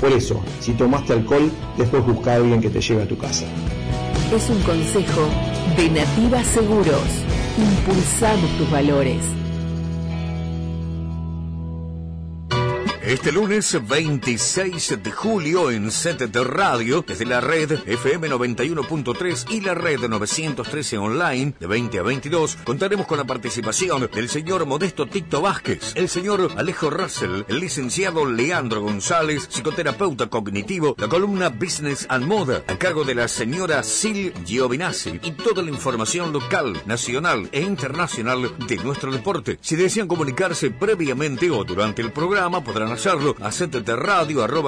Por eso, si tomaste alcohol, después busca a alguien que te lleve a tu casa. Es un consejo de Nativa Seguros. Impulsamos tus valores. Este lunes 26 de julio en CTT Radio, desde la red FM 91.3 y la red 913 online de 20 a 22, contaremos con la participación del señor Modesto Tito Vázquez, el señor Alejo Russell, el licenciado Leandro González, psicoterapeuta cognitivo, la columna Business and Moda, a cargo de la señora Sil Giovinazzi y toda la información local, nacional e internacional de nuestro deporte. Si desean comunicarse previamente o durante el programa, podrán hacerlo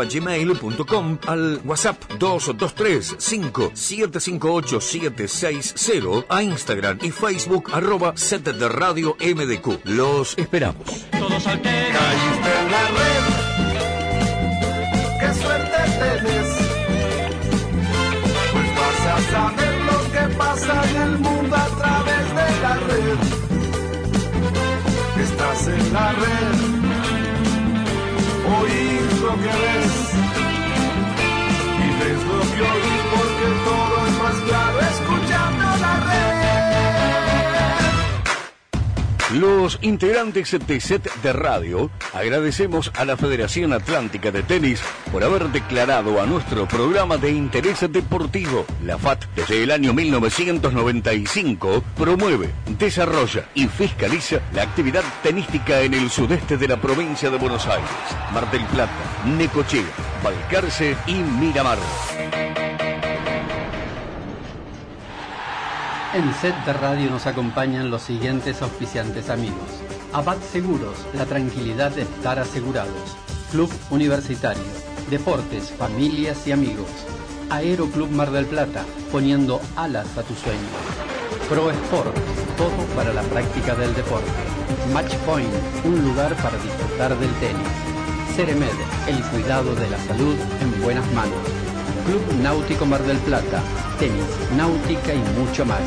a gmail.com al WhatsApp 223 5758 760 a Instagram y Facebook arroba Radio MDQ. Los esperamos. Todos al Caíste en la red. Qué suerte tenés. Pues vas a saber lo que pasa en el mundo a través de la red. Estás en la red oír lo que ves. Y ves lo que oís porque todo es más claro Los integrantes de set de radio agradecemos a la Federación Atlántica de Tenis por haber declarado a nuestro programa de interés deportivo. La FAT desde el año 1995 promueve, desarrolla y fiscaliza la actividad tenística en el sudeste de la provincia de Buenos Aires, Mar del Plata, Necochea, Balcarce y Miramar. En set de radio nos acompañan los siguientes auspiciantes amigos. Abad Seguros, la tranquilidad de estar asegurados. Club Universitario, Deportes, Familias y Amigos. Aeroclub Mar del Plata, poniendo alas a tu sueño. Pro Sport, todo para la práctica del deporte. Match Point, un lugar para disfrutar del tenis. Ceremed, el cuidado de la salud en buenas manos. Club Náutico Mar del Plata, tenis, náutica y mucho más.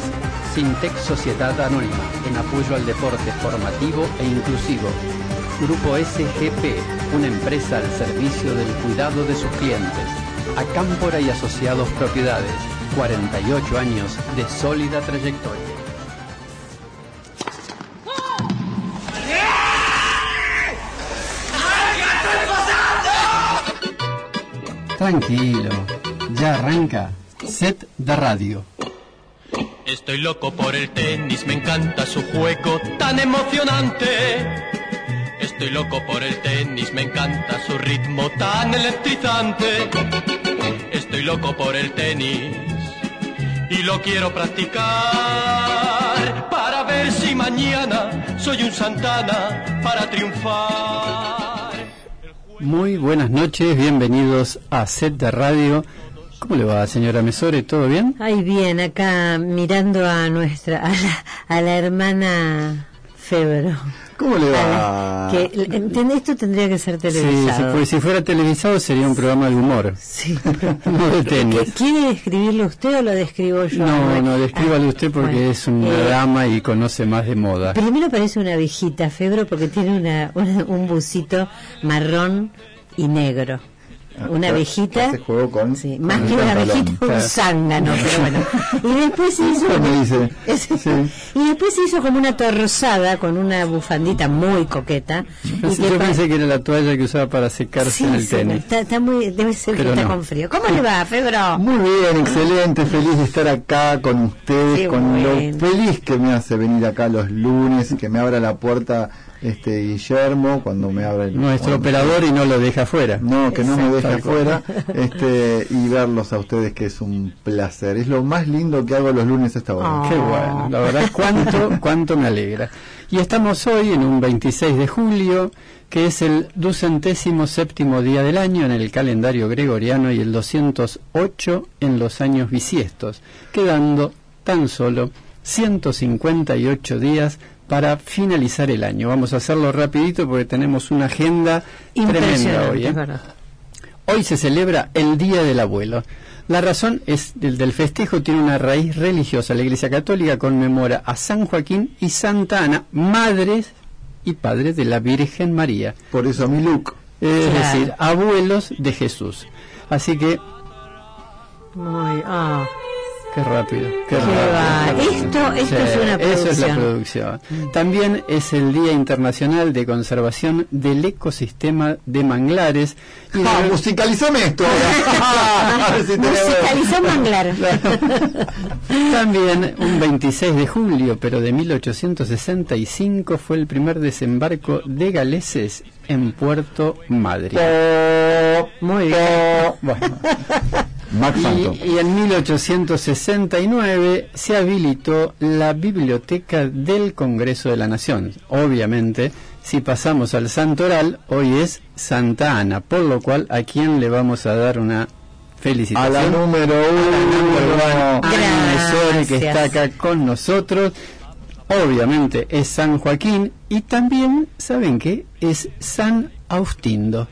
Sintec Sociedad Anónima, en apoyo al deporte formativo e inclusivo. Grupo SGP, una empresa al servicio del cuidado de sus clientes. Acámpora y Asociados Propiedades, 48 años de sólida trayectoria. Tranquilo, ya arranca Set de Radio. Estoy loco por el tenis, me encanta su juego tan emocionante. Estoy loco por el tenis, me encanta su ritmo tan electrizante. Estoy loco por el tenis y lo quiero practicar para ver si mañana soy un Santana para triunfar. Muy buenas noches, bienvenidos a Set de Radio. ¿Cómo le va, señora Mesore? ¿Todo bien? Ay, bien, acá mirando a nuestra, a la, a la hermana Febro. ¿Cómo le va? la- que, ent- esto tendría que ser Sí, si, televisado. fue- si fuera televisado sería un programa de humor. Sí. No de tenis. ¿Qué- ¿Quiere describirlo usted o lo describo yo? No, no, descríbale Ah, usted porque bueno. es una Eh, dama y conoce más de moda. Primero parece una viejita, Febro, porque tiene una, una- un busito marrón y negro. Una abejita, Hace juego con. sí, más que una abejita, un Claro. zángano, pero bueno. Y después se hizo, dice. Sí. y después se hizo como una torrosada con una bufandita muy coqueta. y Pensé- que yo pensé que era la toalla que usaba para secarse Sí, en el sí, tenis. Está, está muy, debe ser Pero que está no. con frío. ¿Cómo le va, Febro? Muy bien, excelente, feliz de estar acá con ustedes, con bueno. lo feliz que me hace venir acá los lunes y que me abra la puerta este Guillermo cuando me abre el Nuestro cuando- operador y no lo deja afuera. No, que no me deja afuera este, y verlos a ustedes que es un placer. Es lo más lindo que hago los lunes a esta hora. Ah. Qué bueno, la verdad, cuánto, cuánto me alegra. Y estamos hoy en un 26 de julio, que es el ducentésimo séptimo día del año en el calendario gregoriano y el 208 en los años bisiestos, quedando tan solo 158 días para finalizar el año. Vamos a hacerlo rapidito porque tenemos una agenda tremenda hoy. ¿eh? Hoy se celebra el Día del Abuelo. La razón es del, del festejo tiene una raíz religiosa. La Iglesia Católica conmemora a San Joaquín y Santa Ana, madres y padres de la Virgen María. Por eso mi look. es Claro. decir, abuelos de Jesús. Así que, Muy, ah. Qué rápido, qué, Qué rápido. Esto- esto es una Eso es la producción. producción. También es el Día Internacional de Conservación del Ecosistema de Manglares. Y Ah, de- musicalizame esto si Musicalizó Manglar. También un 26 de julio, pero de 1865, fue el primer desembarco de galeses en Puerto Madryn. Muy bien. Bueno. Y, y en 1869 se habilitó la Biblioteca del Congreso de la Nación. Obviamente, si pasamos al Santoral, hoy es Santa Ana, por lo cual a quién le vamos a dar una A felicitación. la número uno. Ana que está acá con nosotros. Obviamente es San Joaquín y también, ¿saben qué? Es San Austindo.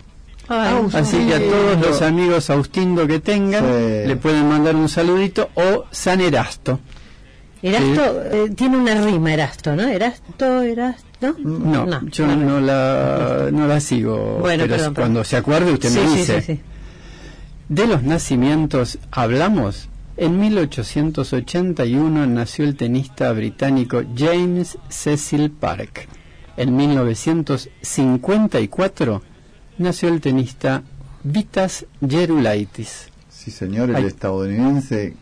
Ay, Así que a todos los amigos Austindo que tengan Sí. le pueden mandar un saludito o San Erasto. Erasto eh, tiene una rima, Erasto, ¿no? Erasto, Erasto. No, yo no, la, no la sigo. Bueno, pero perdón, cuando perdón. se acuerde usted Sí, me sí, dice. sí, sí. De los nacimientos hablamos. En 1881 nació el tenista británico James Cecil Park. En 1954 nació el tenista Vitas Gerulaitis. Sí, señor, el Ay. estadounidense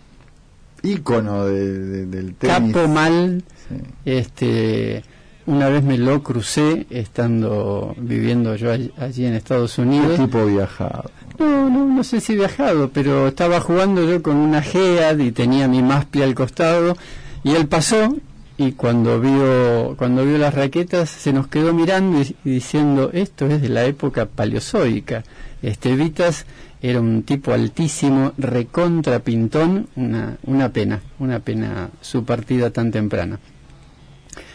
ícono de- de- del tenis. Capo mal, Sí. este, una vez me lo crucé estando viviendo yo all- allí en Estados ¿Qué Unidos. tipo viajado? No, no, no sé si viajado, pero estaba jugando yo con una Gead y tenía mi Maspi al costado y él pasó y cuando vio cuando vio las raquetas se nos quedó mirando y, diciendo esto es de la época paleozoica. Este Vitas era un tipo altísimo, recontra pintón, una, una pena, una pena su partida tan temprana.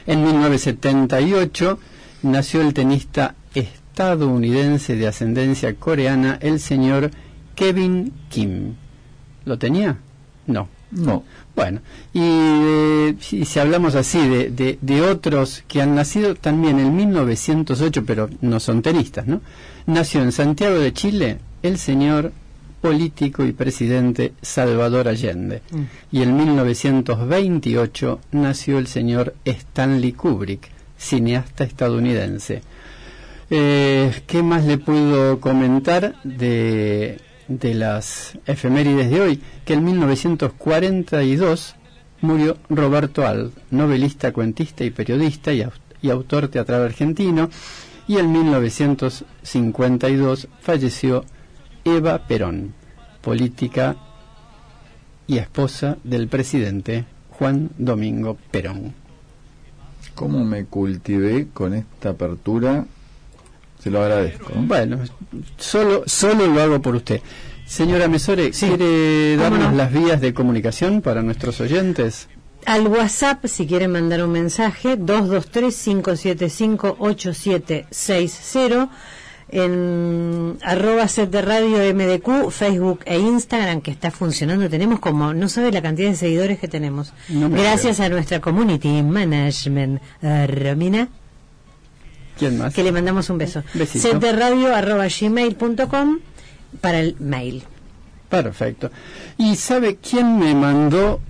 En 1978 nació el tenista estadounidense de ascendencia coreana, el señor Kevin Kim. ¿Lo tenía? No. No. Bueno, y eh, si, si hablamos así de, de, de otros que han nacido también en 1908, pero no son tenistas, ¿no? Nació en Santiago de Chile el señor político y presidente Salvador Allende. Y en 1928 nació el señor Stanley Kubrick, cineasta estadounidense. Eh, ¿Qué más le puedo comentar de, de las efemérides de hoy? Que en 1942 murió Roberto Al, novelista, cuentista y periodista y, y autor teatral argentino. Y en 1952 falleció Eva Perón, política y esposa del presidente Juan Domingo Perón. ¿Cómo me cultivé con esta apertura? Se lo agradezco. Bueno, solo, solo lo hago por usted. Señora Mesore, ¿quiere ¿Cómo darnos no? las vías de comunicación para nuestros oyentes? Al WhatsApp, si quieren mandar un mensaje, 223-575-8760, en arroba set de radio MDQ, Facebook e Instagram, que está funcionando. Tenemos como, no sabe la cantidad de seguidores que tenemos. No Gracias a nuestra community management, eh, Romina, ¿Quién más? que le mandamos un beso. Gmail.com para el mail. Perfecto. ¿Y sabe quién me mandó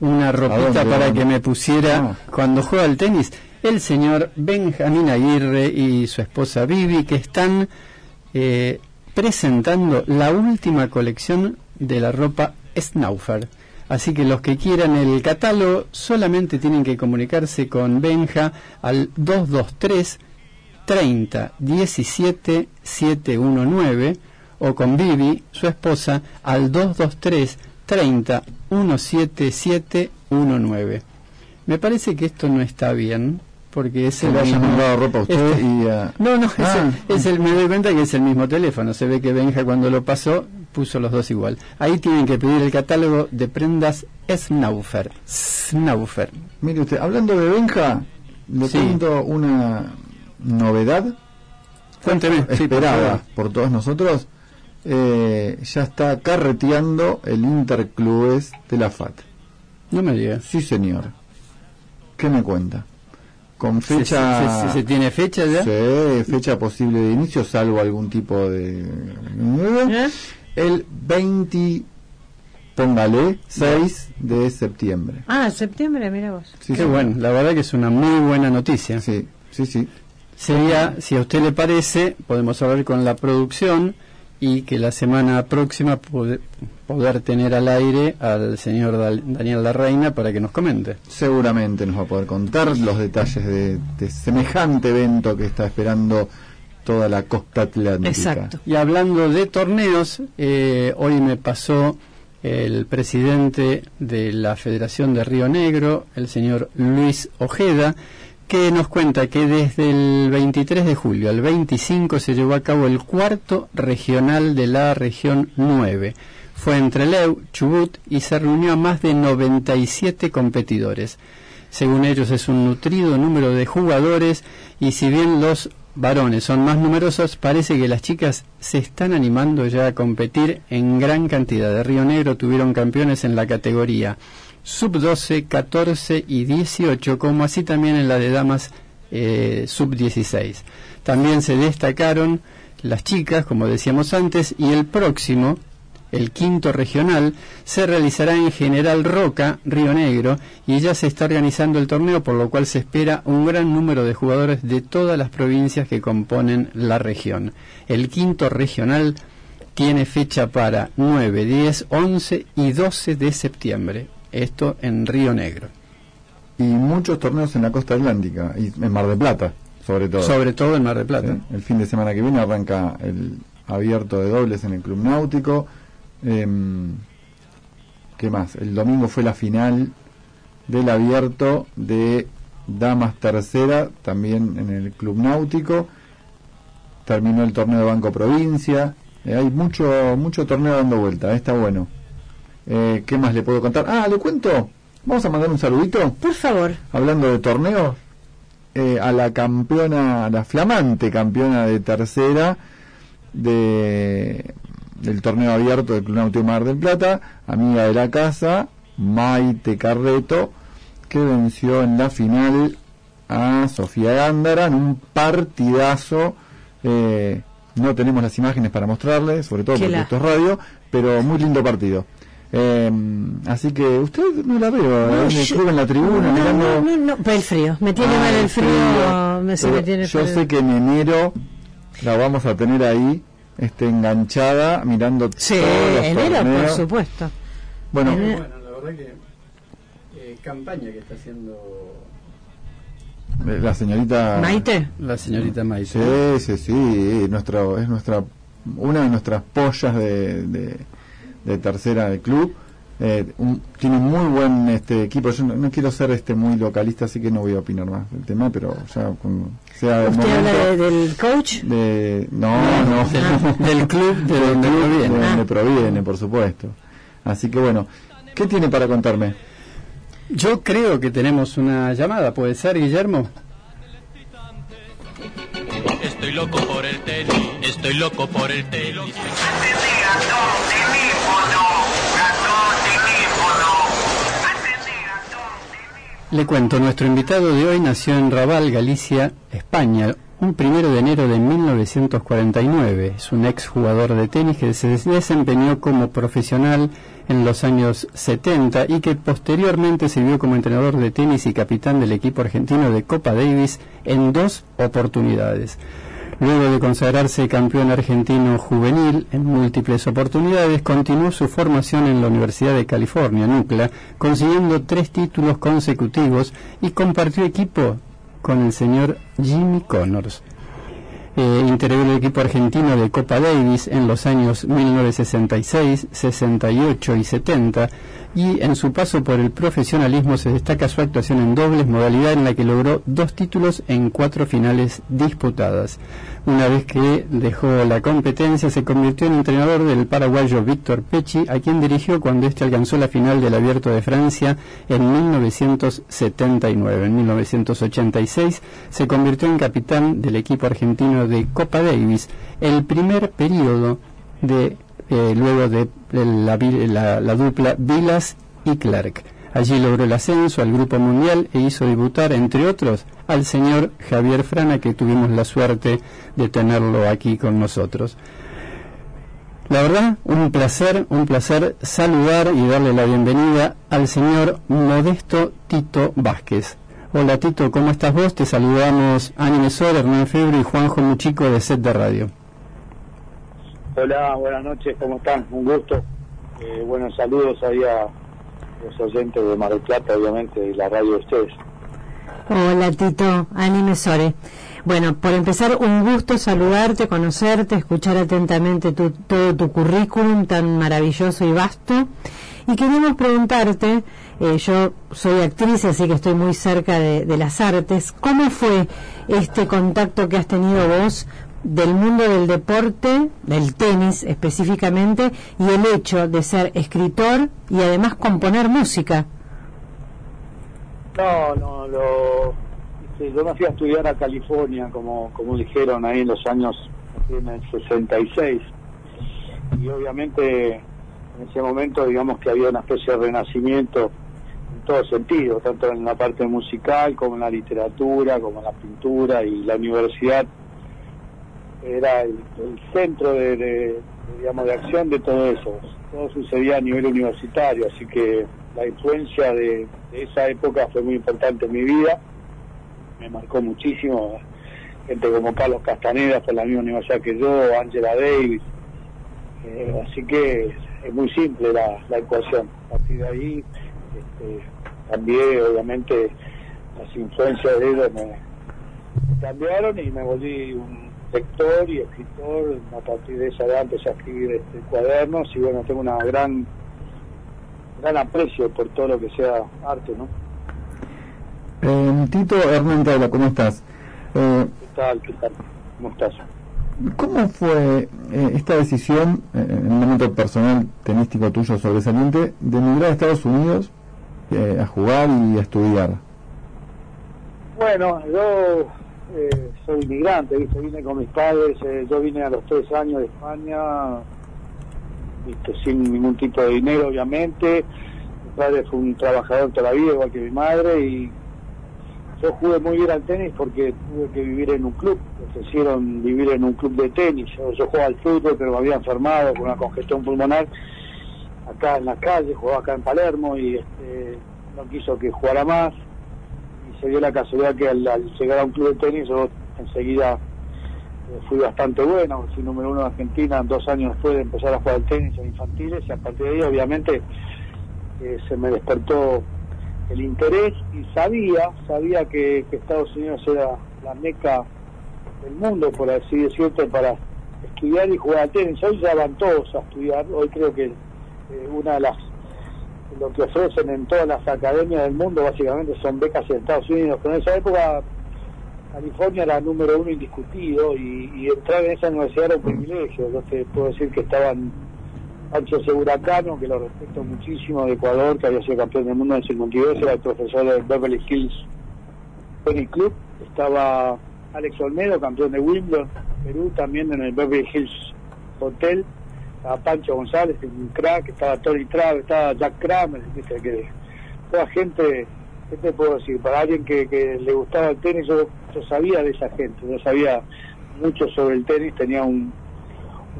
una ropita para que me pusiera cuando juega al tenis? El señor Benjamín Aguirre y su esposa Vivi, que están eh, presentando la última colección de la ropa Snaufer. Así que los que quieran el catálogo solamente tienen que comunicarse con Benja al 223 30 17 719 o con Vivi, su esposa, al 223 30 17719. Me parece que esto no está bien porque es el le mismo- ropa a usted este- y a... no, no, es, Ah. el, es el- me doy cuenta que es el mismo teléfono. Se ve que Benja cuando lo pasó puso los dos igual. Ahí tienen que pedir el catálogo de prendas Snaufer. Snaufer. Mire usted, hablando de Benja, le Sí. cuento una novedad Cuénteme. Sí, por esperada por todos nosotros. Eh, ya está carreteando el Interclubes de la FAT. No me digas. Sí, señor. ¿Qué me cuenta? con ¿Se, fecha... se- se- se tiene fecha ya? Sí, fecha posible de inicio, salvo algún tipo de... ¿Eh? El 20, póngale, 6 de septiembre. Ah, septiembre, mira vos. Sí, Qué sí. bueno, la verdad que es una muy buena noticia. Sí, sí, sí. Sería, si a usted le parece, podemos hablar con la producción y que la semana próxima poder, poder tener al aire al señor Dal- Daniel Larreina para que nos comente. Seguramente nos va a poder contar los detalles de, de semejante evento que está esperando toda la costa atlántica. Exacto. Y hablando de torneos, eh, hoy me pasó el presidente de la Federación de Río Negro, el señor Luis Ojeda, que nos cuenta que desde el 23 de julio al 25 se llevó a cabo el cuarto regional de la región 9. Fue entre Leu, Chubut y se reunió a más de 97 competidores. Según ellos es un nutrido número de jugadores y si bien los varones son más numerosos, parece que las chicas se están animando ya a competir en gran cantidad. De Río Negro tuvieron campeones en la categoría sub-12, 14 y 18, como así también en la de damas eh, sub-16. También se destacaron las chicas, como decíamos antes, y el próximo, el quinto regional, se realizará en General Roca, Río Negro, y ya se está organizando el torneo, por lo cual se espera un gran número de jugadores de todas las provincias que componen la región. El quinto regional tiene fecha para 9, 10, 11 y 12 de septiembre. Esto en Río Negro. Y muchos torneos en la costa atlántica, y en Mar de Plata, sobre todo. Sobre todo en Mar del Plata. Sí, El fin de semana que viene arranca el abierto de dobles en el Club Náutico. Em, ¿Qué más? El domingo fue la final del abierto de Damas Tercera, también en el Club Náutico. Terminó el torneo de Banco Provincia. Eh, hay mucho, mucho torneo dando vuelta, eh, está bueno. Eh, ¿Qué más le puedo contar? Ah, le cuento. Vamos a mandar un saludito Por favor. hablando de torneos, eh, a la campeona, a la flamante campeona de tercera de, del torneo abierto del Club Náutico Mar del Plata, amiga de la casa, Maite Carreto, que venció en la final a Sofía Gándara en un partidazo. eh, no tenemos las imágenes para mostrarles, sobre todo porque la- esto es radio, pero muy lindo partido. Eh, así que usted no la veo No, en el club en la tribuna no, mirando no, no, no, el frío. Me tiene Ah, mal el frío. frío. Me, se Pero me tiene yo sé que en enero la vamos a tener ahí este enganchada mirando Sí, todos los enero, por supuesto. bueno Enero. la verdad que eh, campaña que está haciendo eh, la señorita Maite. la señorita Maite. sí sí sí nuestro es nuestra una de nuestras pollas de, de, de tercera del club Eh, un- tiene un muy buen este equipo yo no, no quiero ser este muy localista así que no voy a opinar más del tema pero ya cuando sea ¿Usted momento habla de- del coach? de no no Del, del club de donde proviene. de donde Ah. proviene, por supuesto. Así que bueno, ¿qué tiene para contarme? Yo creo que tenemos una llamada, ¿puede ser, Guillermo? Estoy loco por el tenis, estoy loco por el tenis. Le cuento, nuestro invitado de hoy nació en Raval, Galicia, España, un primero de enero de 1949. Es un ex jugador de tenis que se desempeñó como profesional en los años 70 y que posteriormente sirvió como entrenador de tenis y capitán del equipo argentino de Copa Davis en dos oportunidades. Luego de consagrarse campeón argentino juvenil en múltiples oportunidades, continuó su formación en la Universidad de California, Nucla, consiguiendo tres títulos consecutivos y compartió equipo con el señor Jimmy Connors. Eh, integró el equipo argentino de Copa Davis en los años 1966, 68 y 70 y en su paso por el profesionalismo se destaca su actuación en dobles, modalidad en la que logró dos títulos en cuatro finales disputadas. Una vez que dejó la competencia se convirtió en entrenador del paraguayo Víctor Pecci, a quien dirigió cuando éste alcanzó la final del Abierto de Francia en 1979. En 1986 se convirtió en capitán del equipo argentino de Copa Davis, el primer periodo de eh, luego de la, la- la dupla Vilas y Clark. Allí logró el ascenso al Grupo Mundial e hizo debutar, entre otros, al señor Javier Frana, que tuvimos la suerte de tenerlo aquí con nosotros. La verdad, un placer, un placer saludar y darle la bienvenida al señor Modesto Tito Vázquez. Hola Tito, ¿cómo estás vos? Te saludamos Anime Sor, Hernán Febre y Juanjo Muchico de Set de Radio. Hola, buenas noches, ¿cómo están? Un gusto. Eh, buenos saludos ahí a los oyentes de Mar del Plata, obviamente, y la radio de ustedes. Hola Tito, Anime Sore. Bueno, por empezar, un gusto saludarte, conocerte, escuchar atentamente tu- todo tu currículum tan maravilloso y vasto. Y queríamos preguntarte, eh, yo soy actriz, así que estoy muy cerca de, de las artes, ¿cómo fue este contacto que has tenido vos del mundo del deporte, del tenis específicamente, y el hecho de ser escritor y además componer música? No, no, lo, yo me fui a estudiar a California, como, como dijeron ahí en los años, en el 66. Y obviamente en ese momento, digamos que había una especie de renacimiento en todo sentido, tanto en la parte musical como en la literatura, como en la pintura y la universidad era el, centro de, digamos, de acción de todo eso. Todo sucedía a nivel universitario, así que la influencia de, esa época fue muy importante en mi vida, me marcó muchísimo. Gente como Carlos Castaneda fue la misma universidad que yo, Angela Davis. Eh, así que es muy simple la, la ecuación. A partir de ahí este, cambié, obviamente, las influencias de ellos me cambiaron y me volví un lector y escritor. A partir de esa edad empecé a escribir este, cuadernos y bueno, tengo una gran gran aprecio por todo lo que sea arte, ¿no? Eh, Tito Hernán te habla, ¿cómo estás? Eh, ¿Qué tal? ¿Qué tal? ¿Cómo estás? ¿Cómo fue eh, esta decisión, eh, en un momento personal tenístico tuyo sobresaliente, de emigrar a Estados Unidos a jugar y a estudiar? Bueno, yo eh, soy inmigrante, ¿viste? vine con mis padres, eh, yo vine a los tres años de España, ¿viste? sin ningún tipo de dinero, obviamente. Mi padre fue un trabajador toda la vida, igual que mi madre, y yo jugué muy bien al tenis porque tuve que vivir en un club, me ofrecieron vivir en un club de tenis. Yo, yo jugaba al fútbol, pero me había enfermado con una congestión pulmonar acá en la calle, jugaba acá en Palermo y este, no quiso que jugara más se dio la casualidad que al, llegar a un club de tenis yo enseguida eh, fui bastante bueno, fui número uno en Argentina dos años después de empezar a jugar al tenis en infantiles y a partir de ahí obviamente eh, se me despertó el interés y sabía, sabía que, que Estados Unidos era la meca del mundo, por así decirlo, para estudiar y jugar al tenis. Hoy ya van todos a estudiar, hoy creo que eh, una de las lo que ofrecen en todas las academias del mundo básicamente son becas en Estados Unidos, pero en esa época California era número uno indiscutido y, entrar en esa universidad era un privilegio. Yo te puedo decir que estaban Pancho Seguracano, que lo respeto muchísimo, de Ecuador, que había sido campeón del mundo en el 52, era el profesor de Beverly Hills Tennis Club. Estaba Alex Olmedo, campeón de Wimbledon, Perú, también en el Beverly Hills Hotel. Estaba Pancho González, un crack, estaba Tony Trav, estaba Jack Kramer, que toda gente, ¿qué te puedo decir? Para alguien que, que le gustaba el tenis, yo, sabía de esa gente, yo sabía mucho sobre el tenis, tenía un,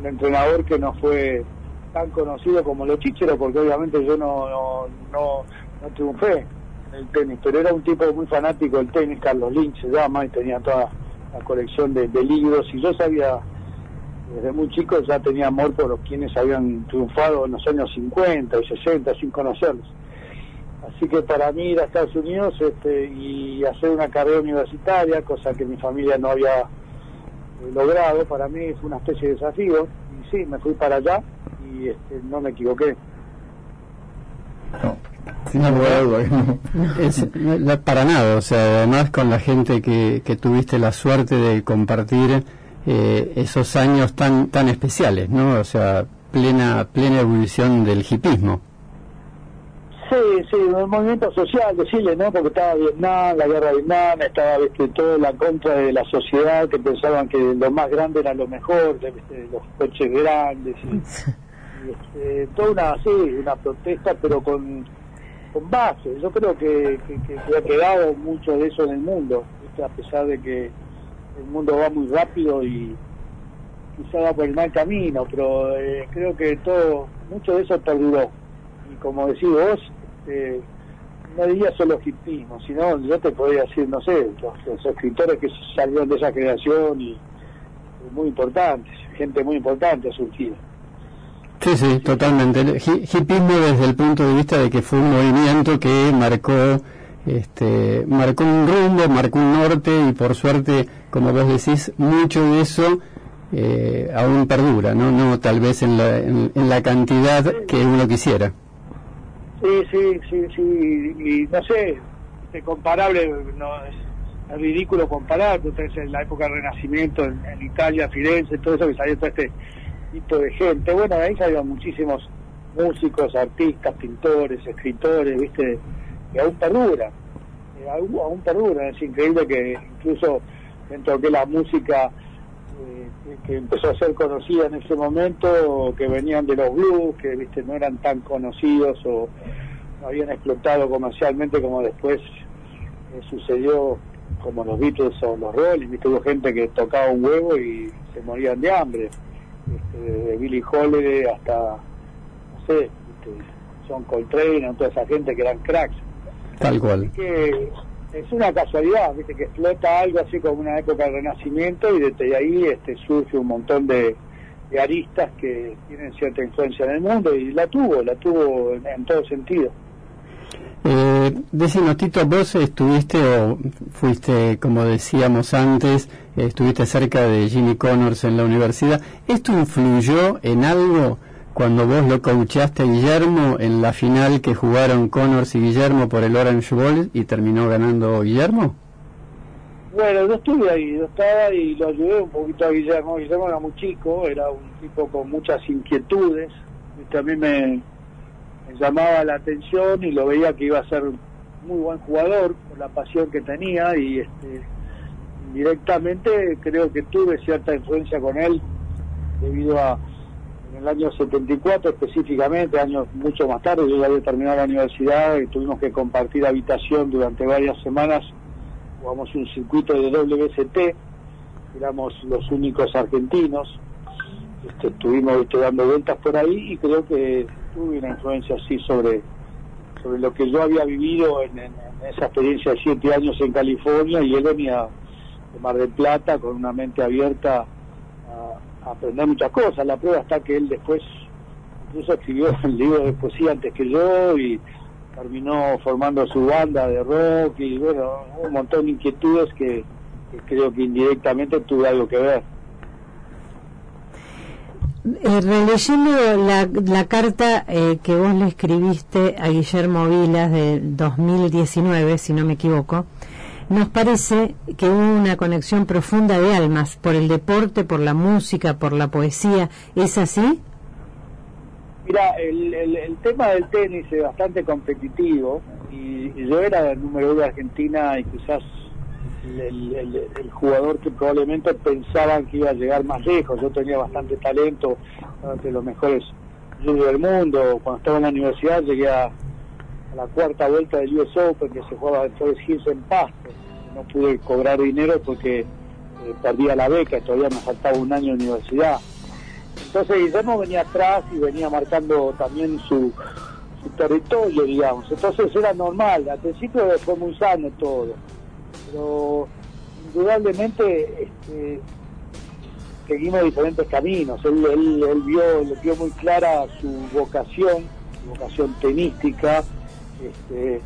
un entrenador que no fue tan conocido como los chicheros, porque obviamente yo no, no, no, triunfé en el tenis, pero era un tipo muy fanático del tenis, Carlos Lynch se llama, y tenía toda la colección de libros, y yo sabía, desde muy chico ya tenía amor por los quienes habían triunfado en los años 50 y 60 sin conocerlos. Así que para mí ir a Estados Unidos este, y hacer una carrera universitaria, cosa que mi familia no había eh, logrado, para mí fue una especie de desafío. Y sí, me fui para allá y este, no me equivoqué. No, sin lugar a duda. Es, no, para nada, o sea, además con la gente que, que tuviste la suerte de compartir eh, esos años tan tan especiales, ¿no? O sea, plena plena ebullición del hipismo. Sí, sí, un movimiento social de Chile, ¿no? Porque estaba Vietnam, la guerra de Vietnam, estaba ¿viste? todo la contra de la sociedad que pensaban que lo más grande era lo mejor, los coches grandes, y, y, este, toda una, sí, una protesta, pero con, con base. Yo creo que, que, que- que ha quedado mucho de eso en el mundo, ¿viste? a pesar de que el mundo va muy rápido y quizá va por el mal camino, pero eh, creo que todo, mucho de eso perduró. Y como decís vos, eh, no diría solo hipismo, sino yo te podría decir, no sé, los, los escritores que salieron de esa generación y, muy importantes, gente muy importante ha surgido. Sí, sí, totalmente. Hipismo desde el punto de vista de que fue un movimiento que marcó, este, marcó un rumbo, marcó un norte y por suerte, como vos decís, mucho de eso eh, aún perdura, ¿no? No tal vez en la, en, la cantidad que uno quisiera. Sí, sí, sí, sí, y no sé, es comparable, no es, ridículo comparar, tenés en la época del Renacimiento en, Italia, Firenze, todo eso que salió todo este tipo de gente. Bueno, ahí salieron muchísimos músicos, artistas, pintores, escritores, viste, que aún perduran, eh, aún, perduran. Es increíble que incluso dentro de la música eh, que- empezó a ser conocida en ese momento, que venían de los blues, que viste no eran tan conocidos o no habían explotado comercialmente como después eh, sucedió como los Beatles o los Rolling, viste hubo gente que tocaba un huevo y se morían de hambre, este, de Billy Holiday hasta no sé, viste, John Coltrane, toda esa gente que eran cracks Tal cual. que es una casualidad, viste, que explota algo así como una época del renacimiento y desde ahí este, surge un montón de, de aristas que tienen cierta influencia en el mundo y la tuvo, la tuvo en, en todo sentido. Eh, decinos, Tito, vos estuviste o fuiste, como decíamos antes, estuviste cerca de Jimmy Connors en la universidad. ¿Esto influyó en algo cuando vos lo coachaste a Guillermo en la final que jugaron Connors y Guillermo por el Orange Bowl y terminó ganando Guillermo? Bueno, yo estuve ahí, yo estaba y lo ayudé un poquito a Guillermo. Guillermo era muy chico, era un tipo con muchas inquietudes. Y a mí me, llamaba la atención y lo veía que iba a ser muy buen jugador por la pasión que tenía y este, directamente creo que tuve cierta influencia con él debido a en el año 74 específicamente, años mucho más tarde, yo ya había terminado la universidad y tuvimos que compartir habitación durante varias semanas jugamos un circuito de WST, éramos los únicos argentinos, este, estuvimos viste, dando vueltas por ahí y creo que tuve una influencia así sobre, sobre lo que yo había vivido en, en- en esa experiencia de siete años en California y él venía de Mar del Plata con una mente abierta aprender muchas cosas. La prueba está que él después incluso escribió el libro de poesía antes que yo y terminó formando su banda de rock y bueno, un montón de inquietudes que, creo que indirectamente tuve algo que ver. Eh, releyendo la, la carta eh, que vos le escribiste a Guillermo Vilas de 2019, si no me equivoco, nos parece que hubo una conexión profunda de almas por el deporte, por la música, por la poesía. ¿Es así? Mira, el, el, el tema del tenis es bastante competitivo y, yo era el número uno de Argentina y quizás el, el- jugador que probablemente pensaban que iba a llegar más lejos. Yo tenía bastante talento, entre los mejores del mundo. Cuando estaba en la universidad llegué a la cuarta vuelta del US Open que se jugaba en Forest Hills en Pasto. No pude cobrar dinero porque eh, perdía la beca, todavía me faltaba un año de universidad. Entonces Guillermo venía atrás y venía marcando también su, su territorio, digamos. Entonces era normal, al principio fue muy sano todo, pero indudablemente este, seguimos diferentes caminos. Él, él, él vio, le vio muy clara su vocación, su vocación tenística. Este,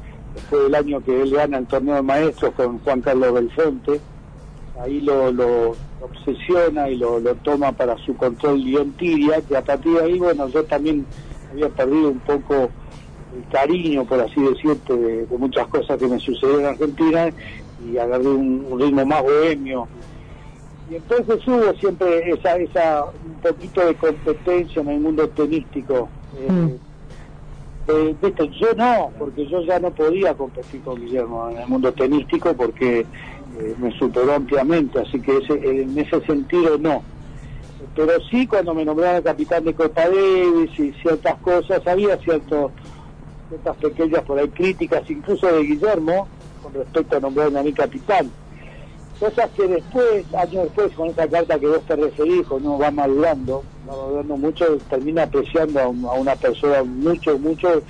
fue el año que él gana el torneo de maestros con Juan Carlos Belfonte ahí lo, lo obsesiona y lo, toma para su control León que a partir de ahí, bueno, yo también había perdido un poco el cariño, por así decirte, de, muchas cosas que me sucedieron en Argentina y agarré un, un ritmo más bohemio. Y entonces hubo siempre esa, esa un poquito de competencia en el mundo tenístico. Eh, eh, viste, yo no, porque yo ya no podía competir con Guillermo en el mundo tenístico porque eh, me superó ampliamente, así que ese, en ese sentido no. Pero sí cuando me nombraron capitán de Copa Davis y ciertas cosas, había cierto ciertas pequeñas por ahí críticas, incluso de Guillermo, con respecto a nombrarme a mi capitán. Cosas que después, años después, con esa carta que vos te referís, cuando uno va madurando, va madurando mucho, termina apreciando a, un- a una persona mucho, mucho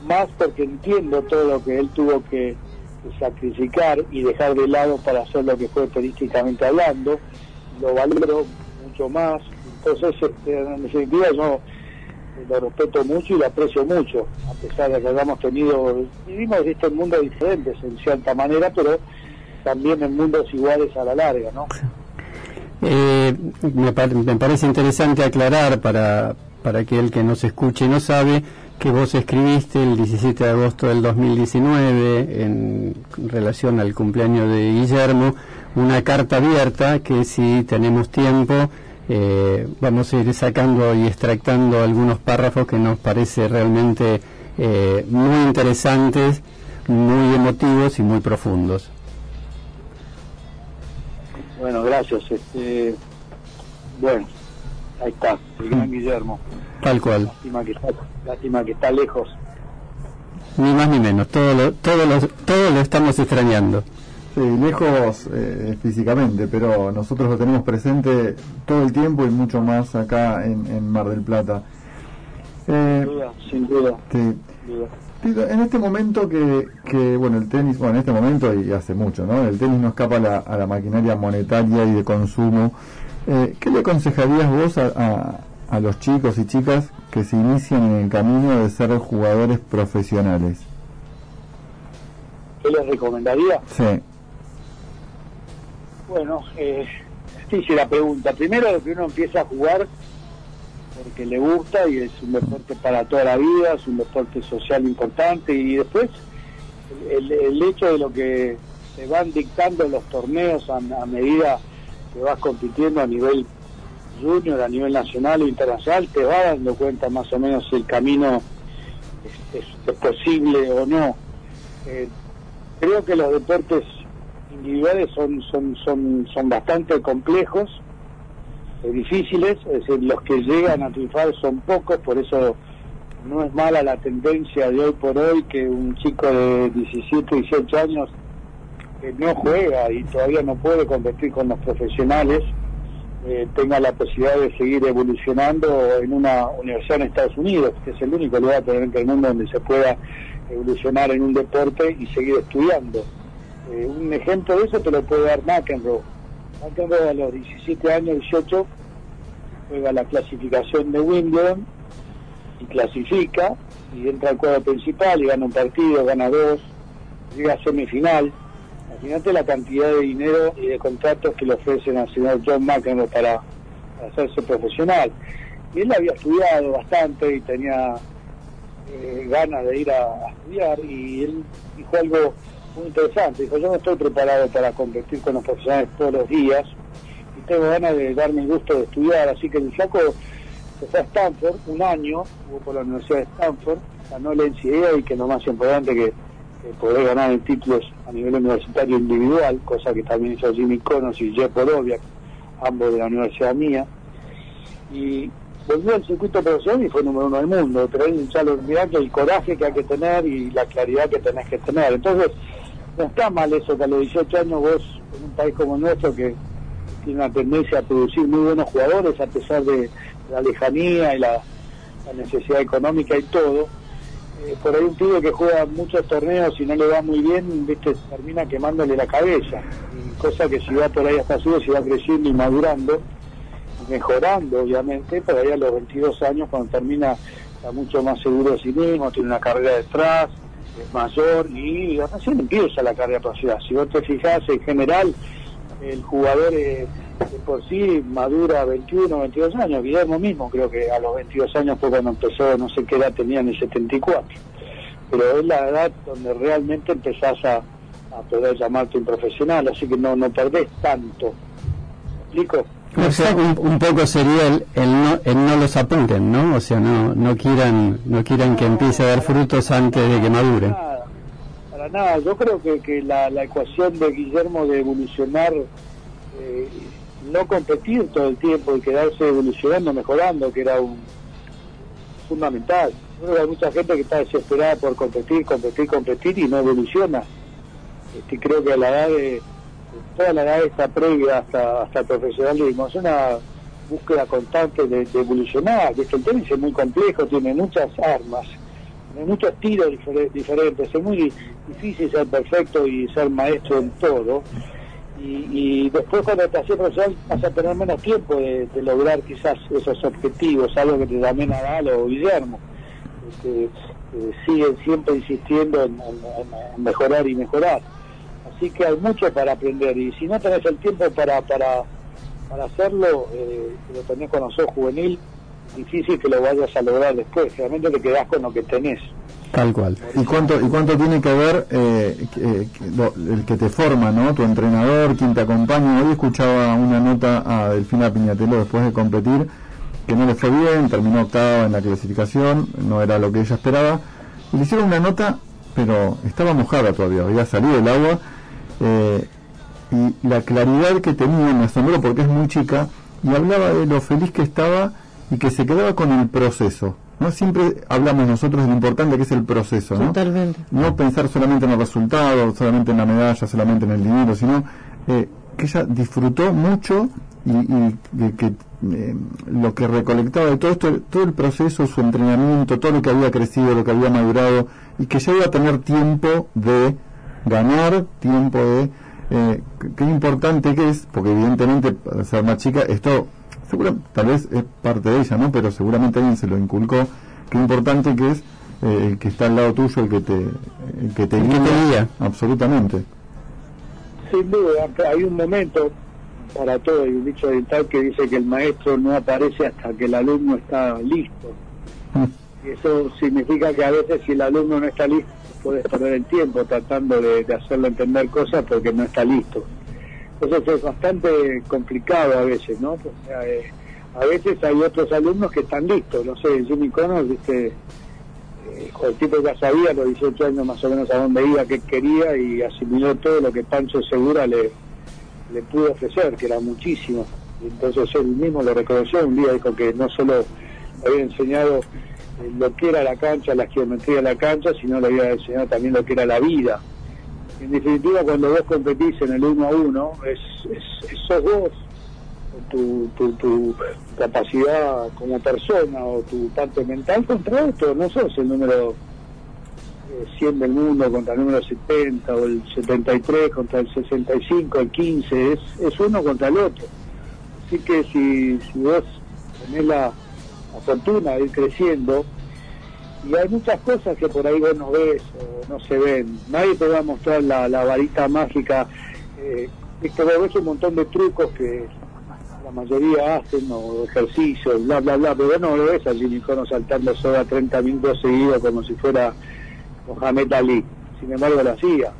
más porque entiendo todo lo que él tuvo que, sacrificar y dejar de lado para hacer lo que fue periodísticamente hablando, lo valoro mucho más, entonces este, en definitiva yo lo respeto mucho y lo aprecio mucho, a pesar de que hayamos tenido, vivimos este mundo diferentes en cierta manera, pero también en mundos iguales a la larga, ¿no? Eh, me, par- me parece interesante aclarar para, para aquel que nos escuche y no sabe que vos escribiste el 17 de agosto del 2019 en relación al cumpleaños de Guillermo una carta abierta que si tenemos tiempo eh, vamos a ir sacando y extractando algunos párrafos que nos parece realmente eh, muy interesantes, muy emotivos y muy profundos. Bueno, gracias. Este, bueno, ahí está, el gran Guillermo. Tal cual. Lástima que está, lástima que está lejos. Ni más ni menos, todo lo, todo lo, todo lo estamos extrañando. Sí, lejos eh, físicamente, pero nosotros lo tenemos presente todo el tiempo y mucho más acá en, en Mar del Plata. Eh, Sin duda, sin duda. sí. sin duda. En este momento que, que, bueno, el tenis, bueno, en este momento y hace mucho, ¿no? El tenis no escapa a la, a la maquinaria monetaria y de consumo. Eh, ¿Qué le aconsejarías vos a, a, a los chicos y chicas que se inician en el camino de ser jugadores profesionales? ¿Qué les recomendaría? Sí, Bueno, eh, la pregunta. Primero que uno empieza a jugar porque le gusta y es un deporte para toda la vida, es un deporte social importante y después el, el hecho de lo que se van dictando los torneos a, medida que vas compitiendo a nivel junior, a nivel nacional o internacional, te va dando cuenta más o menos si el camino es, posible o no. Eh, creo que los deportes individuales son son son son bastante complejos difíciles es decir los que llegan a triunfar son pocos por eso no es mala la tendencia de hoy por hoy que un chico de 17 18 años que no juega y todavía no puede competir con los profesionales eh, tenga la posibilidad de seguir evolucionando en una universidad en Estados Unidos, que es el único lugar probablemente del mundo donde se pueda evolucionar en un deporte y seguir estudiando. Eh, un ejemplo de eso te lo puede dar McEnroe. McEnroe a los 17 años, 18, juega la clasificación de Wimbledon y clasifica y entra al cuadro principal y gana un partido, gana dos, llega a semifinal. Imagínate la cantidad de dinero y de contratos que le ofrecen al señor John McEnroe para, hacerse profesional. Y él había estudiado bastante y tenía eh, ganas de ir a estudiar y él dijo algo muy interesante. Dijo, yo no estoy preparado para competir con los profesionales todos los días y tengo ganas de darme el gusto de estudiar. Así que el flaco se fue a Stanford un año, jugó por la Universidad de Stanford, ganó la NCAA y que lo más importante que, poder ganar en títulos a nivel universitario individual, cosa que también hizo Jimmy Connors y Jeff Boroviak, ambos de la universidad mía. Y volvió al circuito profesional y fue número uno del mundo, pero él ya lo mirá el coraje que hay que tener y la claridad que tenés que tener. Entonces, no está mal eso que a los 18 años vos, en un país como nuestro, que tiene una tendencia a producir muy buenos jugadores a pesar de la lejanía y la, necesidad económica y todo, eh, por ahí un pibe que juega muchos torneos y no le va muy bien, viste, termina quemándole la cabeza. Cosa que si va por ahí hasta arriba, si va creciendo y madurando, mejorando obviamente, pero ahí a los 22 años cuando termina está mucho más seguro de sí mismo, tiene una carrera detrás, es mayor y recién empieza la carrera profesional. Si vos te fijás en general, el jugador eh, de por sí madura 21, 22 años. Guillermo mismo creo que a los 22 años fue cuando empezó, no sé qué edad tenía en el 74. Pero es la edad donde realmente empezás a, a poder llamarte un profesional, así que no, no perdés tanto. ¿Me explico? O sea, un, un poco sería el, el, no, el no los apunten, ¿no? O sea, no, no quieran, no quieran que empiece a dar frutos antes de que madure. Nada, para nada. Yo creo que, que la, la ecuación de Guillermo de evolucionar, eh, no competir todo el tiempo y quedarse evolucionando, mejorando, que era un fundamental. Yo creo que hay mucha gente que está desesperada por competir, competir, competir y no evoluciona. Este, creo que a la edad de, toda la edad está previa hasta, hasta el profesionalismo, es una búsqueda constante de, de evolucionar. ¿viste? El tenis es muy complejo, tiene muchas armas, tiene muchos tiros difer- diferentes, es muy difícil ser perfecto y ser maestro en todo. Y, después cuando te haces profesional vas a tener menos tiempo de, lograr quizás esos objetivos, algo que te da Nadal o Guillermo. Este, eh, siguen siempre insistiendo en, en- en mejorar y mejorar. Así que hay mucho para aprender y si no tenés el tiempo para, para, para hacerlo, eh, lo tenés cuando sos juvenil, difícil que lo vayas a lograr después. Realmente te quedás con lo que tenés. Tal cual. ¿Y cuánto, y cuánto tiene que ver eh, eh, el que te forma, ¿no? Tu entrenador, quien te acompaña. Hoy escuchaba una nota a Delfina Piñatelo después de competir, que no le fue bien, terminó octava en la clasificación, no era lo que ella esperaba. Y le hicieron una nota, pero estaba mojada todavía, había salido el agua. Eh, y la claridad que tenía me asombró porque es muy chica y hablaba de lo feliz que estaba y que se quedaba con el proceso. ¿no? Siempre hablamos nosotros de lo importante que es el proceso, ¿no? Totalmente. No pensar solamente en el resultado, solamente en la medalla, solamente en el dinero, sino eh, que ella disfrutó mucho y, y que eh, lo que recolectaba de todo esto, todo el proceso, su entrenamiento, todo lo que había crecido, lo que había madurado y que ya iba a tener tiempo de ganar, tiempo de eh, qué- importante que es, porque evidentemente para ser más chica, esto seguro, tal vez es parte de ella, ¿no? Pero seguramente alguien se lo inculcó, qué importante que es eh, el que está al lado tuyo, el que te, el que te El que te guía. Absolutamente. Sin duda, hay un momento para todo, hay un dicho oriental que dice que el maestro no aparece hasta que el alumno está listo. Y eso significa que a veces si el alumno no está listo, puedes perder el tiempo tratando de, hacerle entender cosas porque no está listo. Entonces es bastante complicado a veces, ¿no? O sea, eh, a veces hay otros alumnos que están listos, no sé, Jimmy Connors, viste, eh, el tipo ya sabía a los 18 años más o menos a dónde iba, qué quería y asimiló todo lo que Pancho Segura le, le pudo ofrecer, que era muchísimo. Entonces él mismo lo reconoció un día, dijo que no solo había enseñado lo que era la cancha, la geometría de la cancha, sino le había enseñado también lo que era la vida. En definitiva, cuando vos competís en el uno a uno, es, es, es- sos vos, tu, tu, tu capacidad como persona o tu parte mental contra otro, no sos el número eh, 100 del mundo contra el número 70 o el 73 contra el 65, el 15, es, es uno contra el otro. Así que si, si vos tenés la, la fortuna de ir creciendo, y hay muchas cosas que por ahí vos no ves o no se ven, nadie te va a mostrar la, la varita mágica, eh, vos ves un montón de trucos que la mayoría hacen, o ejercicios, bla, bla, bla, pero vos no lo ves a Jimmy Connors saltando soga 30 minutos seguidos como si fuera Mohamed Ali, sin embargo lo hacía.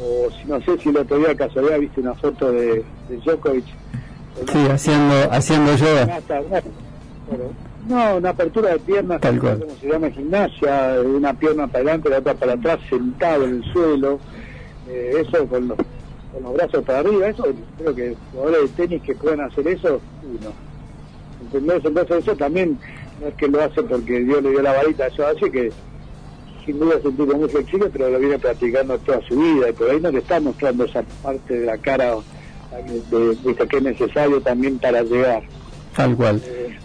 O si no sé si el otro día casualidad viste una foto de, de Djokovic. Sí, haciendo, haciendo yoga. Bueno, no, una apertura de piernas, Tal cual. como se llama gimnasia, una pierna para adelante, la otra para atrás, sentado en el suelo, eh, eso con los, con los brazos para arriba, eso creo que jugadores de tenis que puedan hacer eso, uno. ¿Entendés? Entonces eso también no es que lo hace porque Dios le dio la varita, eso hace que sin duda es un tipo muy flexible, pero lo viene practicando toda su vida y por ahí no le está mostrando esa parte de la cara de, de- de que es necesario también para llegar. Tal cual. Eh,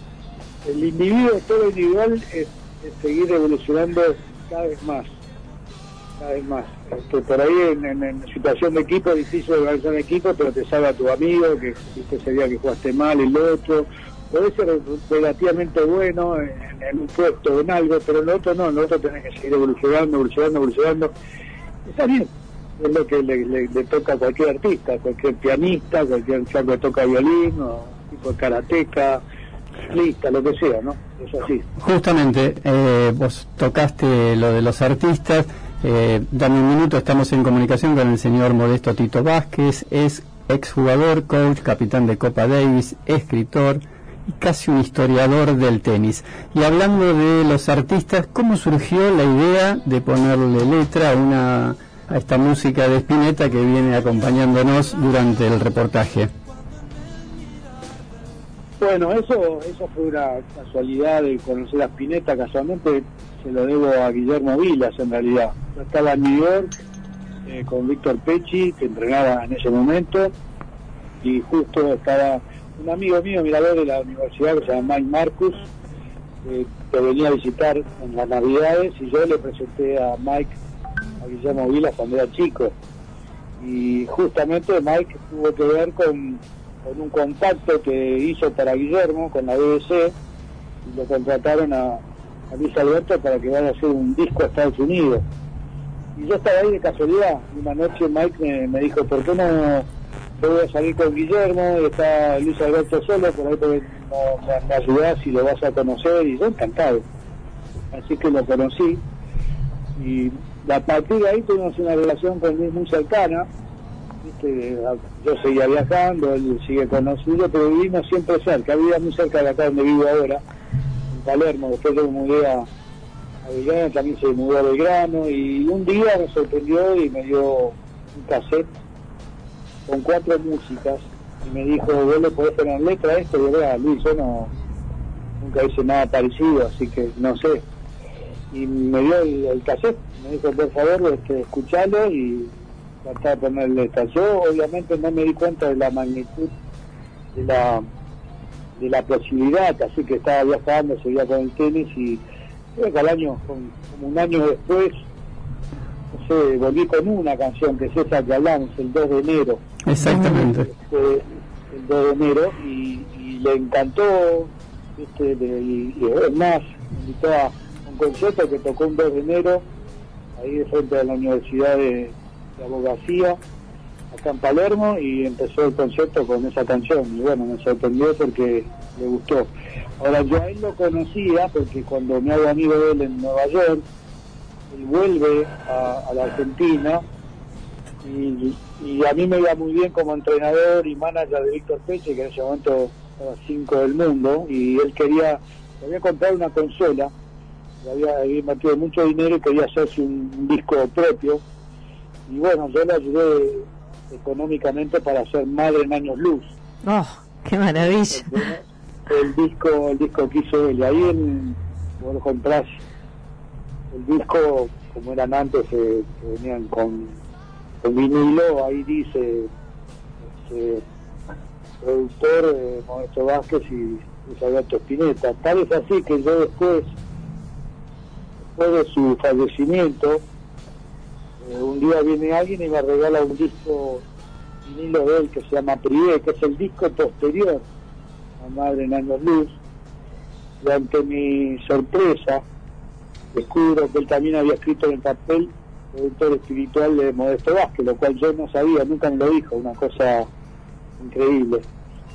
el individuo, todo individual, es, seguir evolucionando cada vez más. Cada vez más. Este, por ahí en, en- situación de equipo es difícil organizar un equipo, pero te sabe a tu amigo que viste ese que jugaste mal, el otro. Puede ser relativamente bueno en, un puesto o en algo, pero en lo otro no, en lo otro tenés que seguir evolucionando, evolucionando, evolucionando. Está bien, es lo que le, le- toca a cualquier artista, cualquier pianista, cualquier chaco que toca violín, o tipo karateca, ciclista, lo que sea, ¿no? Es así. Justamente, eh, vos tocaste lo de los artistas. Eh, dame un minuto, estamos en comunicación con el señor Modesto Tito Vázquez. Es exjugador, coach, capitán de Copa Davis, escritor y casi un historiador del tenis. Y hablando de los artistas, ¿cómo surgió la idea de ponerle letra a, una, a esta música de Spinetta que viene acompañándonos durante el reportaje? Bueno, eso eso fue una casualidad de conocer a Spinetta, casualmente se lo debo a Guillermo Vilas en realidad. Yo estaba en New York eh, con Víctor Pecci, que entrenaba en ese momento, y justo estaba un amigo mío, mirador de la universidad, que se llama Mike Marcus, eh, que venía a visitar en las navidades, y yo le presenté a Mike, a Guillermo Vilas cuando era chico. Y justamente Mike tuvo que ver con con un contacto que hizo para Guillermo con la BBC y lo contrataron a, Luis Alberto para que vaya a hacer un disco a Estados Unidos. Y yo estaba ahí de casualidad. Una noche Mike me, dijo, ¿por qué no yo voy a salir con Guillermo? Y está Luis Alberto solo, por ahí te, no, me, me ayudás y lo vas a conocer. Y yo encantado. Así que lo conocí. Y a partir de ahí tuvimos una relación con Luis muy cercana yo seguía viajando, él sigue conocido, pero vivimos siempre cerca, vivía muy cerca de acá donde vivo ahora, en Palermo, después yo me mudé a, Belgrano, también se mudó a Belgrano, y un día me sorprendió y me dio un cassette con cuatro músicas, y me dijo, vos le podés poner letra a esto, y yo, "Ah, Luis, yo no, nunca hice nada parecido, así que no sé. Y me dio el, el cassette, me dijo, por favor, este, escuchalo y tratar de ponerle letra. Yo obviamente no me di cuenta de la magnitud de la de la posibilidad, así que estaba viajando, seguía con el tenis y creo que al año, con- como un año después, no sé, volví con una canción que es esa que hablamos, el 2 de enero. Exactamente. Este, el 2 de enero y, y le encantó este, le- y, y es más me invitó a un concierto que tocó un 2 de enero ahí de frente a la Universidad de, de Abogacía acá en Palermo y empezó el concierto con esa canción. Y bueno me sorprendió porque le gustó. Ahora yo a él lo conocía porque cuando me hago amigo de él en Nueva York él vuelve a, la Argentina y, a mí me iba muy bien como entrenador y manager de Víctor Peche, que en ese momento era 5 del mundo, y él quería, le había comprado una consola, le había, había invertido mucho dinero y quería hacerse un disco propio, y bueno, yo le ayudé económicamente para hacer Madre en Años Luz. Oh, qué maravilla. El disco, el disco que hizo él, ahí en, vos lo comprás, el disco, como eran antes, eh, que venían con, con vinilo, ahí dice este, productor eh, Modesto Vázquez y Luis Alberto Spinetta. Tal es así que yo después, después de su fallecimiento, eh, un día viene alguien y me regala un disco vinilo de él que se llama Privé, que es el disco posterior a Madre en Años Luz. Y ante mi sorpresa, descubro que él también había escrito en el papel productor espiritual de Modesto Vázquez, lo cual yo no sabía, nunca me lo dijo, una cosa increíble.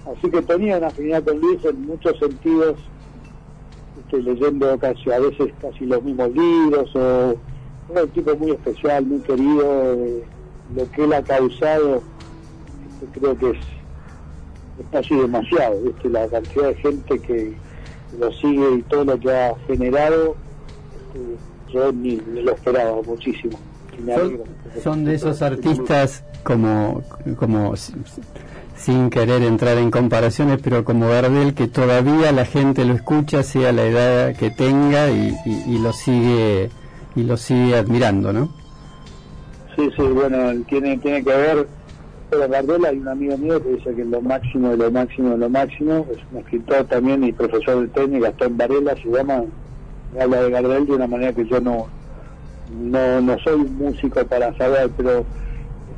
Así que tenía una afinidad con Luis en muchos sentidos, este, leyendo casi a veces casi los mismos libros, o un tipo muy especial, muy querido, eh, lo que él ha causado, este, creo que es, es casi demasiado, ¿viste? la cantidad de gente que lo sigue y todo lo que ha generado, este, yo ni, ni lo esperaba muchísimo. Me Son, de esos artistas como, como sin querer entrar en comparaciones, pero como Gardel, que todavía la gente lo escucha, sea la edad que tenga, y, y- y lo sigue y lo sigue admirando, ¿no? Sí, sí, bueno, tiene, tiene que ver, pero Gardel hay un amigo mío que dice que es lo máximo de lo máximo de lo máximo, es un escritor también y profesor de técnica, Gastón Varela se llama, me habla de Gardel de una manera que yo no no, no soy un músico para saber, pero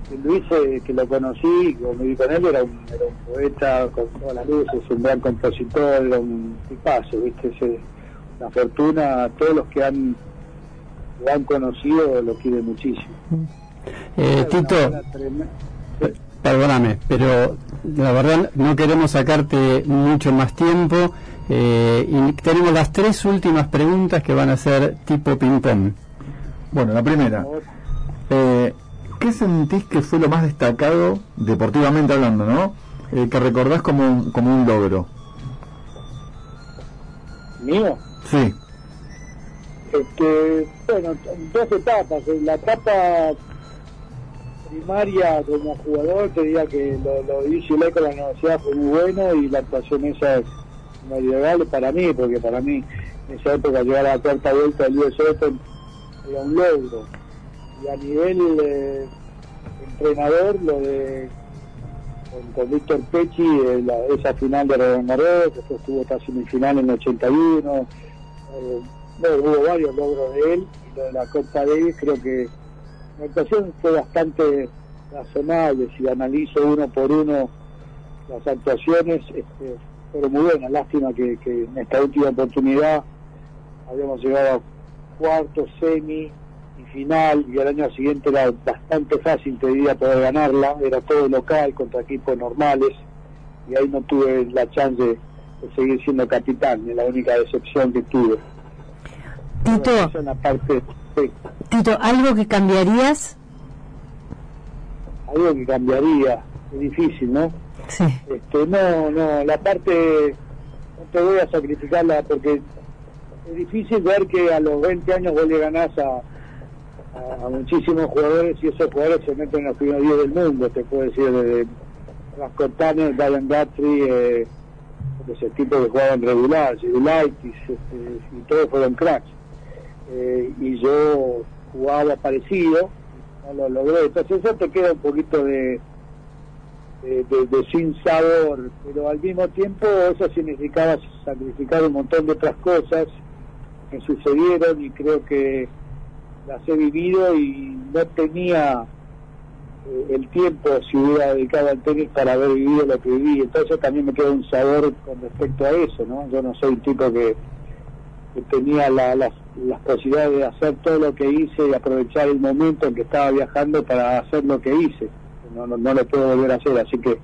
este, Luis, eh, que lo conocí, cuando viví con él, era un, poeta con todas las luces, un gran compositor, era un tipazo, ¿viste? Ese, una fortuna, todos los que han lo han conocido lo quieren muchísimo. Eh, Tito, tremenda- perdóname, pero la verdad no queremos sacarte mucho más tiempo eh, y tenemos las tres últimas preguntas que van a ser tipo ping-pong. Bueno, la primera. Eh, ¿Qué sentís que fue lo más destacado, deportivamente hablando, no? Eh, que recordás como un, como un logro. mío. Sí. Este, bueno, dos etapas. La etapa primaria como jugador te diría que lo, lo hice con la universidad fue muy bueno y la actuación esa es medieval para mí, porque para mí en esa época llegar a la cuarta vuelta del US Open era un logro. Y a nivel entrenador, lo de con, con Víctor Pechi, eh, la- esa final de Roland Garros, después tuvo esta semifinal en el 81, eh, bueno, hubo varios logros de él, y lo de la Copa Davis creo que la actuación fue bastante razonable, si analizo uno por uno las actuaciones, este, fueron muy buenas, lástima que, en esta última oportunidad habíamos llegado a cuarto, semi y final, y al año siguiente era bastante fácil, te diría, poder ganarla, era todo local contra equipos normales, y ahí no tuve la chance de seguir siendo capitán, es la única decepción que tuve. Tito, parte, sí, Tito, ¿algo que cambiarías? algo que cambiaría, es difícil, ¿no? Sí. Este, no, no, la parte no te voy a sacrificarla porque es difícil ver que a los 20 años vos le ganás a, a, a muchísimos jugadores y esos jugadores se meten en los primeros 10 del mundo, te puedo decir, desde Rascotaner, Brian Guthrie, eh, ese tipo que jugaban regular, Zidulaitis, este, y todos fueron cracks. Eh, y yo jugaba parecido, no lo logré, entonces eso te queda un poquito de, de, sin sabor, pero al mismo tiempo eso significaba sacrificar un montón de otras cosas que sucedieron y creo que las he vivido y no tenía eh, el tiempo si hubiera dedicado al tenis para haber vivido lo que viví, entonces también me queda un sabor con respecto a eso, ¿no? Yo no soy un tipo que, tenía la- las, las posibilidades de hacer todo lo que hice y aprovechar el momento en que estaba viajando para hacer lo que hice no, no, no lo puedo volver a hacer, así que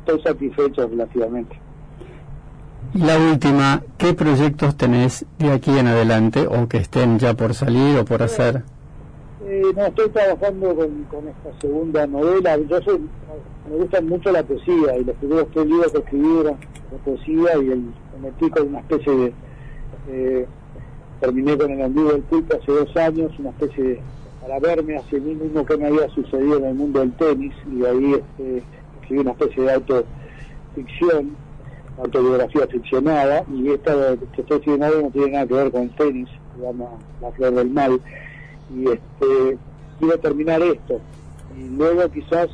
estoy satisfecho relativamente. La última, ¿qué proyectos tenés de aquí en adelante o que estén ya por salir o por hacer? Eh, no, estoy trabajando con, con esta segunda novela. Yo soy, me gusta mucho la poesía y los primeros tres libros que escribí eran de poesía y el, me metí con una especie de... eh, terminé con el ombligo del culto hace dos años, una especie de... para verme hacia mí mismo qué me había sucedido en el mundo del tenis y ahí este, escribí una especie de autoficción, autobiografía ficcionada y esta que estoy escribiendo no tiene nada que ver con el tenis, se La Flor del Mal y este quiero terminar esto y luego quizás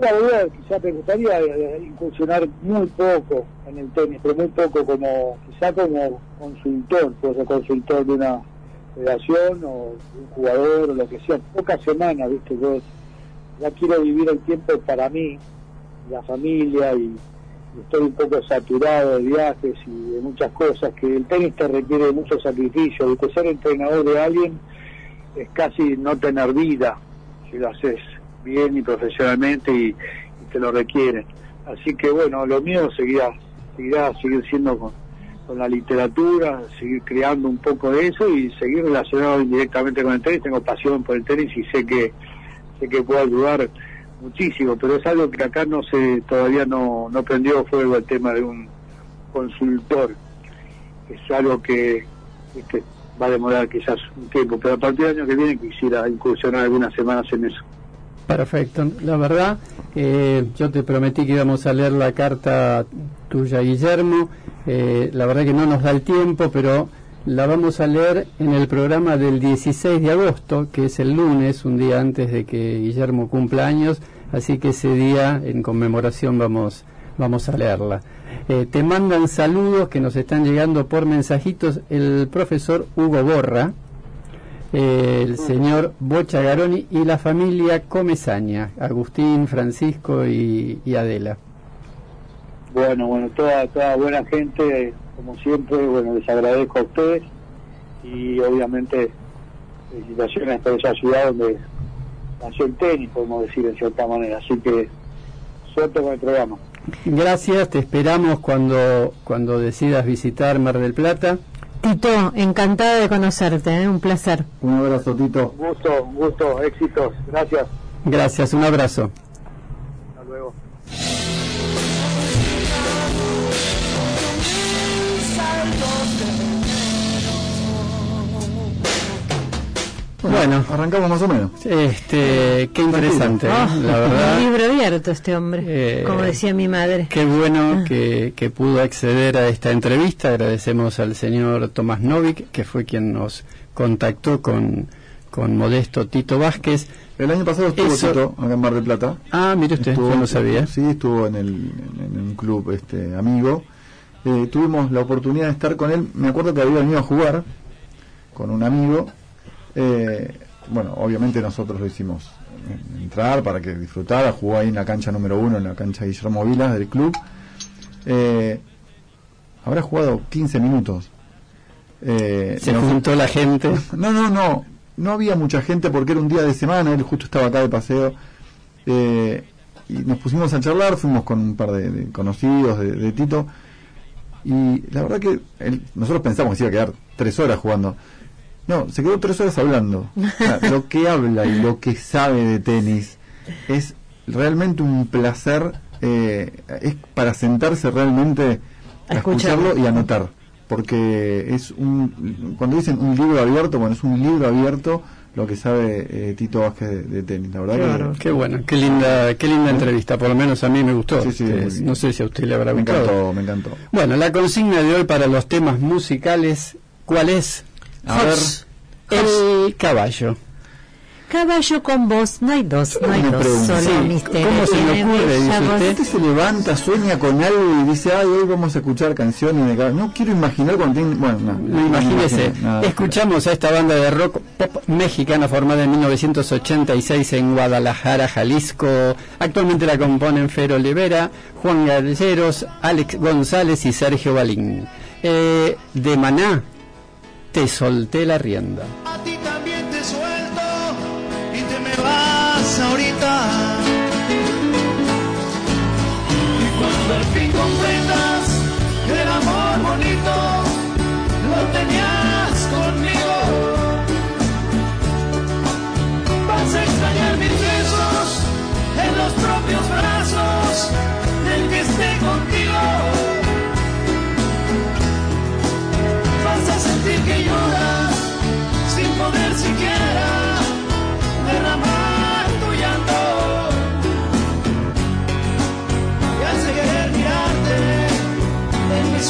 la verdad quizás me gustaría eh, incursionar muy poco en el tenis pero muy poco como quizá como consultor puedo ser consultor de una federación o un jugador o lo que sea. Pocas semanas viste yo ya quiero vivir el tiempo para mí la familia y, y estoy un poco saturado de viajes y de muchas cosas que el tenis te requiere mucho sacrificio viste ser entrenador de alguien es casi no tener vida si lo haces bien y profesionalmente y, te lo requieren. Así que bueno, lo mío seguirá, seguirá seguir siendo con, con la literatura, seguir creando un poco de eso y seguir relacionado indirectamente con el tenis. Tengo pasión por el tenis y sé que sé que puedo ayudar muchísimo, pero es algo que acá no se todavía no, no prendió fuego el tema de un consultor. Es algo que, que va a demorar quizás un tiempo, pero a partir del año que viene quisiera incursionar algunas semanas en eso. Perfecto. La verdad, eh, yo te prometí que íbamos a leer la carta tuya, Guillermo. Eh, la verdad que no nos da el tiempo, pero la vamos a leer en el programa del 16 de agosto, que es el lunes, un día antes de que Guillermo cumpla años. Así que ese día, en conmemoración, vamos, vamos a leerla. Eh, te mandan saludos que nos están llegando por mensajitos el profesor Hugo Borra, el señor Bocha Garoni y la familia Comezaña, Agustín, Francisco y, y Adela. Bueno, bueno, toda, toda buena gente, como siempre, bueno, les agradezco a ustedes y obviamente felicitaciones por esa ciudad donde nació el tenis, podemos decir en cierta manera. Así que suerte con el programa. Gracias, te esperamos cuando, cuando decidas visitar Mar del Plata. Tito, encantada de conocerte, ¿eh? un placer. Un abrazo, Tito. Gusto, gusto, éxitos, gracias. Gracias, un abrazo. Hasta luego. Bueno, arrancamos más o menos. Este, qué interesante, ¿eh? Oh, la verdad. Un libro abierto este hombre, Eh, como decía mi madre. Qué Ah. bueno que, que pudo acceder a esta entrevista. Agradecemos al señor Tomás Novik, que fue quien nos contactó con, con Modesto Tito Vázquez. El año pasado estuvo Eso- Tito acá en Mar del Plata. Ah, mire usted, yo no sabía. Sí, estuvo en, el, en, en un club este amigo. Eh, tuvimos la oportunidad de estar con él. Me acuerdo que había venido a jugar con un amigo. Eh, bueno, obviamente nosotros lo hicimos entrar para que disfrutara. Jugó ahí en la cancha número uno, en la cancha Guillermo Vilas del club. Eh, habrá jugado 15 minutos. Eh, Se nos- juntó la gente. no, no, no. No había mucha gente porque era un día de semana. Él justo estaba acá de paseo. Eh, y nos pusimos a charlar. Fuimos con un par de, de conocidos de, de Tito. Y la verdad que él- nosotros pensamos que se iba a quedar tres horas jugando. No, se quedó tres horas hablando. O sea, lo que habla y lo que sabe de tenis es realmente un placer. eh, es para sentarse realmente a escucharlo. escucharlo y anotar. Porque es un. Cuando dicen un libro abierto, bueno, es un libro abierto lo que sabe eh, Tito Vázquez de, de tenis. La verdad que. Qué bueno, qué linda, qué linda entrevista. Por lo menos a mí me gustó. Sí, sí, Eh, no sé si a usted le habrá Me gustado. encantó, me encantó. Bueno, la consigna de hoy para los temas musicales, ¿cuál es? A ver, el caballo. Caballo con vos, no hay dos, no hay dos, solo Sí, misterio. ¿cómo se le ocurre, dice usted? Usted se levanta, sueña con algo y dice, ay, hoy vamos a escuchar canciones de caballo. No quiero imaginar cuando tiene. Bueno, no. No, no imagínese, nada. escuchamos a esta banda de rock pop mexicana formada en 1986 en Guadalajara, Jalisco. Actualmente la componen Fer Olivera, Juan Galleros, Alex González y Sergio Balín. Eh, de Maná, te solté la rienda. A ti también te suelto y te me vas ahorita.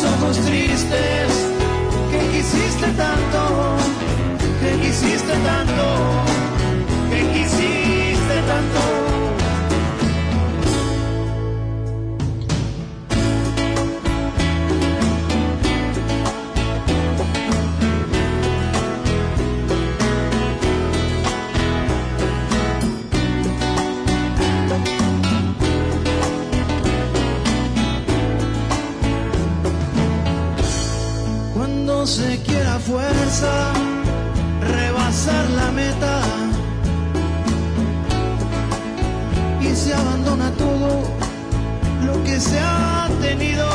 Ojos tristes que quisiste tanto, que quisiste tanto, fuerza rebasar la meta y se abandona todo lo que se ha tenido.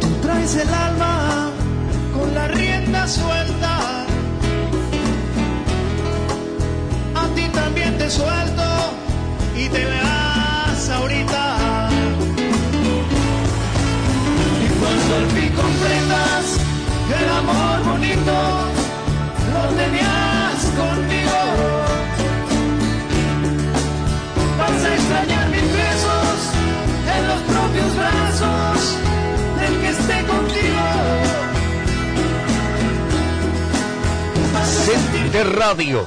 Tú traes el alma con la rienda suelta, a ti también te suelto y te verás ahorita. Al fin comprendas que el amor bonito lo tenías conmigo, de radio.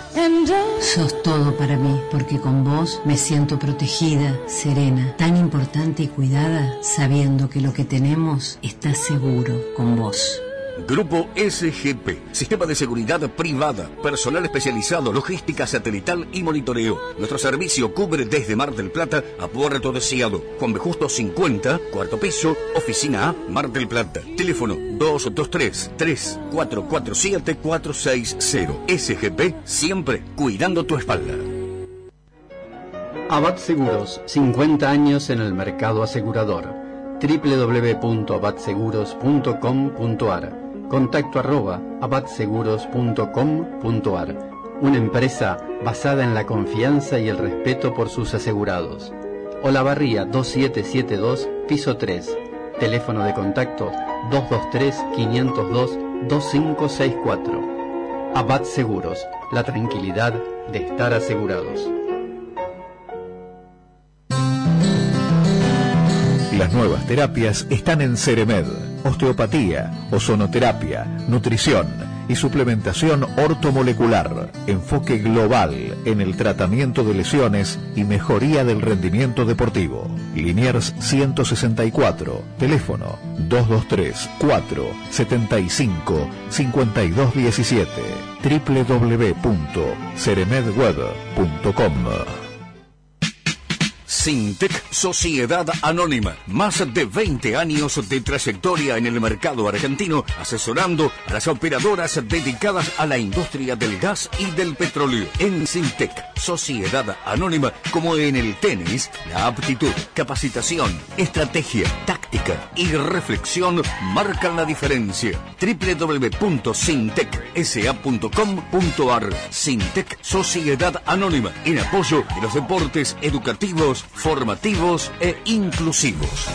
Sos todo para mí, porque con vos me siento protegida, serena, tan importante y cuidada, sabiendo que lo que tenemos está seguro con vos. Grupo SGP, Sistema de Seguridad Privada, personal especializado, logística satelital y monitoreo. Nuestro servicio cubre desde Mar del Plata a Puerto Deseado. Juan B. Justo 50, cuarto piso, oficina A, Mar del Plata. Teléfono 223-3447-460. SGP, siempre cuidando tu espalda. Abad Seguros, 50 años en el mercado asegurador. www.abadseguros.com.ar Contacto arroba abadseguros.com.ar Una empresa basada en la confianza y el respeto por sus asegurados. Olavarría 2772, piso 3. Teléfono de contacto 223-502 2564. Abad Seguros, la tranquilidad de estar asegurados. Las nuevas terapias están en Ceremed. Osteopatía, ozonoterapia, nutrición y suplementación ortomolecular. Enfoque global en el tratamiento de lesiones y mejoría del rendimiento deportivo. Liniers 164, teléfono 223 4 75 5217 www.ceremedweb.com Sintec Sociedad Anónima. Más de 20 años de trayectoria en el mercado argentino, asesorando a las operadoras dedicadas a la industria del gas y del petróleo. En Sintec Sociedad Anónima, como en el tenis, la aptitud, capacitación, estrategia, táctica y reflexión marcan la diferencia. www.sintecsa.com.ar Sintec Sociedad Anónima, en apoyo de los deportes educativos formativos e inclusivos.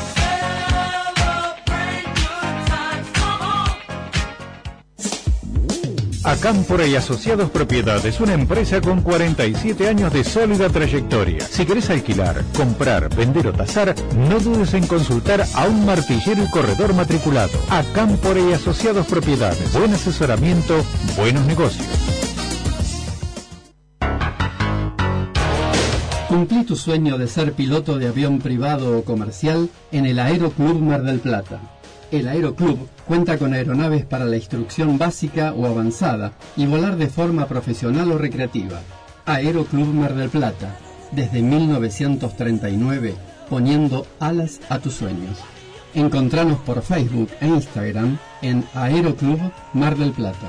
Acámpora y Asociados Propiedades, una empresa con 47 años de sólida trayectoria. Si querés alquilar, comprar, vender o tasar, no dudes en consultar a un martillero y corredor matriculado. Acámpora y Asociados Propiedades, buen asesoramiento, buenos negocios. Cumplí tu sueño de ser piloto de avión privado o comercial en el Aeroclub Mar del Plata. El Aeroclub cuenta con aeronaves para la instrucción básica o avanzada y volar de forma profesional o recreativa. Aeroclub Mar del Plata, desde 1939, poniendo alas a tus sueños. Encontranos por Facebook e Instagram en Aeroclub Mar del Plata.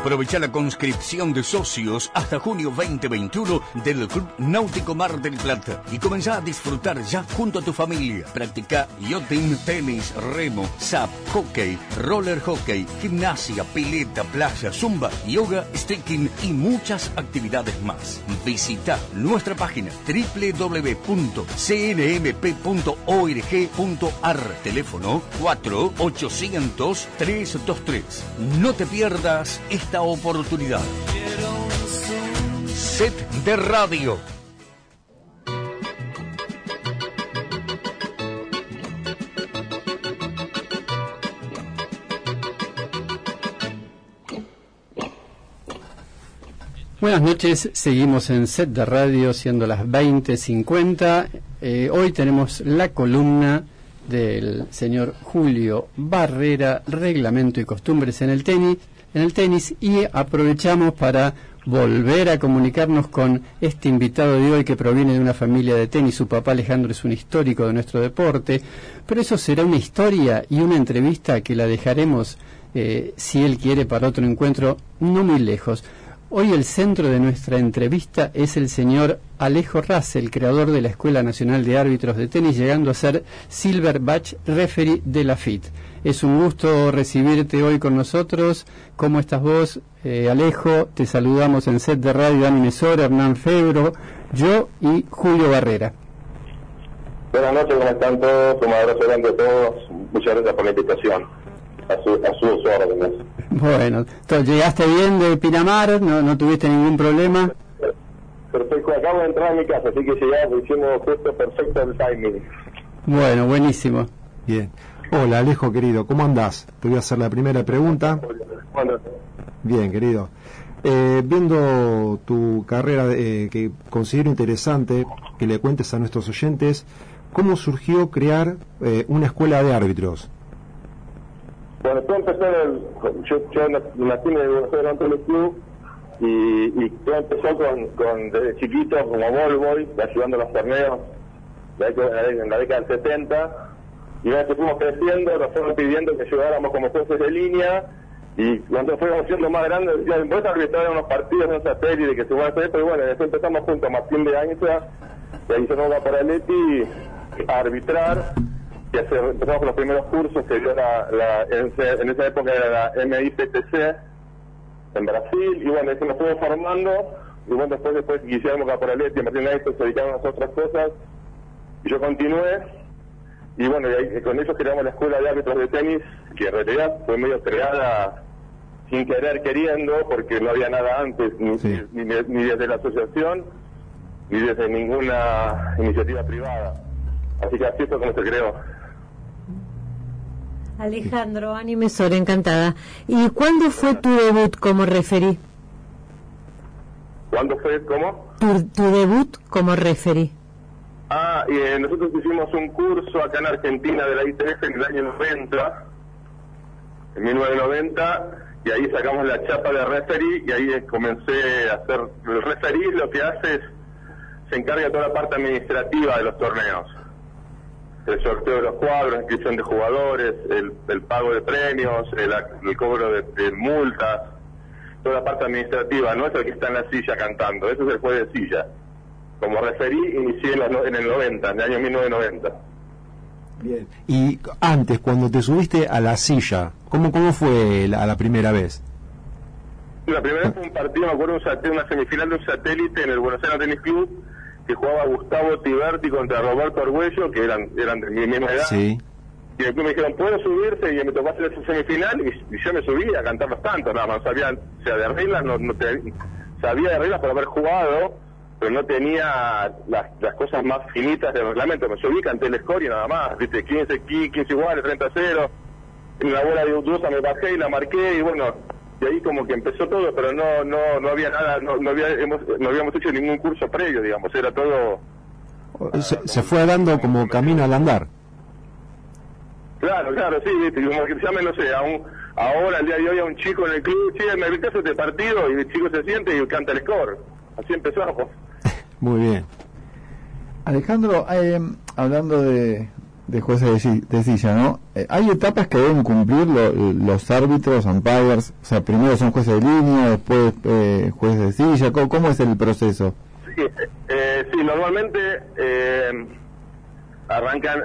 Aprovecha la conscripción de socios hasta junio 2021 del Club Náutico Mar del Plata y comenzá a disfrutar ya junto a tu familia. Practica yachting, tenis, remo, sap, hockey, roller hockey, gimnasia, pileta, playa, zumba, yoga, sticking y muchas actividades más. Visita nuestra página www.cnmp.org.ar Teléfono 4 800 323. No te pierdas oportunidad. Set de radio. Buenas noches, seguimos en set de radio siendo las 20.50. Eh, hoy tenemos la columna del señor Julio Barrera, Reglamento y Costumbres en el tenis, en el tenis y aprovechamos para volver a comunicarnos con este invitado de hoy que proviene de una familia de tenis. Su papá Alejandro es un histórico de nuestro deporte, pero eso será una historia y una entrevista que la dejaremos, eh, si él quiere, para otro encuentro no muy lejos. Hoy el centro de nuestra entrevista es el señor Alejo Russell, creador de la Escuela Nacional de Árbitros de Tenis, llegando a ser Silver Batch Referee de la FIT. Es un gusto recibirte hoy con nosotros. ¿Cómo estás vos, eh, Alejo? Te saludamos en set de radio Dani Mesor, Hernán Febro, yo y Julio Barrera. Buenas noches, ¿cómo están todos? Un abrazo grande a todos. Muchas gracias por la invitación. A, su, a sus órdenes. Bueno, entonces, ¿llegaste bien de Pinamar? ¿No, no tuviste ningún problema? Perfecto, acabo de entrar a mi casa, así que llegamos, hicimos justo perfecto el timing. Bueno, buenísimo. Bien. Hola Alejo querido, ¿cómo andás? Te voy a hacer la primera pregunta. Bien, querido. Eh, viendo tu carrera eh, que considero interesante, que le cuentes a nuestros oyentes, ¿cómo surgió crear eh, una escuela de árbitros? Bueno, todo empezó en el, yo, yo nací en el club y, y todo empezó con, con desde chiquito como ball boy, ayudando a los torneos en la década del 70 y una vez que fuimos creciendo nos fueron pidiendo que ayudáramos como jueces de línea. Y cuando fuimos siendo más grandes decían vos arbitrar unos partidos en esa serie de que se van a hacer pero bueno después empezamos juntos Martín de Ainsa y ahí se nos va para Leti a arbitrar y hacer, empezamos con los primeros cursos que dio la, en, esa época era la MIPTC en Brasil y bueno, se nos fuimos formando y bueno, después después Guillermo Caporaletti y Martín Ainsa se dedicaron a otras cosas y yo continué y bueno, y ahí- con ellos creamos la escuela de árbitros de tenis, que en realidad fue medio creada sin querer, queriendo, porque no había nada antes, ni, ni, ni desde la asociación, ni desde ninguna iniciativa privada. Así que así fue como se creó. Alejandro, Anime Sore, encantada. ¿Y cuándo fue tu debut como referí? ¿Cuándo fue? ¿Cómo? Tu, tu debut como referí. Ah, y eh, nosotros hicimos un curso acá en Argentina de la ITF en el año 90, en 1990, y ahí sacamos la chapa de referee y ahí comencé a hacer... El referee lo que hace es, se encarga de toda la parte administrativa de los torneos. El sorteo de los cuadros, la inscripción de jugadores, el, pago de premios, el, el cobro de, de multas, toda la parte administrativa, no es el que está en la silla cantando, eso es el juez de silla. Como referí, inicié en, no- en el 90, en el año 1990. Bien. Y antes, cuando te subiste a la silla, ¿cómo, cómo fue la, la primera vez? La primera vez fue un partido, me acuerdo, un sate- una semifinal de un satélite en el Buenos Aires Tennis Club, que jugaba Gustavo Tiberti contra Roberto Arguello, que eran, eran de mi misma edad. Sí. Y después me dijeron, ¿puedo subirse? Y me tocó hacer esa semifinal, y, y yo me subí a cantar los tantos, nada más. Sabía, o sea, de reglas, no, no te- sabía de reglas por haber jugado, pero no tenía las, las cosas más finitas del reglamento. Me subí, canté el score y nada más, viste, 15, aquí, 15 iguales, 30 a 0. En la bola de Udusa me bajé y la marqué, y bueno, de ahí como que empezó todo, pero no no no había nada, no, no, había, hemos- no habíamos hecho ningún curso previo, digamos, era todo... Se, se fue dando como camino al andar. Claro, claro, sí, viste, como que llame, no sé, a un, ahora, al día de hoy, a un chico en el club, che, me abriste este partido, y el chico se siente y canta el score. Así empezamos. Muy bien. Alejandro, eh, hablando de, de jueces de, si- de silla, ¿no? Eh, hay etapas que deben cumplir lo- los árbitros, umpires, o sea, primero son jueces de línea, después eh, jueces de silla, ¿cómo, es el proceso? Sí, eh, sí normalmente arrancan,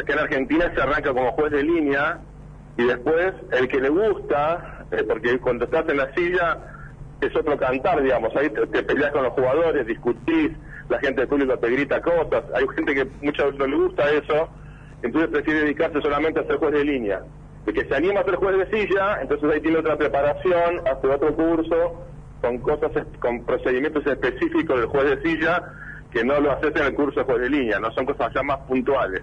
acá en Argentina se arranca como juez de línea y después el que le gusta, porque cuando estás en la silla es otro cantar, digamos, ahí te, te peleas con los jugadores, discutís, la gente del público te grita cosas, hay gente que veces no le gusta eso, entonces prefiere dedicarse solamente a ser juez de línea. El que se anima a ser juez de silla, entonces ahí tiene otra preparación, hace otro curso, con cosas, con procedimientos específicos del juez de silla que no lo haces en el curso de juez de línea, no son cosas ya más puntuales.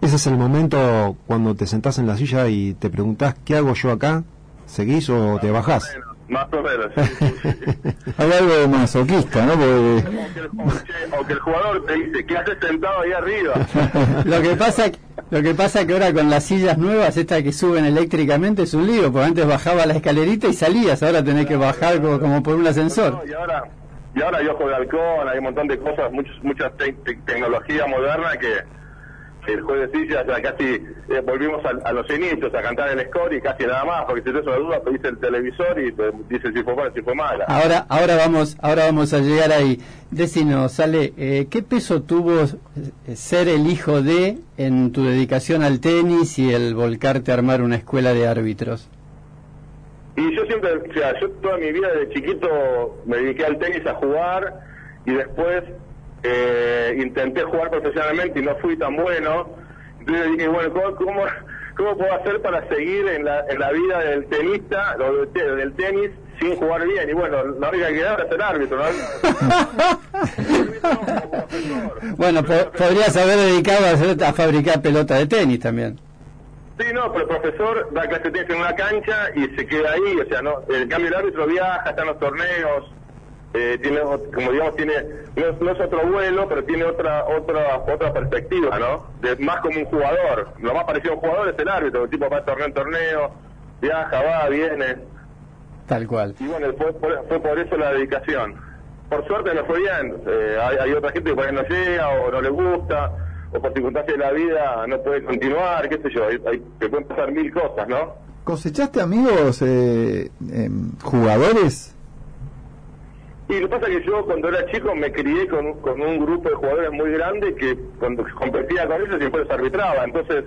Ese es el momento cuando te sentás en la silla y te preguntás, ¿qué hago yo acá? ¿Seguís o te bajás? Más o menos. sí. Hay algo de masoquista, ¿no? Porque o que el jugador te dice, ¿qué haces sentado ahí arriba? Lo que pasa lo que pasa que ahora con las sillas nuevas, estas que suben eléctricamente, es un lío, porque antes bajaba la escalerita y salías, ahora tenés que bajar como, como por un ascensor. y ahora y ahora hay ojo de halcón, hay un montón de cosas, muchas mucha te- te- tecnología moderna que el juez de silla ya casi eh, volvimos a, a los inicios, a cantar el score y casi nada más, porque si tienes una duda pedís el televisor y te dice si fue buena, si fue mala. Ahora, ahora vamos, ahora vamos a llegar ahí. Decinos, Sale, eh, ¿qué peso tuvo eh, ser el hijo de en tu dedicación al tenis y el volcarte a armar una escuela de árbitros? Y yo siempre, o sea, yo toda mi vida de chiquito me dediqué al tenis a jugar y después eh, intenté jugar profesionalmente y no fui tan bueno. Entonces dije, bueno, ¿cómo, cómo, cómo puedo hacer para seguir en la, en la vida del tenista, o del, te- del tenis, sin jugar bien? Y bueno, la única que quedaba era ser árbitro, ¿no? Bueno, po- podrías haber dedicado a, hacer- a fabricar pelota de tenis también. Sí, no, pero el profesor da clase de tenis en una cancha y se queda ahí, o sea, no, en cambio el árbitro viaja, está en los torneos, eh, tiene, como digamos, tiene, no, es- no es otro vuelo, pero tiene otra otra otra perspectiva, ¿no? De, más como un jugador, lo más parecido a un jugador es el árbitro, el tipo va de torneo en torneo, viaja, va, viene, Tal cual. y bueno, fue, por- fue por eso la dedicación. Por suerte me fue bien, eh, hay, hay otra gente que por ahí no llega o no le gusta, o por circunstancias de la vida no puede continuar, qué sé yo, hay, hay- te pueden pasar mil cosas, ¿no? ¿Cosechaste amigos eh, em, jugadores? Y lo que pasa es que yo cuando era chico me crié con, con un grupo de jugadores muy grande que cuando competía con ellos siempre los arbitraba. Entonces,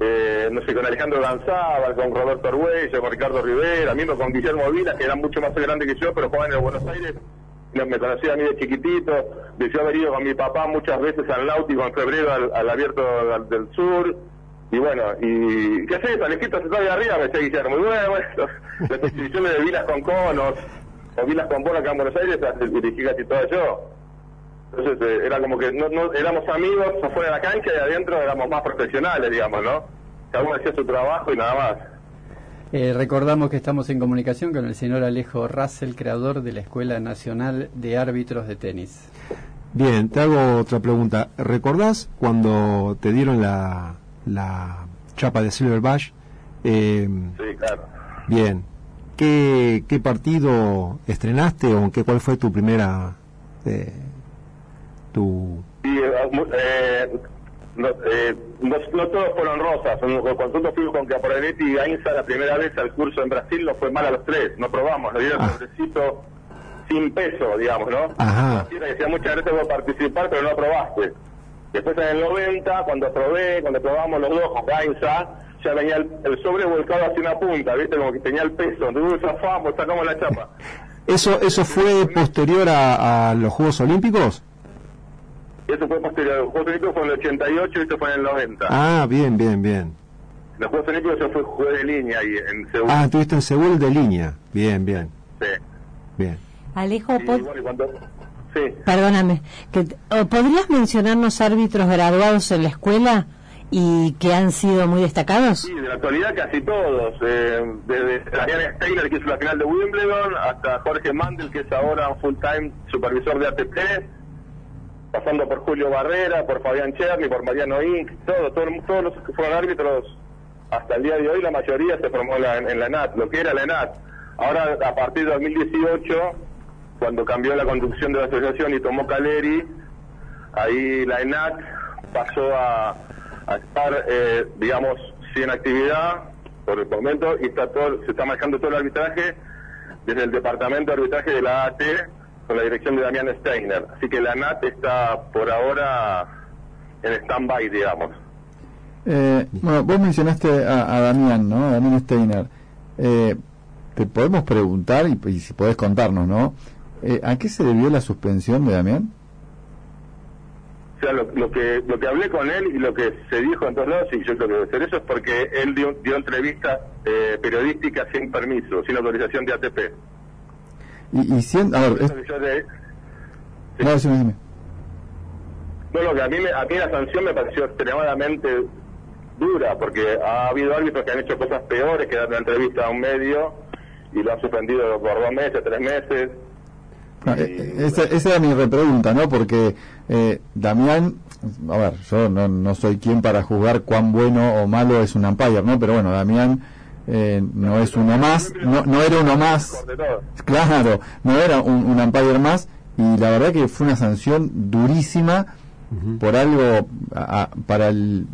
eh, no sé, con Alejandro Lanzábal, con Roberto Arguello, con Ricardo Rivera, mismo con Guillermo Vilas, que eran mucho más grande que yo, pero jugaban en el Buenos Aires. me conocía a mí de chiquitito, deseó haber ido con mi papá muchas veces al náutico en febrero al, al abierto del, sur. Y bueno, y ¿qué haces? Alejito, se está ahí arriba, me decía Guillermo. Y bueno, bueno, las exhibiciones de vilas con conos, o vilas con bono acá en Buenos Aires, las dirigí casi todas yo. Entonces eh, era como que no, no éramos amigos afuera de la cancha y adentro éramos más profesionales, digamos, ¿no? Cada uno hacía su trabajo y nada más. Eh, recordamos que estamos en comunicación con el señor Alejo Russell, creador de la Escuela Nacional de Árbitros de Tenis. Bien, te hago otra pregunta. ¿Recordás cuando te dieron la, la chapa de Silver Bash? Eh, Sí, claro. bien. ¿Qué, ¿Qué partido estrenaste o en qué, cuál fue tu primera... eh, tu... Y eh, eh, no, eh, no, no todos fueron rosas. Cuando nosotros fuimos con Caporanetti y Gainza la primera vez al curso en Brasil, nos fue mal a los tres. No probamos, nos dieron el sobrecito sin peso, digamos, ¿no? Ajá. Que decía muchas veces vos participar, pero no probaste. Después en el 90, cuando probé, cuando probamos los dos con Gainza, ya venía el, el sobre volcado hacia una punta, ¿viste? Como que tenía el peso. Entonces, zafamos, sacamos la chapa. ¿Eso, eso fue posterior a, a los Juegos Olímpicos? Eso fue posterior. Los Juegos Olímpicos fue en el 88 y esto fue en el 90. Ah, bien, bien, bien. Los Juegos Olímpicos yo fui juez de línea ahí en Seúl. Ah, estuviste en Seúl de línea. Bien, bien, Sí. bien. Alejo, bueno, cuando... Sí. perdóname, que, ¿podrías mencionarnos árbitros graduados en la escuela y que han sido muy destacados? Sí, de la actualidad casi todos. Eh, desde Daniel Steiner, que hizo la final de Wimbledon, hasta Jorge Mandel, que es ahora full-time supervisor de ATP, pasando por Julio Barrera, por Fabián Cherny, por Mariano Inc., todo, todo- todos los que fueron árbitros hasta el día de hoy, la mayoría se formó la, en la ENAT, lo que era la ENAT. Ahora, a partir de 2018, cuando cambió la conducción de la asociación y tomó Caleri, ahí la ENAC pasó a, a estar, eh, digamos, sin actividad por el momento y está todo, se está manejando todo el arbitraje desde el departamento de arbitraje de la AT con la dirección de Damián Steiner. Así que la NAT está por ahora en stand-by, digamos. Eh, bueno, vos mencionaste a, a Damián, ¿no? A Damián Steiner. Eh, te podemos preguntar, y, si podés contarnos, ¿no? Eh, ¿A qué se debió la suspensión de Damián? Sea, lo, lo que lo que hablé con él y lo que se dijo en todos lados, y yo creo que debe ser eso, es porque él dio, dio entrevistas eh, periodísticas sin permiso, sin autorización de ATP. Y, y sien- a ver, es- de- no, decime, decime. No, lo que a mí, me- a mí la sanción me pareció extremadamente dura, porque ha habido árbitros que han hecho cosas peores que dar una entrevista a un medio y lo han suspendido por dos meses, tres meses. No, eh, esa, esa era mi repregunta, ¿no? Porque eh, Damián, a ver, yo no, no soy quien para juzgar cuán bueno o malo es un umpire, ¿no? Pero bueno, Damián eh, no es uno más, no, no era uno más, claro, no era un, un umpire más, y la verdad que fue una sanción durísima por algo a- para el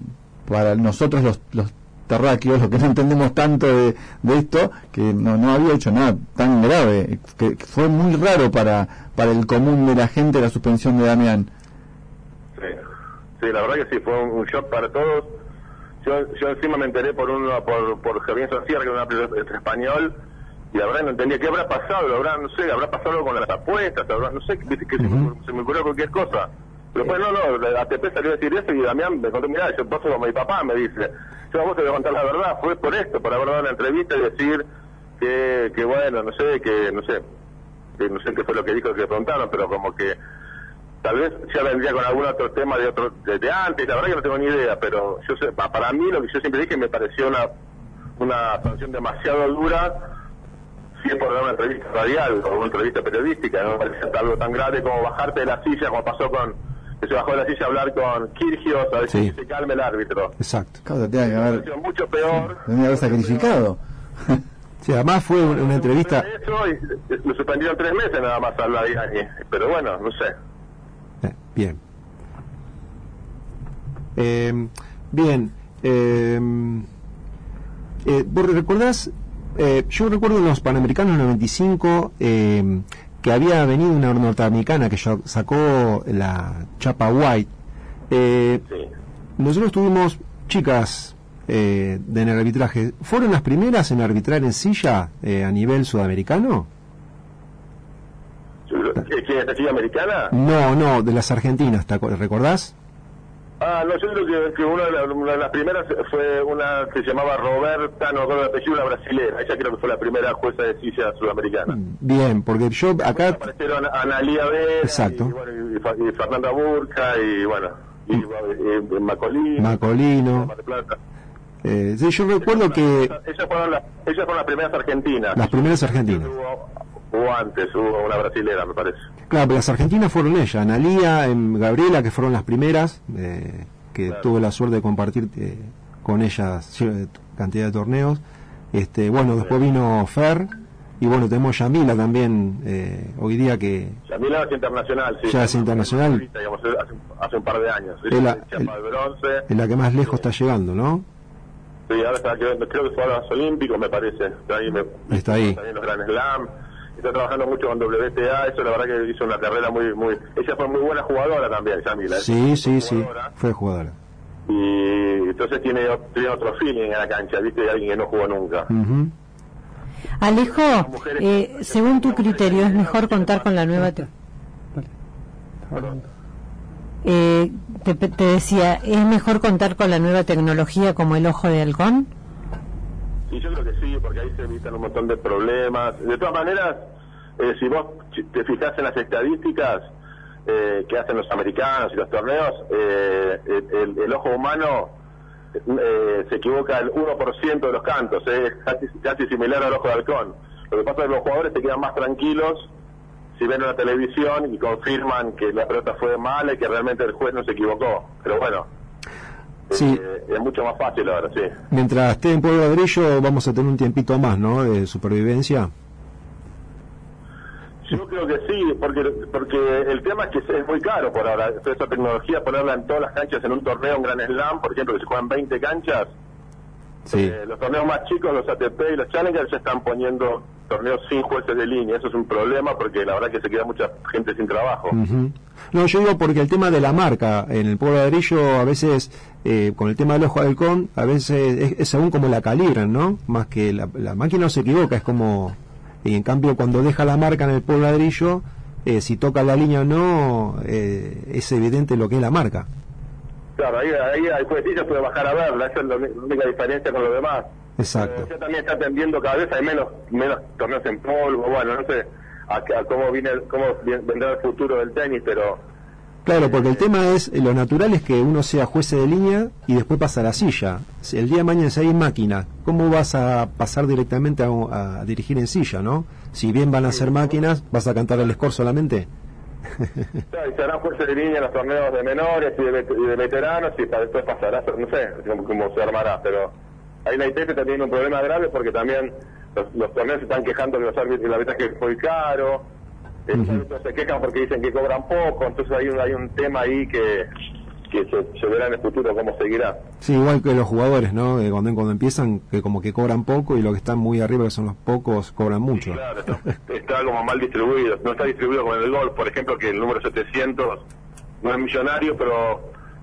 para nosotros los, los terráqueos, los que no entendemos tanto de, de esto, que no, no había hecho nada tan grave, que, que fue muy raro para, para el común de la gente la suspensión de Damián. Sí, la verdad que sí, fue un, un shock para todos. Yo, yo encima me enteré por uno, por, por Javier Sierra, que era un español, y la verdad no entendía qué habrá pasado, lo habrá, no sé, habrá pasado algo con las apuestas, habrá, no sé, que, que se, me, se me ocurrió cualquier cosa. Pero pues no, no, la ATP salió a decir eso y Damián me contó, mira, yo paso con mi papá, me dice, yo a vos te voy a contar la verdad, fue por esto, por haber dado la entrevista y decir que, que bueno, no sé, que no sé, que no sé qué fue lo que dijo que preguntaron, pero como que tal vez ya vendría con algún otro tema de otro de, de antes, la verdad que no tengo ni idea, pero yo sé, pa- para mí lo que yo siempre dije me pareció una una sanción demasiado dura si es por dar una entrevista radial o una entrevista periodística, no me parece algo tan grave como bajarte de la silla, como pasó con que se bajó de la silla a hablar con Kirgios, a decir Sí. que se calme el árbitro. Exacto. Claro, tenía que haber, mucho peor. tenía que haber sacrificado. Sí, además fue una, una entrevista... Eso y lo suspendieron tres meses nada más al Ladigani. Pero bueno, no sé. Eh, bien. Eh, bien. Eh, eh, ¿Vos recordás? eh, yo recuerdo en los Panamericanos del 95 eh, que había venido una norteamericana que ya sacó la chapa White. Eh, nosotros tuvimos chicas eh, de en el arbitraje. ¿Fueron las primeras en arbitrar en silla eh, a nivel sudamericano? Eh, quién es americana? No, no, de las argentinas, ¿te recordás? Ah, no, yo creo que, que una, de la- una de las primeras fue una que se llamaba Roberta, no recuerdo el apellido, una brasilera. Ella creo que fue la primera jueza de silla sudamericana. Bien, porque yo acá... Aparecieron Analia Vera Exacto. y, bueno, y Fa- y Fernanda Burka y bueno, y, y Macolini. Macolino. Mar Plata. Eh, sí, yo recuerdo que Ellas fueron, las, ellas fueron las primeras argentinas. las primeras argentinas. Hubo antes, hubo una brasilera, me parece. Claro, pero las argentinas fueron ellas, Analía, em, Gabriela, que fueron las primeras, eh, que tuve la suerte de compartir eh, con ellas cier- cantidad de torneos. Este, bueno, después vino Fer, y bueno, tenemos Yamila también, eh, hoy día que Yamila es internacional, sí. Ya es internacional. Digamos, hace, hace un par de años. Es la- Chapa de bronce. es la que más lejos está llegando, ¿no? Sí, ahora está, creo, creo que fue a los Olímpicos, me parece. Está ahí, me, Está ahí. también los Grand Slam. Está trabajando mucho con WTA, eso la verdad que hizo una carrera muy, muy... Ella fue muy buena jugadora también, Yamila. Sí, sí, sí, fue jugadora. Y entonces tiene, tiene otro feeling en la cancha, ¿viste? De alguien que no jugó nunca. Ujú. Alejo, eh, según tu criterio, ¿es mejor contar con la nueva... te- Eh, te, te decía, ¿es mejor contar con la nueva tecnología como el ojo de halcón? Y yo creo que sí, porque ahí se evitan un montón de problemas. De todas maneras, eh, si vos te fijas en las estadísticas eh, que hacen los americanos y los torneos, eh, el, ojo humano eh, se equivoca el 1% de los cantos, es casi, casi similar al ojo de halcón. Lo que pasa es que los jugadores se quedan más tranquilos si ven una televisión y confirman que la pelota fue mala y que realmente el juez no se equivocó. Pero bueno, Sí. eh, es mucho más fácil ahora, sí. Mientras esté en Pueblo Ladrillo vamos a tener un tiempito más, ¿no? De supervivencia. Yo creo que sí, porque porque el tema es que es muy caro por ahora. Toda esa tecnología, ponerla en todas las canchas en un torneo, un Gran Slam, por ejemplo, que se juegan 20 canchas. Sí. Eh, los torneos más chicos, los ATP y los Challengers, ya están poniendo torneos sin jueces de línea. Eso es un problema porque la verdad que se queda mucha gente sin trabajo. Ujú. No, yo digo porque el tema de la marca en el pueblo ladrillo a veces, eh, con el tema del ojo de halcón, a veces es, es según como la calibran, ¿no? Más que la, la máquina no se equivoca, es como... Y en cambio cuando deja la marca en el pueblo ladrillo, eh, si toca la línea o no, eh, es evidente lo que es la marca. Claro, ahí, ahí el juecillo puede bajar a verla, esa es la única diferencia con lo demás. Exacto. Ya también está tendiendo cada vez, hay menos menos torneos en polvo, bueno, no sé a, a cómo viene cómo vendrá el futuro del tenis, pero Claro, porque el tema es, eh, lo natural es que uno sea juez de línea y después pasa a la silla. Si el día de mañana si hay máquina, ¿cómo vas a pasar directamente a, a dirigir en silla, no? Si bien van a ser máquinas, ¿vas a cantar el score solamente? Claro, y se harán jueces de línea en los torneos de menores y de, y de veteranos y para después pasará, no sé cómo se armará, pero ahí la ITF también tiene un problema grave porque también los, los torneos se están quejando de los árbitros, el arbitraje es muy caro, los árbitros se quejan porque dicen que cobran poco, entonces hay un, hay un tema ahí que, que se, se verá en el futuro cómo seguirá. Sí, igual que los jugadores, ¿no? Eh, cuando, cuando empiezan, que como que cobran poco y los que están muy arriba, que son los pocos, cobran mucho. Claro, está, está como mal distribuido. No está distribuido como en el golf, por ejemplo, que el número 700 no es millonario, pero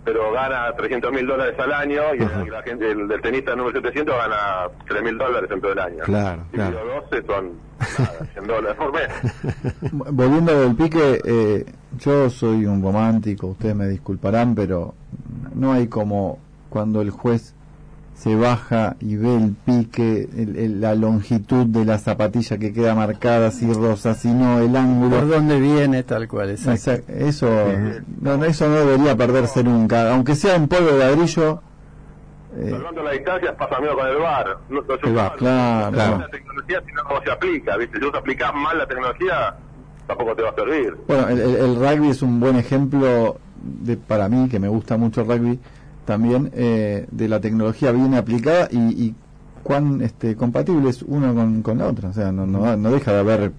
pero gana 300 mil dólares al año y el, la gente- el tenista número 700 gana 3 mil dólares en todo el año. Claro, Dividido 12 son nada, 100 dólares por mes. Volviendo del pique, eh, yo soy un romántico, ustedes me disculparán, pero no hay como cuando el juez se baja y ve el pique, el- el- la longitud de la zapatilla que queda marcada, si rosa, si no, el ángulo. ¿Por dónde viene tal cual? Exacto. Eso, no, no, eso no debería perderse nunca, aunque sea en polvo de ladrillo. eh, Salvando las distancias pasa medio con el VAR. No, no se El usa claro, claro. la tecnología, sino cómo se aplica. ¿viste? Si vos aplicás mal la tecnología, tampoco te va a servir. Bueno, el, el- el rugby es un buen ejemplo de, para mí, que me gusta mucho el rugby, también eh, de la tecnología bien aplicada y, y cuán este, compatible es uno con, con la otra. O sea, no, no, no deja de haber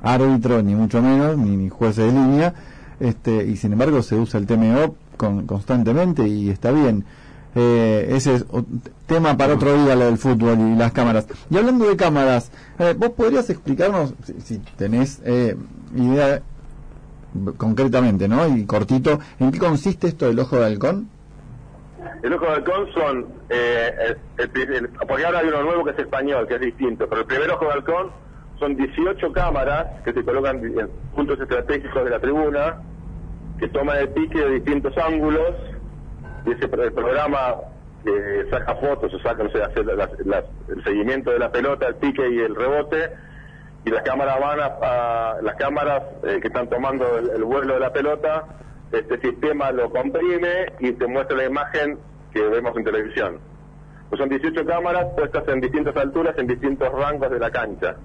árbitro, ni mucho menos, ni, jueces de línea, este, y sin embargo se usa el TMO con, constantemente y está bien. Eh, ese es tema para otro día, lo del fútbol y las cámaras. Y hablando de cámaras, eh, ¿vos podrías explicarnos, si, si tenés eh, idea concretamente, ¿no? Y cortito, ¿en qué consiste esto del ojo de halcón? El ojo de halcón son, eh, el- el el- porque ahora hay uno nuevo que es español, que es distinto, pero el primer ojo de halcón son 18 cámaras que se colocan en puntos estratégicos de la tribuna, que toman el pique de distintos ángulos, y ese programa que saca fotos o saca, no sé, hace el seguimiento de la pelota, el pique y el rebote, y las cámaras van a, las cámaras eh, que están tomando el vuelo de la pelota, este sistema lo comprime y te muestra la imagen que vemos en televisión. Pues son 18 cámaras puestas en distintas alturas, en distintos rangos de la cancha.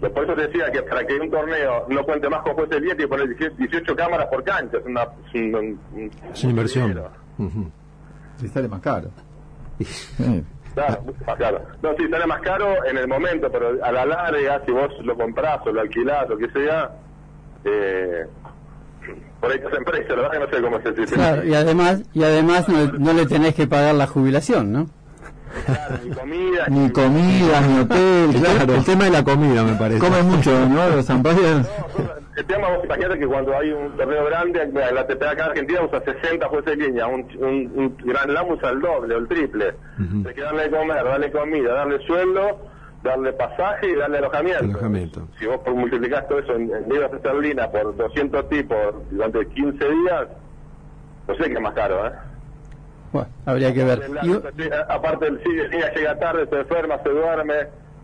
Pues Por eso te decía que para que un torneo no cuente más con jueces 10, tiene que poner 18 18 cámaras por cancha. Es una, es un- un- Es una inversión. Si sale más caro. Claro, mucho más caro. No, sí, sale más caro en el momento, pero a la larga, si vos lo comprás o lo alquilás, lo que sea, eh, por ahí te hacen precio, la verdad que no sé cómo se dice. Claro, y además, y además no, no le tenés que pagar la jubilación, ¿no? Ni comida, Ni comida, ni hotel, claro. El tema de la comida, me parece. Come mucho, ¿no? Los zampallas. El tema, vos imagínate que cuando hay un torneo grande, la TPA acá en Argentina usa 60 jueces de línea, un, un, un Gran Lam usa el doble o el triple. Hay que darle de comer, darle comida, darle sueldo, darle pasaje y darle alojamiento. Alojamiento. Si vos por- multiplicás todo eso en, en libras esterlinas por 200 tipos durante 15 días, no sé qué es más caro, ¿eh? Bueno, habría que ver. El- aparte el sigue, sigue, llega tarde, se enferma, se duerme,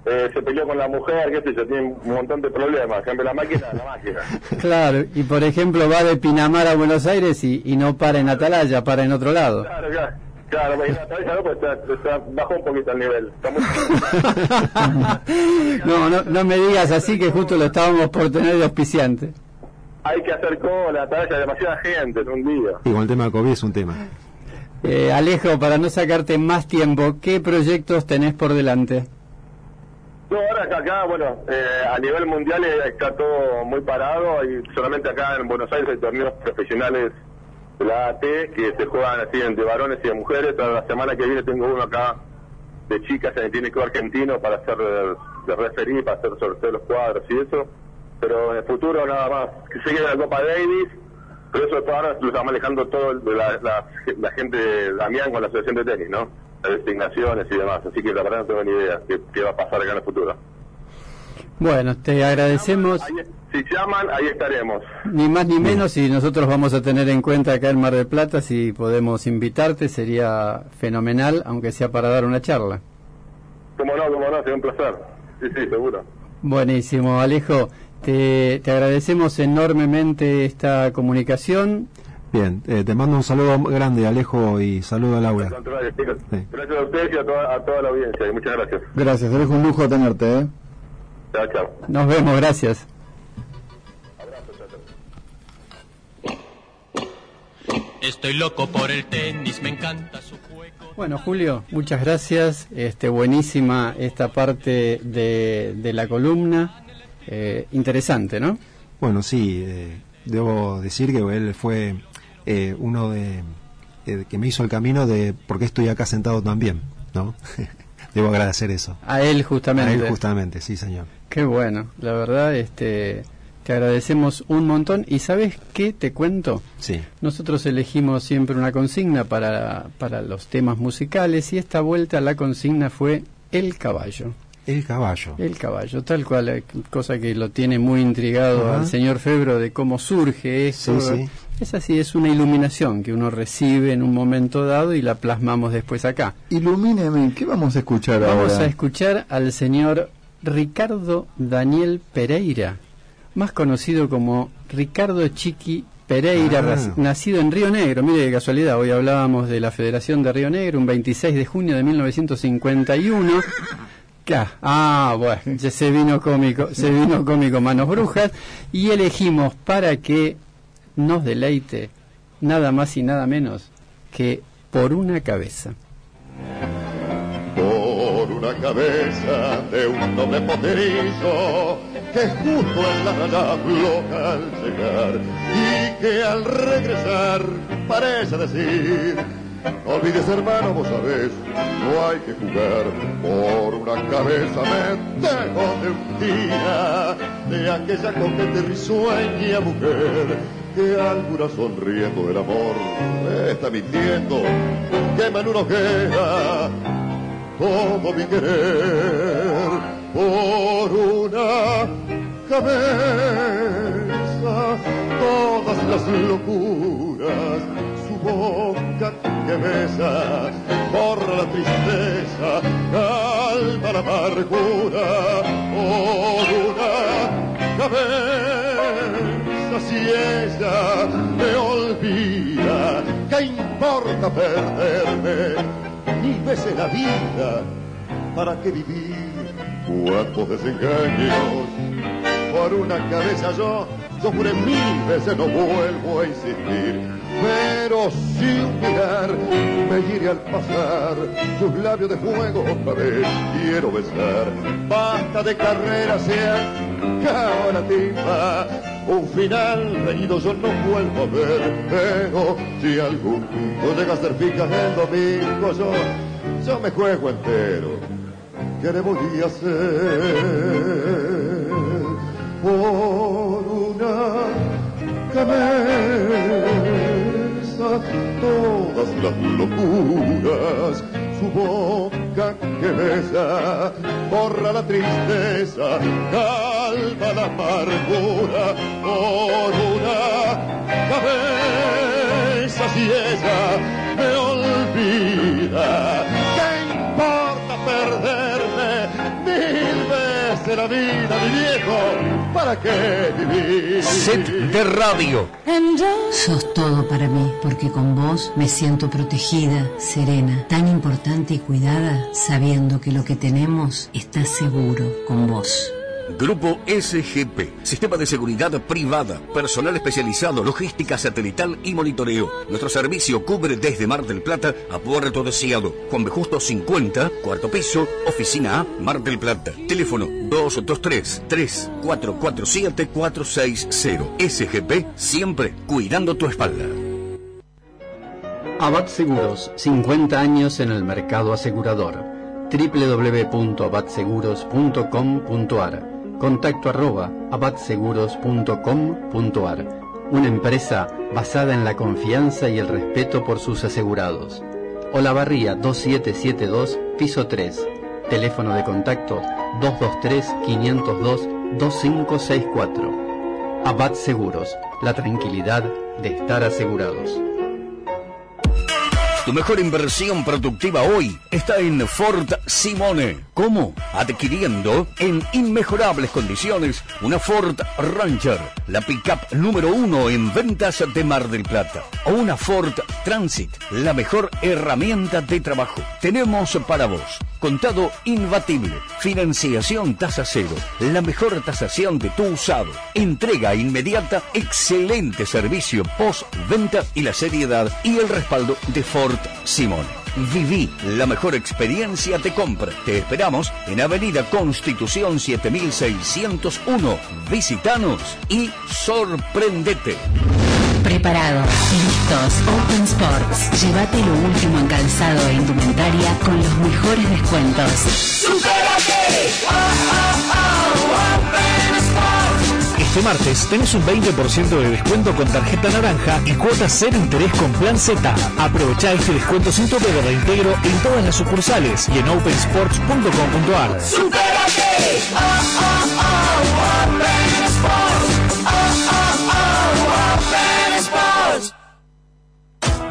eh, se peleó con la mujer, qué sé yo, tiene un montón de problemas. Cambia la máquina, la máquina. claro, y por ejemplo va de Pinamar a Buenos Aires y, y no para en Atalaya, para en otro lado. Claro, claro. Claro, la cabeza no, pues está, está- bajó un poquito el nivel. Está muy- No, no, no me digas así que justo lo estábamos por tener de auspiciante. Hay que hacer cola, tal vez hay demasiada gente en un día. Y con el tema de COVID es un tema. Eh, Alejo, para no sacarte más tiempo, ¿qué proyectos tenés por delante? No, ahora acá, acá bueno, eh, a nivel mundial eh, está todo muy parado y solamente acá en Buenos Aires hay torneos profesionales la AT que se juegan así entre varones y de mujeres. La semana que viene tengo uno acá de chicas en el técnico argentino para hacer de referir, para hacer sorteo de los cuadros y eso. Pero en el futuro nada más. Que sigue la Copa Davis, pero eso todo ahora lo está manejando todo el- la, la, la gente de Damián con la Asociación de Tenis, ¿no? Las designaciones y demás. Así que la verdad no tengo ni idea qué, qué va a pasar acá en el futuro. Bueno, te agradecemos Ahí- si llaman, ahí estaremos. ni más ni menos y nosotros vamos a tener en cuenta acá en Mar del Plata si podemos invitarte, sería fenomenal, aunque sea para dar una charla. Como no, como no, sería un placer. Sí, sí, seguro. Buenísimo, Alejo. Te, te agradecemos enormemente esta comunicación. Bien, eh, te mando un saludo grande, Alejo, y saludo a Laura. Gracias a ustedes y a toda, a toda la audiencia. Y muchas gracias. Gracias, es un lujo tenerte, ¿eh? Chao, chao. Nos vemos, gracias. Estoy loco por el tenis, me encanta su juego. Bueno, Julio, muchas gracias. Este, buenísima esta parte de, de la columna. Eh, interesante, ¿no? Bueno, sí, eh, debo decir que él fue eh, uno de eh, que me hizo el camino de por qué estoy acá sentado también, ¿no? debo agradecer eso. A él justamente. A él justamente, sí, señor. Qué bueno, la verdad, este, te agradecemos un montón. ¿Y sabes qué te cuento? Sí. Nosotros elegimos siempre una consigna para, para los temas musicales y esta vuelta la consigna fue El caballo. El caballo. El caballo, tal cual, eh, cosa que lo tiene muy intrigado Ajá. al señor Febro de cómo surge esto. Sí, sí. Es así, es una iluminación que uno recibe en un momento dado y la plasmamos después acá. Ilumíneme, ¿qué vamos a escuchar Vamos ahora? a escuchar al señor Ricardo Daniel Pereira, más conocido como Ricardo Chiqui Pereira, Ah. nacido en Río Negro. Mire qué casualidad, hoy hablábamos de la Federación de Río Negro, un 26 de junio de 1951. Ca- Ah, bueno, ya se vino cómico, se vino cómico Manos Brujas y elegimos para que nos deleite nada más y nada menos que por una cabeza. por una cabeza de un noble poderillo que justo en la raya bloca al llegar y que al regresar parece decir olvides hermano vos sabés no hay que jugar por una cabeza me dejo de un día de aquella coqueta y risueña mujer que alguna sonriendo el amor está mintiendo quema en una hoguera todo mi querer por una cabeza todas las locuras, su boca que besa por la tristeza, calma la amargura por una cabeza si ella me olvida, ¿qué importa perderme mil veces la vida? ¿Para qué vivir? Cuántos desengaños por una cabeza yo, yo juré mil veces no vuelvo a insistir, pero sin mirar me iré al pasar, sus labios de fuego otra vez quiero besar, basta de carrera, sea acaba timba, un final reñido yo no vuelvo a ver, pero si algún punto llega a ser fija el domingo yo, yo me juego entero. ¿qué le voy a hacer por una cabeza? Todas las locuras, su boca que besa, borra la tristeza, calma la amargura por una cabeza si ella me olvida. ¿Qué importa perderme mil la vida, mi viejo? ¿Para qué vivir? Set de radio. Sos todo para mí, porque con vos me siento protegida, serena, tan importante y cuidada, sabiendo que lo que tenemos está seguro con vos. Grupo SGP, Sistema de Seguridad Privada, personal especializado, logística satelital y monitoreo. Nuestro servicio cubre desde Mar del Plata a Puerto Deseado. Juan B. Justo 50, cuarto piso, oficina A, Mar del Plata. Teléfono 223-3447-460. SGP, siempre cuidando tu espalda. Abad Seguros, 50 años en el mercado asegurador. www.abadseguros.com.ar Contacto arroba abadseguros.com.ar Una empresa basada en la confianza y el respeto por sus asegurados. Olavarría 2772, piso 3. Teléfono de contacto 223-502-2564. Abad Seguros, la tranquilidad de estar asegurados. Tu mejor inversión productiva hoy está en Ford Simone. ¿Cómo? Adquiriendo en inmejorables condiciones una Ford Ranger, la pickup número uno en ventas de Mar del Plata. O una Ford Transit, la mejor herramienta de trabajo. Tenemos para vos contado imbatible, financiación tasa cero, la mejor tasación de tu usado, entrega inmediata, excelente servicio post-venta y la seriedad y el respaldo de Ford Simón. Viví la mejor experiencia de compra. Te esperamos en Avenida Constitución 7601. Visitanos y sorprendete. Preparados, listos, Open Sports. Llévate lo último en calzado e indumentaria con los mejores descuentos. Este martes tenés un 20% de descuento con tarjeta naranja y cuotas cero interés con plan Z. Aprovecha este descuento sin tope de reintegro en todas las sucursales y en opensports.com.ar.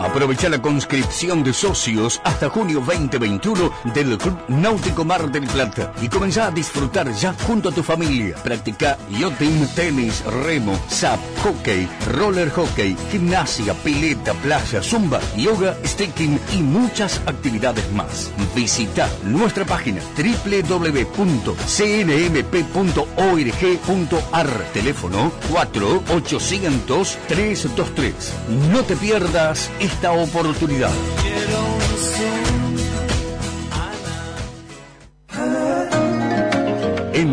Aprovecha la conscripción de socios hasta junio 2021 del Club Náutico Mar del Plata y comenzá a disfrutar ya junto a tu familia. Practica yachting, tenis, remo, SAP, hockey, roller hockey, gimnasia, pileta, playa, zumba, yoga, sticking y muchas actividades más. Visita nuestra página www.cnmp.org.ar Teléfono 4800 323. No te pierdas esta oportunidad.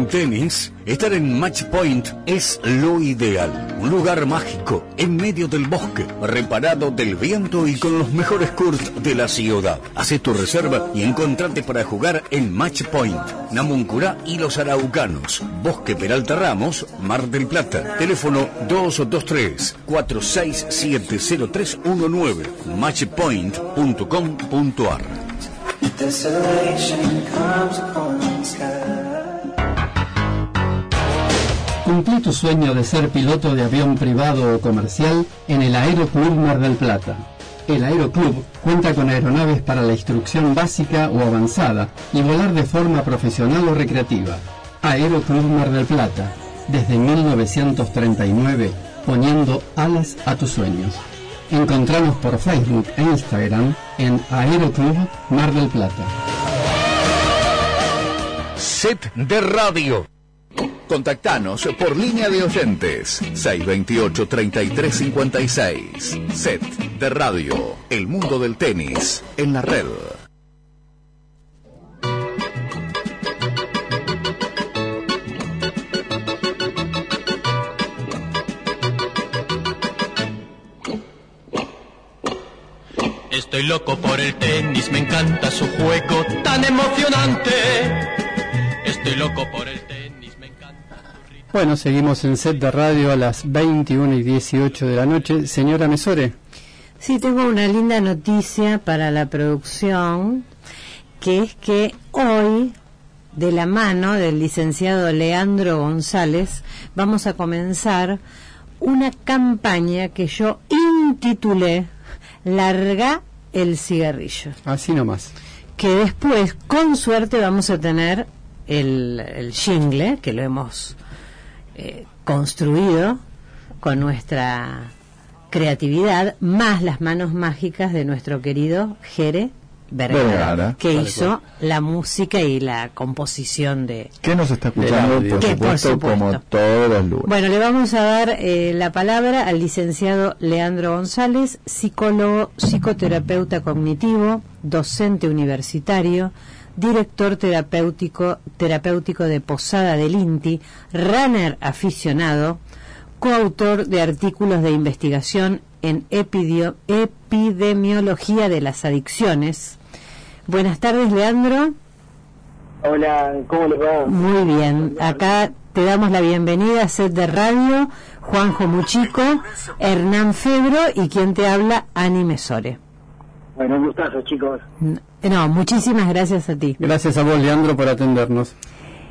En tenis, estar en Match Point es lo ideal. Un lugar mágico, en medio del bosque, reparado del viento y con los mejores courts de la ciudad. Haz tu reserva y encontrate para jugar en Match Point, Namuncurá y Los Araucanos. Bosque Peralta Ramos, Mar del Plata. Teléfono 223-4670319. Matchpoint.com.ar Cumplí tu sueño de ser piloto de avión privado o comercial en el Aeroclub Mar del Plata. El Aeroclub cuenta con aeronaves para la instrucción básica o avanzada y volar de forma profesional o recreativa. Aeroclub Mar del Plata, desde 1939, poniendo alas a tus sueños. Encontramos por Facebook e Instagram en Aeroclub Mar del Plata. Set de radio. Contactanos por línea de oyentes 628-3356. Set de radio. El mundo del tenis en la red. Estoy loco por el tenis, me encanta su juego tan emocionante. Estoy loco por el tenis. Bueno, seguimos en set de radio a las 21 y 18 de la noche. Señora Mesore. Sí, tengo una linda noticia para la producción, que es que hoy, de la mano del licenciado Leandro González, vamos a comenzar una campaña que yo intitulé Larga el cigarrillo. Así nomás. Que después, con suerte, vamos a tener el, el jingle, que lo hemos eh, construido con nuestra creatividad, más las manos mágicas de nuestro querido Jere Vergara, Vergara, que hizo la música y la composición de... Que nos está escuchando, por Que, por supuesto, supuesto. como todos los lunes. Bueno, le vamos a dar eh, la palabra al licenciado Leandro González, psicólogo, psicoterapeuta cognitivo, docente universitario, director terapéutico, terapéutico de Posada del INTI, runner aficionado, coautor de artículos de investigación en epidio- epidemiología de las adicciones. Buenas tardes, Leandro. Hola, ¿cómo les va? Muy bien, acá te damos la bienvenida a Set de Radio, Juanjo Muchico, Hernán Febro y quien te habla, Ani Mesore. Bueno, un gustazo, chicos. No, muchísimas gracias a ti. Gracias a vos, Leandro, por atendernos.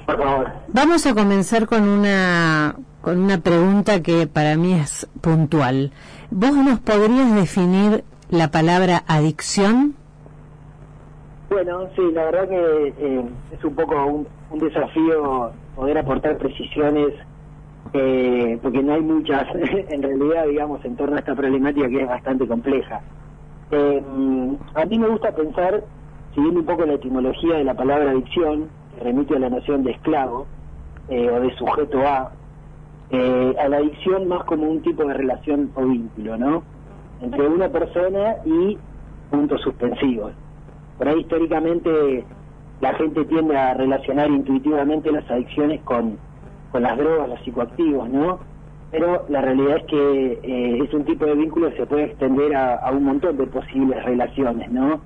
Por favor. Vamos a comenzar con una con una pregunta que para mí es puntual. ¿Vos nos podrías definir la palabra adicción? Bueno, sí, la verdad que eh, es un poco un, un desafío poder aportar precisiones, eh, porque no hay muchas, en realidad, digamos, en torno a esta problemática que es bastante compleja. Eh, a mí me gusta pensar, siguiendo un poco la etimología de la palabra adicción, que remite a la noción de esclavo eh, o de sujeto a, eh, a la adicción más como un tipo de relación o vínculo, ¿no? Entre una persona y puntos suspensivos. Por ahí históricamente la gente tiende a relacionar intuitivamente las adicciones con, con las drogas, los psicoactivos, ¿no? Pero la realidad es que eh, es un tipo de vínculo que se puede extender a, a un montón de posibles relaciones, ¿no?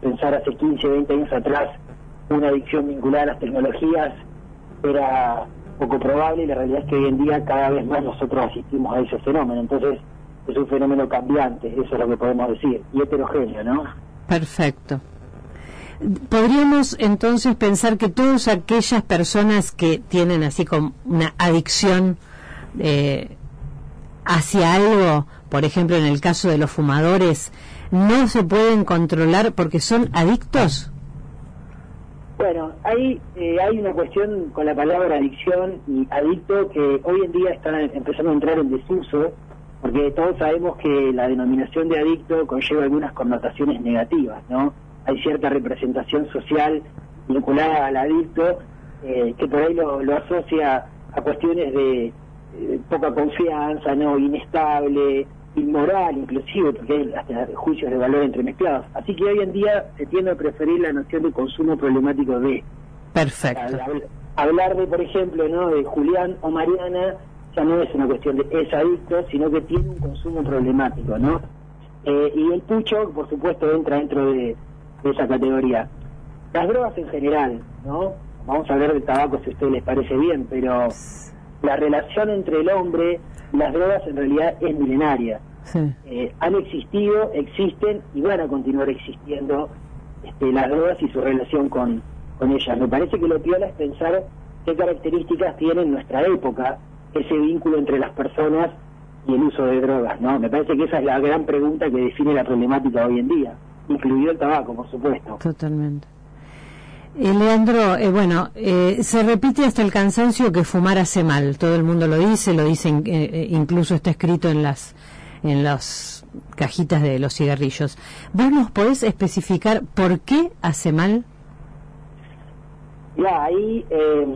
Pensar hace 15, 20 años atrás, una adicción vinculada a las tecnologías era poco probable y la realidad es que hoy en día cada vez más nosotros asistimos a ese fenómeno. Entonces es un fenómeno cambiante, eso es lo que podemos decir, y heterogéneo, ¿no? Perfecto. Podríamos entonces pensar que todas aquellas personas que tienen así como una adicción eh, hacia algo, por ejemplo en el caso de los fumadores, no se pueden controlar porque son adictos. Bueno, hay, eh, hay una cuestión con la palabra adicción y adicto que hoy en día está empezando a entrar en desuso, porque todos sabemos que la denominación de adicto conlleva algunas connotaciones negativas, ¿no? Hay cierta representación social vinculada al adicto eh, que por ahí lo, asocia a cuestiones de eh, poca confianza, ¿no? Inestable, inmoral inclusive, porque hay hasta juicios de valor entremezclados. Así que hoy en día se tiende a preferir la noción de consumo problemático de. Perfecto. Habl- Hablar de, por ejemplo, ¿no? de Julián o Mariana ya no es una cuestión de es adicto, sino que tiene un consumo problemático, ¿no? Eh, y el pucho, por supuesto, entra dentro de, de esa categoría. Las drogas en general, ¿no? Vamos a hablar del tabaco si a ustedes les parece bien, pero la relación entre el hombre las drogas en realidad es milenaria. Eh, han existido, existen y van a continuar existiendo este, las drogas y su relación con, con ellas. Me parece que lo piola es pensar qué características tiene en nuestra época ese vínculo entre las personas y el uso de drogas, ¿no? Me parece que esa es la gran pregunta que define la problemática hoy en día, incluido el tabaco, por supuesto. Totalmente. Leandro, eh, bueno, eh, se repite hasta el cansancio que fumar hace mal. Todo el mundo lo dice, lo dicen, eh, eh, incluso está escrito en las en las cajitas de los cigarrillos. ¿Vos nos podés especificar por qué hace mal? Ya, ahí, eh,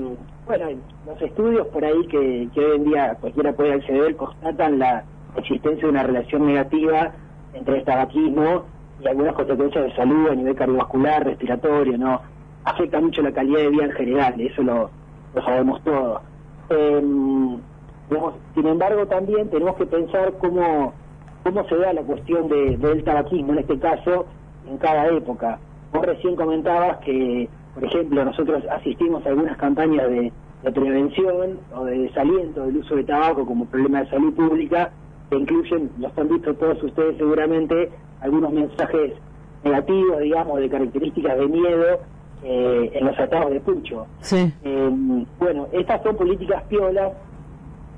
bueno, los estudios por ahí que, que hoy en día cualquiera puede acceder constatan la existencia de una relación negativa entre el tabaquismo y algunas consecuencias de salud a nivel cardiovascular, respiratorio, ¿no? Afecta mucho la calidad de vida en general, eso lo, sabemos todos. Digamos, sin embargo, también tenemos que pensar cómo, cómo se da la cuestión de, del tabaquismo, en este caso, en cada época. Vos recién comentabas que, por ejemplo, nosotros asistimos a algunas campañas de, de prevención o de desaliento del uso de tabaco como problema de salud pública, que incluyen, los han visto todos ustedes seguramente, algunos mensajes negativos, digamos, de características de miedo eh, en los atados de pucho. Sí. Eh, bueno, estas son políticas piolas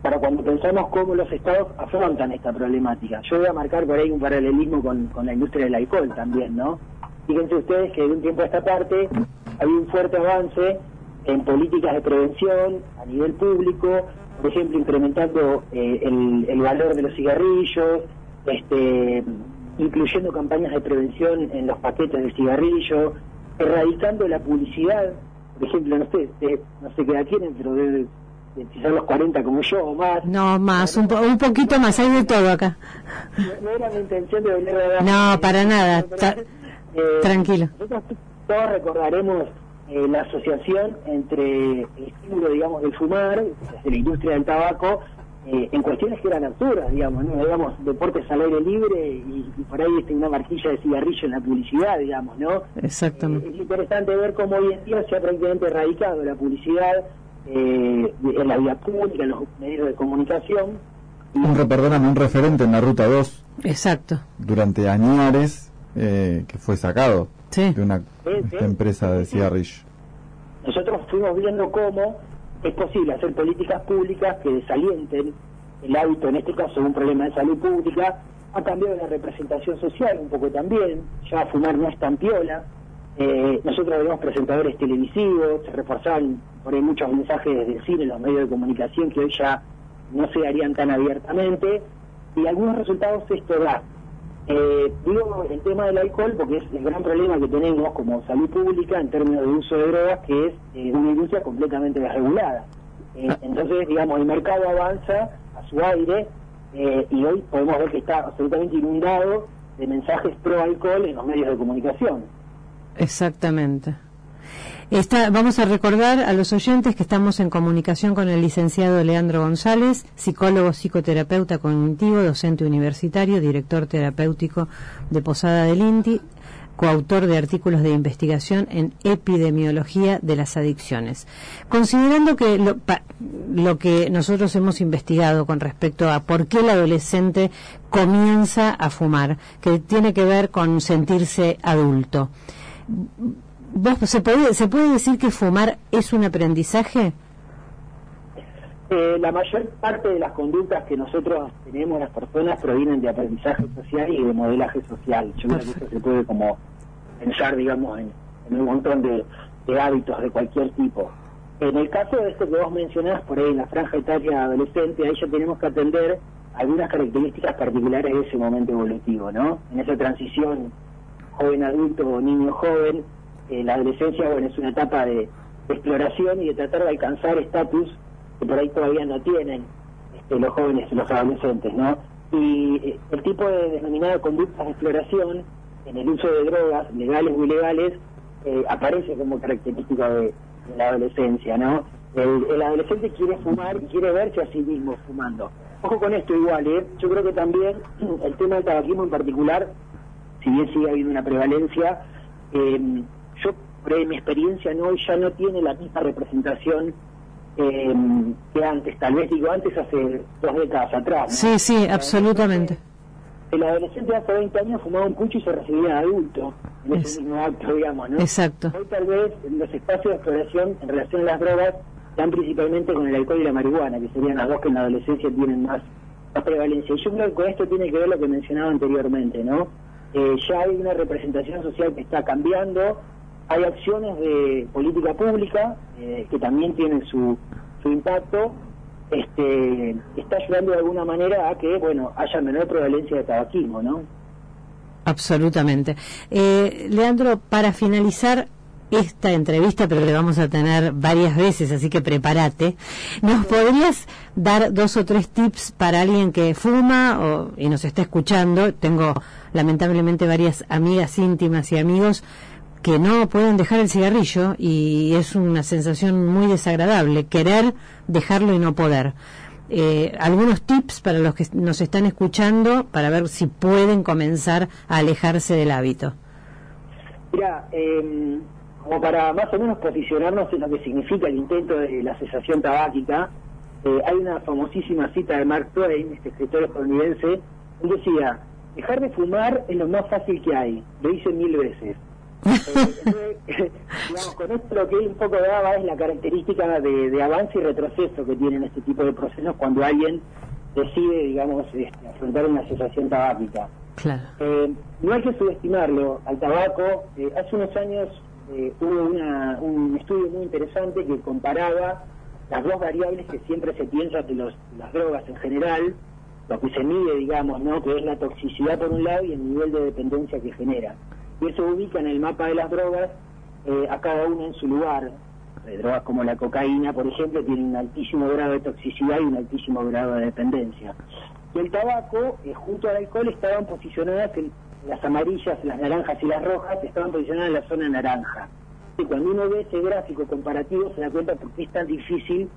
para cuando pensamos cómo los estados afrontan esta problemática. Yo voy a marcar por ahí un paralelismo con, con la industria del alcohol también, ¿no? Fíjense ustedes que de un tiempo a esta parte había un fuerte avance en políticas de prevención a nivel público, por ejemplo, incrementando eh, el, el valor de los cigarrillos, este, incluyendo campañas de prevención en los paquetes de cigarrillo, erradicando la publicidad, por ejemplo, no sé, de- no sé qué edad tienen, pero debe de quizás los 40 como yo o más. No, más, un, po- un poquito más, hay de todo acá. No, no era mi intención de venir a No, para nada. Eh, tranquilo. Nosotros todos recordaremos eh, la asociación entre el estímulo, digamos, del fumar, desde la industria del tabaco, eh, en cuestiones que eran absurdas, digamos, ¿no? digamos, deportes al aire libre y, y por ahí este, una marquilla de cigarrillo en la publicidad, digamos, ¿no? Exactamente. Es interesante ver cómo hoy en día se ha prácticamente erradicado la publicidad eh, en la vía pública, en los medios de comunicación. Un, perdóname, un referente en la Ruta 2 Exacto. durante añares eh, que fue sacado de una Sí, sí. empresa de cigarrillo. nosotros fuimos viendo cómo es posible hacer políticas públicas que desalienten el hábito, en este caso un problema de salud pública, ha cambiado la representación social un poco también, ya fumar no es tan piola, eh, nosotros vemos presentadores televisivos, se reforzaban por ahí muchos mensajes desde el cine, los medios de comunicación que hoy ya no se darían tan abiertamente, y algunos resultados esto da. Eh, digo el tema del alcohol porque es el gran problema que tenemos como salud pública en términos de uso de drogas, que es eh, una industria completamente desregulada. Eh, entonces, digamos, el mercado avanza a su aire eh, y hoy podemos ver que está absolutamente inundado de mensajes pro alcohol en los medios de comunicación. Exactamente. Vamos a recordar a los oyentes que estamos en comunicación con el licenciado Leandro González, psicólogo psicoterapeuta cognitivo, docente universitario, director terapéutico de Posada del Inti, coautor de artículos de investigación en epidemiología de las adicciones. Considerando que lo, lo que nosotros hemos investigado con respecto a por qué el adolescente comienza a fumar, que tiene que ver con sentirse adulto. ¿Vos, se, puede, ¿Se puede decir que fumar es un aprendizaje? Eh, la mayor parte de las conductas que nosotros tenemos las personas provienen de aprendizaje social y de modelaje social. Yo creo que eso se puede como pensar, digamos, en, un montón de, de hábitos de cualquier tipo. En el caso de esto que vos mencionás, por ahí en la franja etaria adolescente, ahí ya tenemos que atender algunas características particulares de ese momento evolutivo, ¿no? En esa transición joven adulto o niño joven, eh, la adolescencia, bueno, es una etapa de, exploración y de tratar de alcanzar estatus que por ahí todavía no tienen este, los jóvenes, los adolescentes, ¿no? Y eh, el tipo de denominada conductas de exploración en el uso de drogas, legales o ilegales, eh, aparece como característica de, la adolescencia, ¿no? El, adolescente quiere fumar y quiere verse a sí mismo fumando. Ojo con esto igual, ¿eh? Yo creo que también el tema del tabaquismo en particular, si bien sigue habiendo una prevalencia, por mi experiencia no ya no tiene la misma representación eh, que antes, tal vez digo antes hace dos décadas atrás. ¿no? Sí, sí, absolutamente. El adolescente hace 20 años fumaba un pucho y se recibía adulto en ese mismo acto, digamos, ¿no? Exacto. Hoy tal vez los espacios de exploración en relación a las drogas están principalmente con el alcohol y la marihuana, que serían las dos que en la adolescencia tienen más, más prevalencia. Y yo creo que con esto tiene que ver lo que mencionaba anteriormente, ¿no? Eh, ya hay una representación social que está cambiando, hay acciones de política pública eh, que también tienen su, su impacto, este, está ayudando de alguna manera a que, bueno, haya menor prevalencia de tabaquismo, ¿no? Absolutamente. Eh, Leandro, para finalizar esta entrevista, pero le vamos a tener varias veces, así que prepárate, ¿nos podrías dar dos o tres tips para alguien que fuma o, y nos está escuchando? Tengo lamentablemente varias amigas íntimas y amigos que no pueden dejar el cigarrillo y es una sensación muy desagradable, querer dejarlo y no poder. Eh, algunos tips para los que nos están escuchando para ver si pueden comenzar a alejarse del hábito. Mira, eh, como para más o menos posicionarnos en lo que significa el intento de la cesación tabáquica, eh, hay una famosísima cita de Mark Twain, este escritor estadounidense, él decía, dejar de fumar es lo más fácil que hay, lo hice mil veces. Digamos, con esto lo que un poco daba es la característica de, de, avance y retroceso que tienen este tipo de procesos cuando alguien decide, digamos, este, afrontar una cesación tabáquica. Claro. Eh, no hay que subestimarlo al tabaco. Eh, hace unos años eh, hubo una, un estudio muy interesante que comparaba las dos variables que siempre se piensa de los, las drogas en general, lo que se mide, digamos, ¿no? que es la toxicidad por un lado y el nivel de dependencia que genera y eso ubica en el mapa de las drogas eh, a cada una en su lugar. Eh, drogas como la cocaína, por ejemplo, tienen un altísimo grado de toxicidad y un altísimo grado de dependencia. Y el tabaco, eh, junto al alcohol, estaban posicionadas, en, las amarillas, las naranjas y las rojas, estaban posicionadas en la zona naranja. Y cuando uno ve ese gráfico comparativo, se da cuenta por qué es tan difícil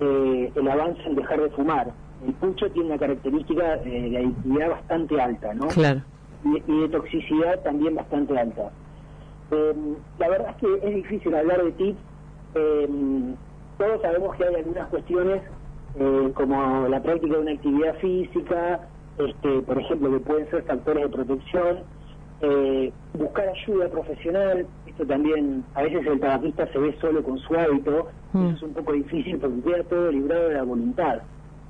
eh, el avance en dejar de fumar. El pucho tiene una característica de adictividad bastante alta, ¿no? Claro y, y de toxicidad también bastante alta. Eh, la verdad es que es difícil hablar de tips. Eh, todos sabemos que hay algunas cuestiones eh, como la práctica de una actividad física, este, por ejemplo, que pueden ser factores de protección, eh, buscar ayuda profesional, esto también, a veces el tabaquista se ve solo con su hábito, Mm. eso es un poco difícil porque queda todo librado de la voluntad.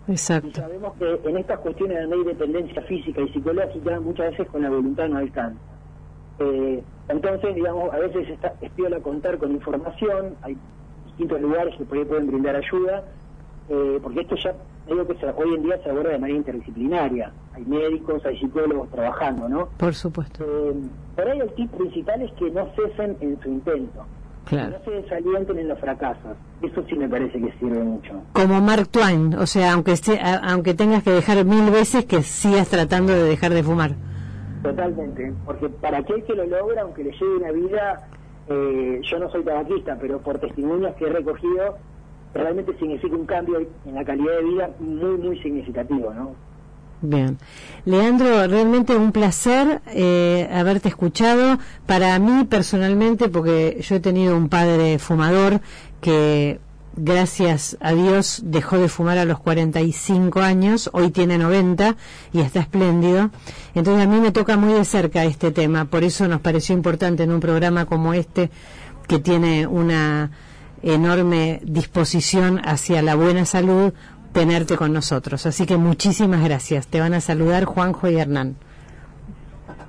Y Exacto. sabemos que en estas cuestiones donde hay dependencia física y psicológica, muchas veces con la voluntad no alcanza. Eh, entonces, digamos, a veces está, es piola contar con información, hay distintos lugares que por ahí pueden brindar ayuda, eh, porque esto ya, digo que se- hoy en día se aborda de manera interdisciplinaria. Hay médicos, hay psicólogos trabajando, ¿no? Por supuesto. Eh, por ahí el tip principal es que no cesen en su intento, Claro. no se desalienten en los fracasos. Eso sí me parece que sirve mucho. Como Mark Twain, o sea, aunque a- aunque tengas que dejar mil veces, que sigas tratando de dejar de fumar. Totalmente, porque para aquel que lo logra, aunque le lleve una vida, eh, yo no soy tabaquista, pero por testimonios que he recogido, realmente significa un cambio en la calidad de vida muy, muy significativo, ¿no? Bien. Leandro, realmente un placer eh, haberte escuchado. Para mí personalmente, porque yo he tenido un padre fumador que, gracias a Dios, dejó de fumar a los 45 años, hoy tiene 90 y está espléndido. Entonces a mí me toca muy de cerca este tema, por eso nos pareció importante en un programa como este, que tiene una enorme disposición hacia la buena salud, tenerte con nosotros. Así que muchísimas gracias. Te van a saludar Juanjo y Hernán.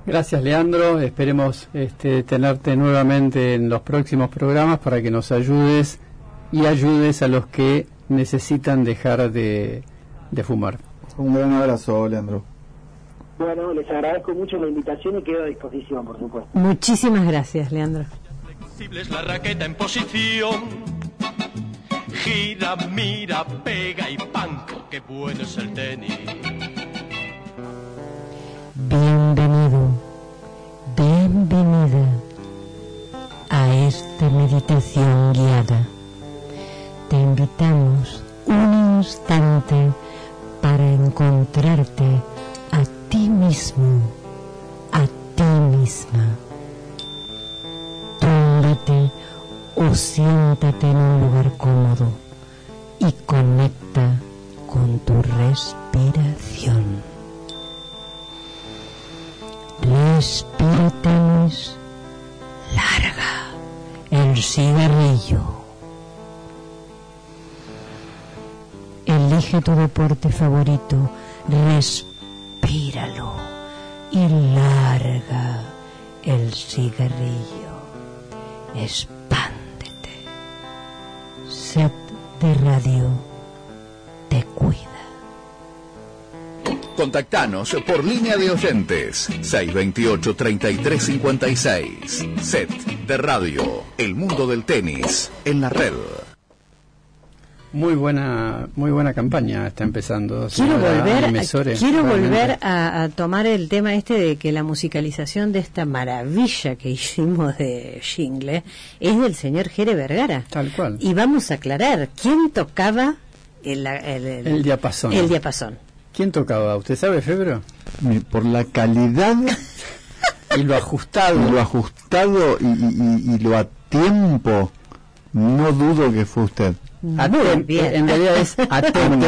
Gracias, Leandro. Esperemos este, tenerte nuevamente en los próximos programas para que nos ayudes y ayudes a los que necesitan dejar de, de fumar. Un gran abrazo, Leandro. Bueno, les agradezco mucho la invitación y quedo a disposición, por supuesto. Muchísimas gracias, Leandro. la raqueta en posición. Gira, mira, pega y panco, qué bueno es el tenis. Bienvenido, bienvenida a esta meditación guiada. Te invitamos un instante para encontrarte a ti mismo, a ti misma. Túmbate o siéntate en un lugar cómodo y conecta con tu respiración. Respira tenis, larga el cigarrillo. Elige tu deporte favorito, respíralo y larga el cigarrillo. Set de radio te cuida. Contactanos por línea de oyentes 628-3356. Set de radio. El mundo del tenis en la red. Muy buena, muy buena campaña está empezando. Quiero volver, a, Mesore, quiero realmente. volver a, a tomar el tema este de que la musicalización de esta maravilla que hicimos de Jingle es del señor Jere Vergara. Tal cual. Y vamos a aclarar quién tocaba el, el, el- El diapasón. el diapasón. ¿Quién tocaba? ¿Usted sabe, Febro? Por la calidad y lo ajustado. y lo ajustado y, y- y- y lo a tiempo, no dudo que fue usted. A tem- en realidad es a tempo.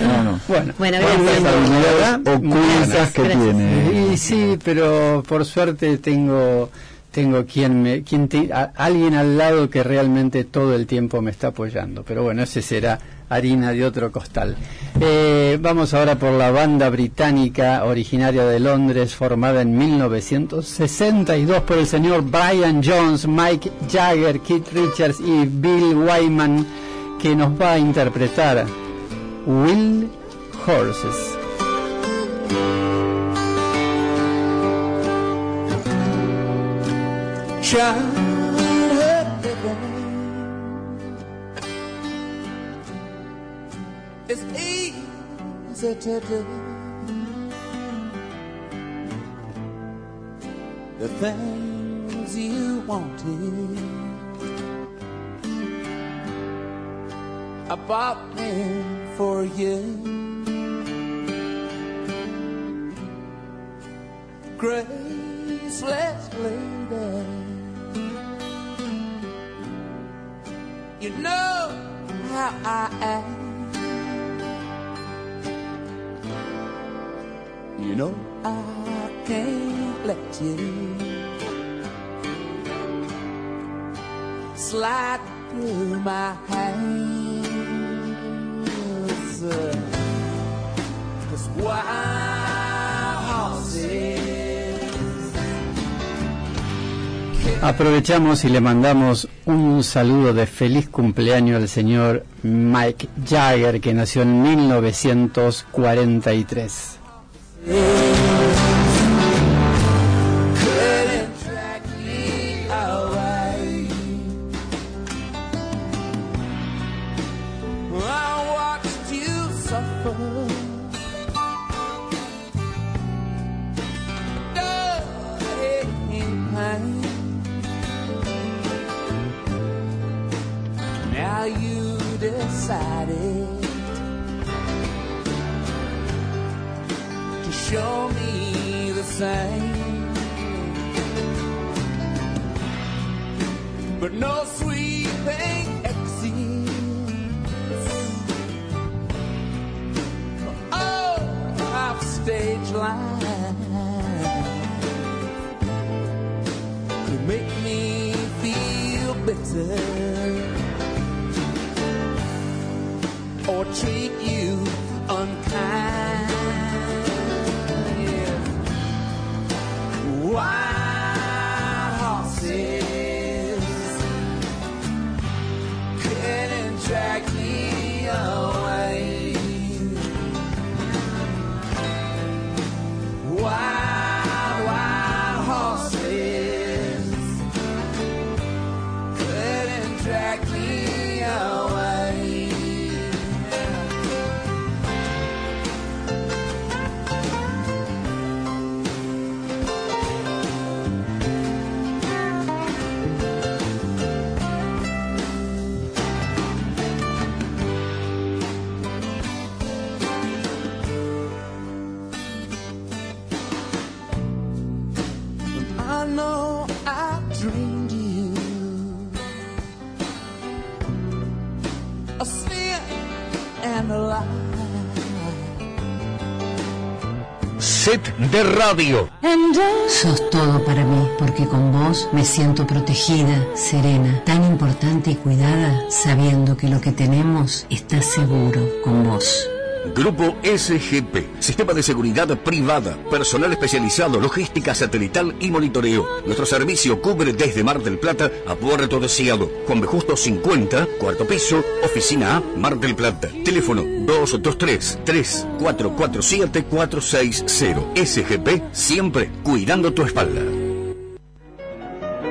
No, no. Bueno, Bueno, gracias. habilidades ocultas que Gracias. tiene. Y sí, pero por suerte tengo tengo quien me quien alguien al lado que realmente todo el tiempo me está apoyando. Pero bueno, ese será harina de otro costal. Eh, vamos ahora por la banda británica originaria de Londres, formada en 1962 por el señor Brian Jones, Mike Jagger, Keith Richards y Bill Wyman, que nos va a interpretar Will Horses. Childhood living is easy to do. The things you wanted, I bought them for you. Graceless lady. You know how I am. You know I can't let you slide through my hands. Cause wild horses Aprovechamos y le mandamos un saludo de feliz cumpleaños al señor Mike Jagger, que nació en 1943. Stage line could make me feel bitter or treat De Radio. Sos todo para mí, porque con vos me siento protegida, serena, tan importante y cuidada, sabiendo que lo que tenemos está seguro con vos. Grupo SGP, Sistema de Seguridad Privada, personal especializado, logística satelital y monitoreo. Nuestro servicio cubre desde Mar del Plata a Puerto Deseado. Juan B. Justo 50, cuarto piso, oficina A, Mar del Plata. Teléfono 223-3447-460. SGP, siempre cuidando tu espalda.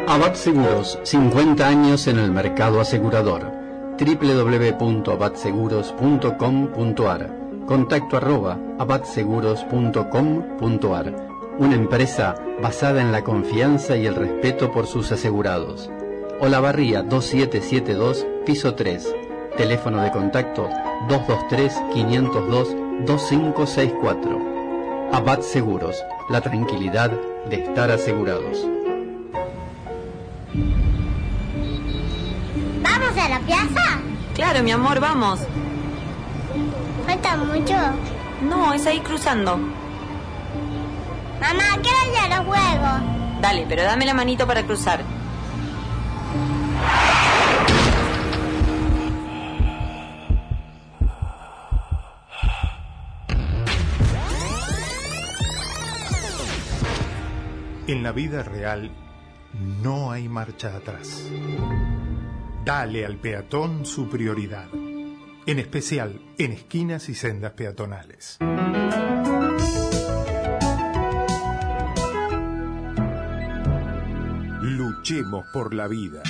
Abad Seguros, 50 años en el mercado asegurador. www.abadseguros.com.ar Contacto arroba abadseguros.com.ar Una empresa basada en la confianza y el respeto por sus asegurados. Olavarría 2772, piso 3. Teléfono de contacto 223-502-2564. Abad Seguros, la tranquilidad de estar asegurados. ¿Vamos a la plaza? Claro, mi amor, vamos. ¿Falta mucho? No, es ahí cruzando. Mamá, quiero ir a los juegos. Dale, pero dame la manito para cruzar. En la vida real no hay marcha atrás. Dale al peatón su prioridad, en especial en esquinas y sendas peatonales. Luchemos por la vida.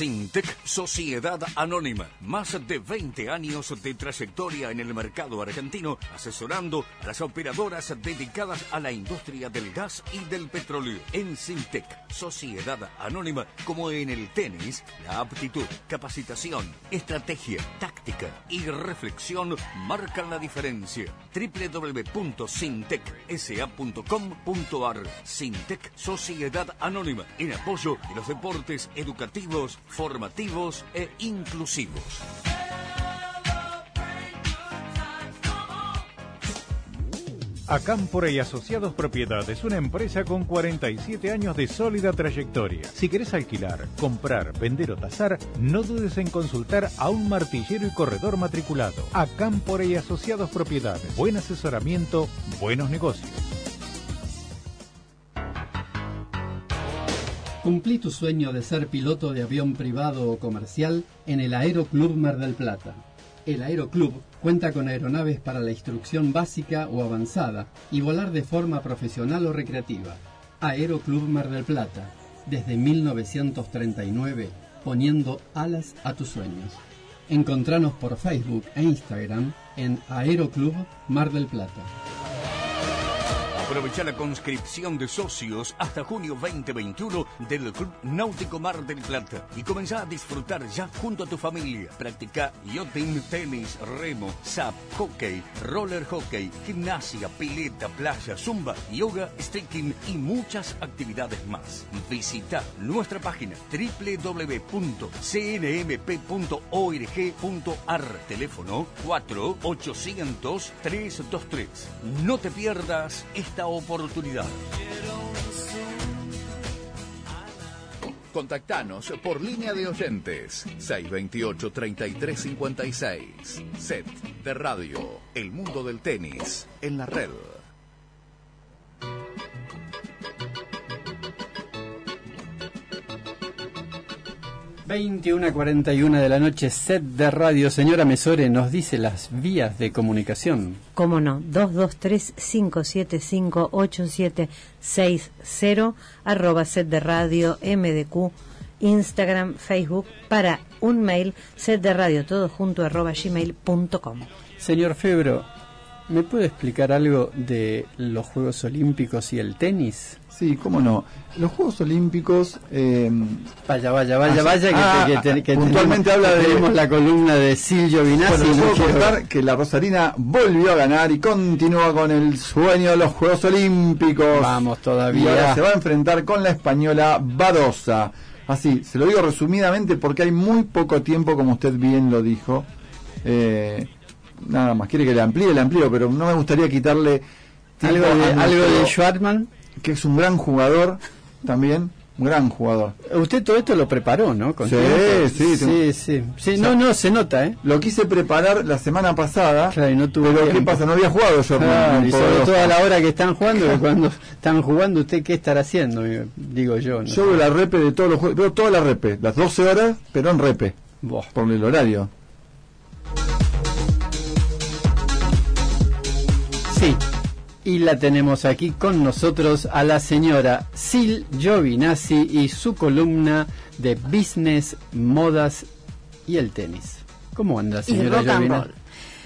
Sintec Sociedad Anónima. Más de 20 años de trayectoria en el mercado argentino, asesorando a las operadoras dedicadas a la industria del gas y del petróleo. En Sintec Sociedad Anónima, como en el tenis, la aptitud, capacitación, estrategia, táctica y reflexión marcan la diferencia. www.sintecsa.com.ar Sintec Sociedad Anónima, en apoyo de los deportes educativos formativos e inclusivos. Acámpora y Asociados Propiedades, una empresa con 47 años de sólida trayectoria. Si querés alquilar, comprar, vender o tasar, no dudes en consultar a un martillero y corredor matriculado. Acámpora y Asociados Propiedades, buen asesoramiento, buenos negocios. Cumplí tu sueño de ser piloto de avión privado o comercial en el Aeroclub Mar del Plata. El Aeroclub cuenta con aeronaves para la instrucción básica o avanzada y volar de forma profesional o recreativa. Aeroclub Mar del Plata, desde 1939, poniendo alas a tus sueños. Encontranos por Facebook e Instagram en Aeroclub Mar del Plata. Aprovecha la conscripción de socios hasta junio 2021 del Club Náutico Mar del Plata y comenzá a disfrutar ya junto a tu familia. Practica yachting, tenis, remo, SAP, hockey, roller hockey, gimnasia, pileta, playa, zumba, yoga, streaking y muchas actividades más. Visita nuestra página www.cnmp.org.ar Teléfono 4800 323. No te pierdas esta oportunidad. Contactanos por línea de oyentes 628-3356. Set de radio. El mundo del tenis en la red. 21 a 41 de la noche, set de radio. Señora Mesore, nos dice las vías de comunicación. Cómo no, 223-575-8760, arroba set de radio, MDQ, Instagram, Facebook, para un mail, set de radio, todo junto, arroba gmail.com. Señor Febro, ¿me puede explicar algo de los Juegos Olímpicos y el tenis? Sí, cómo no. Los Juegos Olímpicos. eh, Vaya, vaya, vaya, vaya, que, ah, que- que- que puntualmente tenemos, habla de. tenemos la columna de Silvio Vinazzi. Bueno, no quiero- contar que la Rosarina volvió a ganar y continúa con el sueño de los Juegos Olímpicos. Vamos todavía. Y ahora se va a enfrentar con la española Badosa. Así, se lo digo resumidamente porque hay muy poco tiempo, como usted bien lo dijo. Eh, nada más, quiere que le amplíe, le amplío, pero no me gustaría quitarle Algo de, algo de Schwartzman. Que es un gran jugador también, un gran jugador. Usted todo esto lo preparó, ¿no? Con Sí, sí, sí, sí. No, no, se nota, ¿eh? Lo quise preparar la semana pasada, Claro, y no tuvo pero ¿qué tiempo. pasa? No había jugado yo. Claro, y sobre todo a la hora que están jugando, que cuando están jugando, ¿usted qué estará haciendo? Digo yo, ¿no? Yo veo la repe de todos los juegos, veo toda la repe, las 12 horas, pero en repe, por el horario. Sí. Y la tenemos aquí con nosotros a la señora Sil Giovinazzi y su columna de business, modas y el tenis. ¿Cómo anda, Y señora rock and Giovinazzi? roll.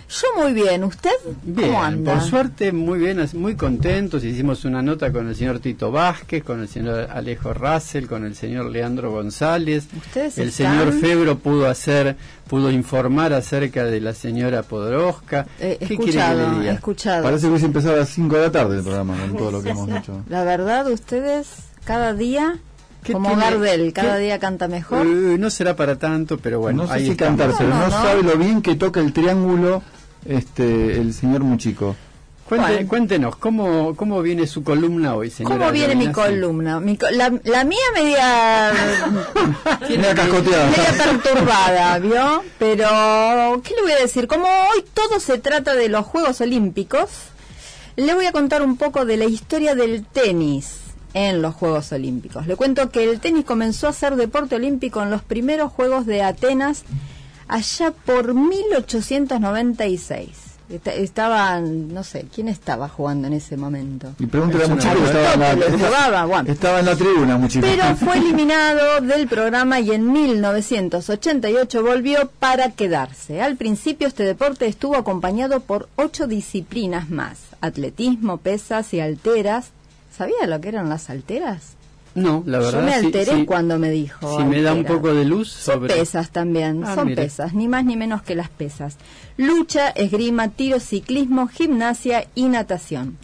Yo muy bien, ¿usted Bien, cómo anda? por suerte muy bien, muy contentos. Hicimos una nota con el señor Tito Vázquez, con el señor Alejo Russell, con el señor Leandro González. Ustedes El están- señor Febro pudo hacer, pudo informar acerca de la señora Podoroska. Eh, ¿Qué que escuchado, le diga? escuchado. Parece que hubiese empezado a las 5 de la tarde el programa con todo lo que hemos hecho. La verdad, ustedes cada día, ¿Qué como tiene- Gardel, cada qué- día canta mejor. Eh, no será para tanto, pero bueno, no sé ahí si estamos. cantar, pero No, no, no, no. sabe lo bien que toca el triángulo este el señor Muchico. Cuente- Bueno. Cuéntenos, ¿cómo, ¿cómo viene su columna hoy, señora? ¿Cómo viene mi columna? Mi co- la, la mía media, Media cascoteada. media perturbada, ¿vio? Pero, ¿qué le voy a decir? Como hoy todo se trata de los Juegos Olímpicos, le voy a contar un poco de la historia del tenis en los Juegos Olímpicos. Le cuento que el tenis comenzó a ser deporte olímpico en los primeros Juegos de Atenas allá por 1896. Esta- Estaban, no sé, ¿quién estaba jugando en ese momento? Y pregúntale a estaba en la, bueno. estaba en la tribuna. Pero fue eliminado del programa y en 1988 volvió para quedarse. Al principio este deporte estuvo acompañado por ocho disciplinas más. Atletismo, pesas y alteras. ¿Sabía lo que eran las alteras? No, la verdad. Yo me alteré sí. cuando me dijo. Si me da un poco de luz Son sobre... pesas también, Ah, son pesas, ni más ni menos que las pesas. Lucha, esgrima, tiro, ciclismo, gimnasia y natación.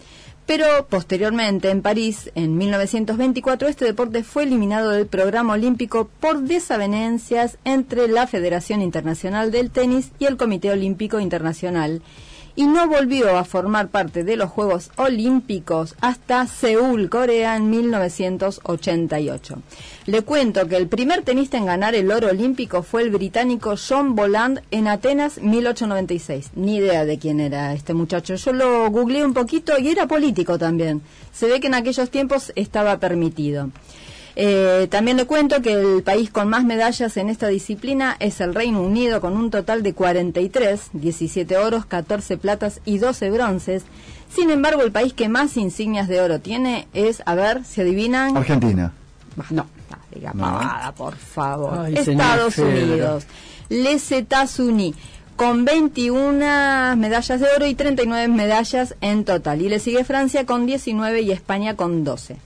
Pero posteriormente, en París, en 1924, este deporte fue eliminado del programa olímpico por desavenencias entre la Federación Internacional del Tenis y el Comité Olímpico Internacional y no volvió a formar parte de los Juegos Olímpicos hasta Seúl, Corea, en 1988. Le cuento que el primer tenista en ganar el oro olímpico fue el británico John Boland en Atenas 1896. Ni idea de quién era este muchacho. Yo lo googleé un poquito y era político también. Se ve que en aquellos tiempos estaba permitido. Eh, también le cuento que el país con más medallas en esta disciplina es el Reino Unido con un total de 43, 17 oros, 14 platas y 12 bronces. Sin embargo, el país que más insignias de oro tiene es, a ver, si adivinan, Argentina. no, diga No. pavada, por favor. Ay, Estados. Unidos. Les États-Unis con 21 medallas de oro y 39 medallas en total. Y le sigue Francia con 19 y España con 12.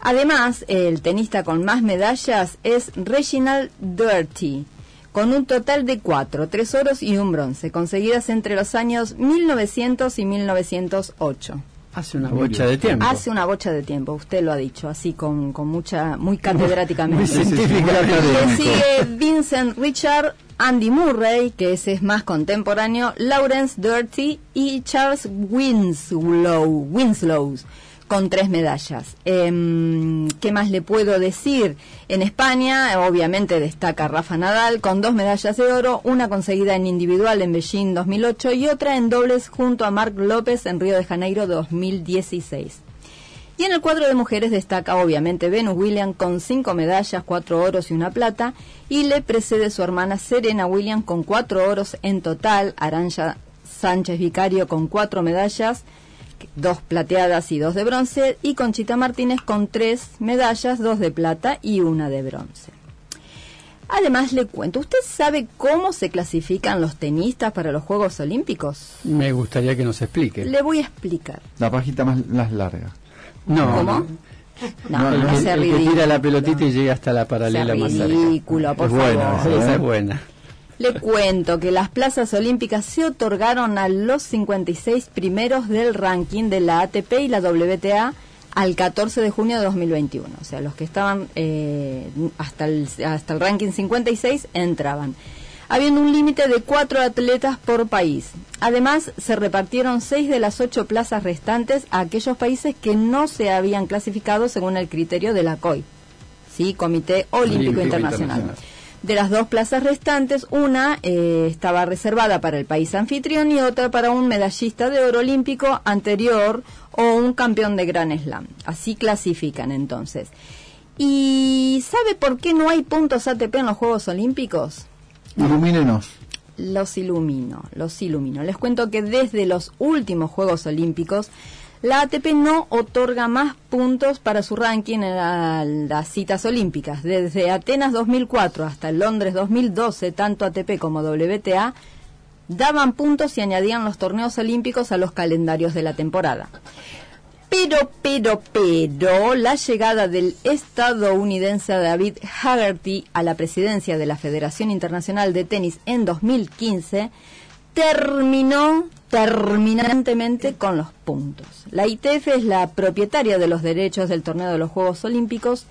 Además, el tenista con más medallas es Reginald Doherty, con un total de 4, 3 oros y un bronce, conseguidas entre los años 1900 y 1908. Hace una bocha de tiempo. Hace una bocha de tiempo, usted lo ha dicho, así con, con mucha, muy catedráticamente. Muy sigue Vincent Richard, Andy Murray, que ese es más contemporáneo, Lawrence Doherty y Charles Winslow, Winslow con tres medallas. Em, ¿Qué más le puedo decir? En España, obviamente, destaca Rafa Nadal con dos medallas de oro, una conseguida en individual en Beijing 2008 y otra en dobles junto a Marc López en Río de Janeiro 2016. Y en el cuadro de mujeres destaca obviamente Venus Williams con cinco medallas, cuatro oros y una plata, y le precede su hermana Serena Williams con cuatro oros en total, Aranja Sánchez Vicario con cuatro medallas, dos plateadas y dos de bronce, y Conchita Martínez con tres medallas, dos de plata y una de bronce. Además le cuento, ¿usted sabe cómo se clasifican los tenistas para los Juegos Olímpicos? Me gustaría que nos explique. Le voy a explicar. La pajita más, más larga. No. ¿Cómo? No, No, el, no el que tira la pelotita y llega hasta la paralela más cerca. ridículo, por es buena, favor. esa, esa ¿eh? es buena. Le cuento que las plazas olímpicas se otorgaron a los 56 primeros del ranking de la ATP y la WTA al 14 de junio de 2021. O sea, los que estaban eh, hasta, el, hasta el ranking 56 entraban. habiendo un límite de cuatro atletas por país. Además, se repartieron seis de las ocho plazas restantes a aquellos países que no se habían clasificado según el criterio de la COI, ¿sí? Comité Olímpico, Internacional. De las dos plazas restantes, una eh, estaba reservada para el país anfitrión y otra para un medallista de oro olímpico anterior o un campeón de Gran Slam. Así clasifican entonces. ¿Y sabe por qué no hay puntos ATP en los Juegos Olímpicos? Ilumínenos. Los ilumino, los ilumino. Les cuento que desde los últimos Juegos Olímpicos, la ATP no otorga más puntos para su ranking en las citas olímpicas. Desde Atenas 2004 hasta Londres 2012, tanto ATP como WTA daban puntos y añadían los torneos olímpicos a los calendarios de la temporada. Pero, pero, pero, la llegada del estadounidense David Haggerty a la presidencia de la Federación Internacional de Tenis en 2015 terminó terminantemente con los puntos. La ITF es la propietaria de los derechos del torneo de los Juegos Olímpicos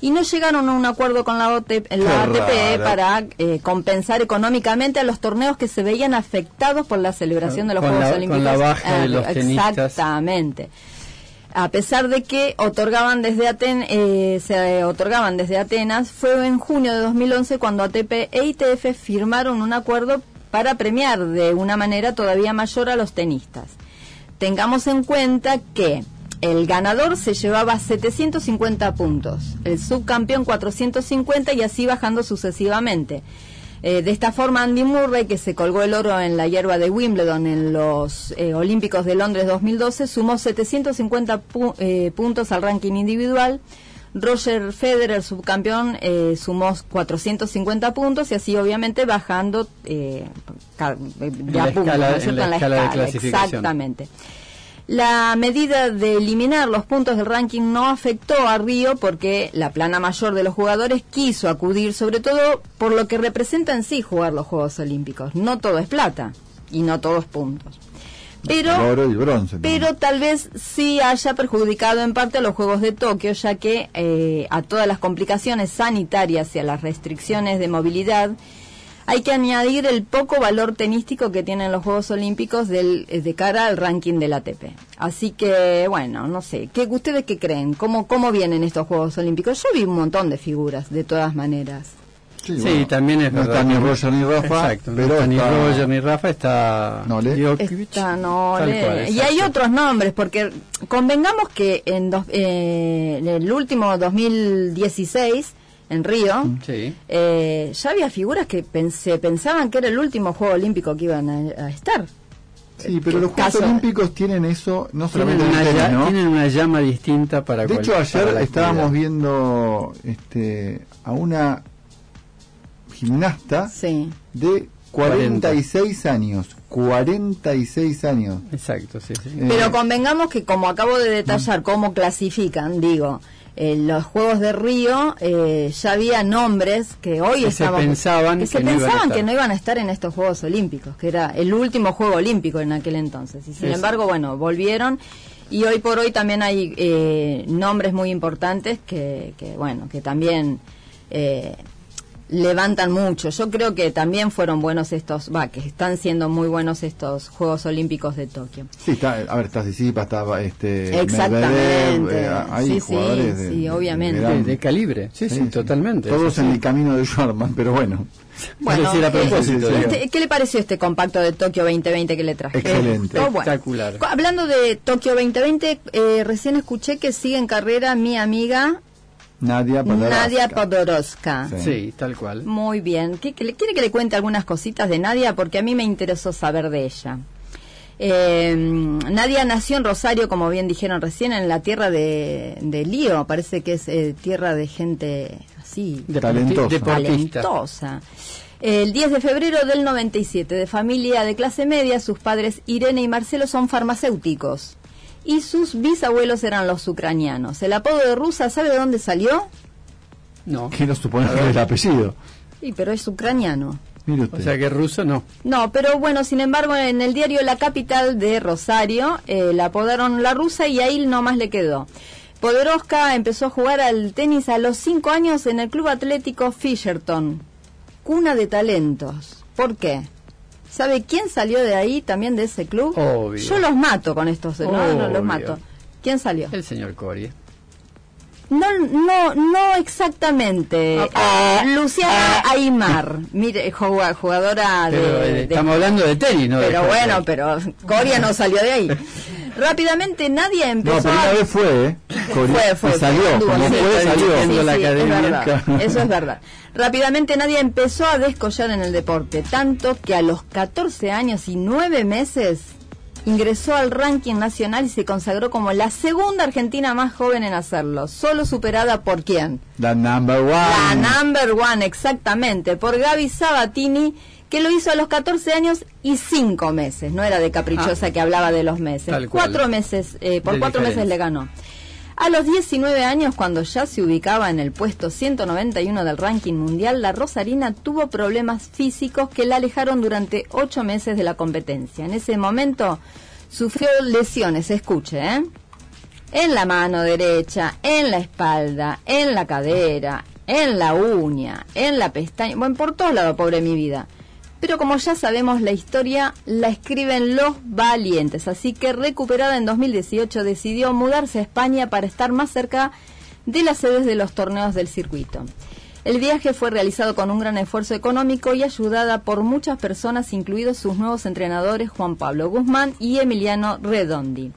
y no llegaron a un acuerdo con la, ATP para eh, compensar económicamente a los torneos que se veían afectados por la celebración de los Juegos Olímpicos. Con la baja de los ah, Exactamente a pesar de que otorgaban desde Aten eh, se otorgaban desde Atenas, fue en junio de 2011 cuando ATP e ITF firmaron un acuerdo para premiar de una manera todavía mayor a los tenistas. Tengamos en cuenta que el ganador se llevaba 750 puntos, el subcampeón 450 y así bajando sucesivamente. Eh, de esta forma, Andy Murray, que se colgó el oro en la hierba de Wimbledon en los eh, Olímpicos de Londres 2012, sumó 750 eh, puntos al ranking individual. Roger Federer, subcampeón, sumó 450 puntos y así obviamente bajando de a punto, en la escala de clasificación. Exactamente. La medida de eliminar los puntos del ranking no afectó a Río porque la plana mayor de los jugadores quiso acudir, sobre todo por lo que representa en sí jugar los Juegos Olímpicos. No todo es plata y no todos puntos. Pero, pero tal vez sí haya perjudicado en parte a los Juegos de Tokio, ya que eh, a todas las complicaciones sanitarias y a las restricciones de movilidad, hay que añadir el poco valor tenístico que tienen los Juegos Olímpicos del, eh, de cara al ranking del ATP. Así que, bueno, no sé, ¿qué, ¿ustedes qué creen? ¿Cómo, ¿Cómo vienen estos Juegos Olímpicos? Yo vi un montón de figuras, de todas maneras. Sí, también es no verdad. está ni Roger ni Rafa. Exacto, pero está ni Roger ni Rafa, está Nole. Está Nole. y hay otros nombres, porque convengamos que en, eh, en el último 2016 en Río, mm. eh, ya había figuras que se pensaban que era el último Juego Olímpico que iban a, estar. Sí, pero los Juegos Olímpicos tienen eso, no solamente tienen una, ¿no? tienen una llama distinta para De hecho, ayer estábamos viendo este, a una gimnasta de 46 años. 46 años. Exacto, sí, sí. Pero convengamos que como acabo de detallar cómo clasifican, digo, en los Juegos de Río eh, ya había nombres que hoy se pensaban, que, se pensaban que no iban a estar en estos Juegos Olímpicos, que era el último Juego Olímpico en aquel entonces. Y sin embargo, bueno, volvieron y hoy por hoy también hay eh, nombres muy importantes que, que, bueno, que también eh, levantan mucho. Yo creo que también fueron buenos estos, va, que están siendo muy buenos estos Juegos Olímpicos de Tokio. Sí, está, a ver, está Sisipa, está este Exactamente. Eh, hay jugadores sí, de, sí, obviamente. De, calibre, sí, sí, totalmente. Todos en el camino de Schwarman, pero bueno. Bueno, a propósito, este, ¿qué le pareció este compacto de Tokio 2020 que le traje? Excelente. Oh, Espectacular. Hablando de Tokio 2020, eh, recién escuché que sigue en carrera mi amiga Nadia Podoroska. Nadia Podoroska. Sí. tal cual. Muy bien. ¿Qué, ¿Quiere que le cuente algunas cositas de Nadia? Porque a mí me interesó saber de ella. Eh, Nadia nació en Rosario, como bien dijeron recién, en la tierra de, de Lío. Parece que es eh, tierra de gente así. De talentosa. talentosa. El 10 de febrero del 97, de familia de clase media, sus padres Irene y Marcelo son farmacéuticos y sus bisabuelos eran los ucranianos. El apodo de rusa, ¿sabe de dónde salió? No. Quiero suponer que es el apellido. Sí, pero es ucraniano. O sea que ruso no. No, pero bueno, sin embargo, en el diario La Capital de Rosario eh, la apodaron la rusa y ahí nomás le quedó. Poderoska empezó a jugar al tenis a los cinco años en el Club Atlético Fisherton, cuna de talentos. ¿Por qué? ¿Sabe quién salió de ahí también de ese club? Obvio. Yo los mato con estos, no, no, los mato. ¿Quién salió? El señor Coria. No, no, no exactamente. Ah, Eh, Luciana Aymar, mire, jugadora de, Pero eh, de- estamos hablando de tenis, ¿no? de Pero hockey. bueno, pero Coria no salió de ahí. Rápidamente nadie No, empezó pero a... una vez fue, ¿eh? Salió, fue, anduvo, como sí, fue, sí, salió. sí, sí, la es academia. verdad, eso es verdad. Rápidamente nadie empezó a descollar en el deporte, tanto que a los 14 años y 9 meses ingresó al ranking nacional y se consagró como la segunda argentina más joven en hacerlo, solo superada por quién? La number one. La number one, exactamente, por Gaby Sabatini, que lo hizo a los 14 años y 5 meses. No era de caprichosa Ah. que hablaba de los meses. Cuatro meses, eh, por De cuatro meses le ganó. A los 19 años, cuando ya se ubicaba en el puesto 191 del ranking mundial, la Rosarina tuvo problemas físicos que la alejaron durante 8 meses de la competencia. En ese momento sufrió lesiones, escuche, ¿eh? en la mano derecha, en la espalda, en la cadera, en la uña, en la pestaña, bueno, por todos lados, pobre mi vida. Pero como ya sabemos, la historia la escriben los valientes, así que recuperada en 2018 decidió mudarse a España para estar más cerca de las sedes de los torneos del circuito. El viaje fue realizado con un gran esfuerzo económico y ayudada por muchas personas, incluidos sus nuevos entrenadores Juan Pablo Guzmán y Emiliano Redondi.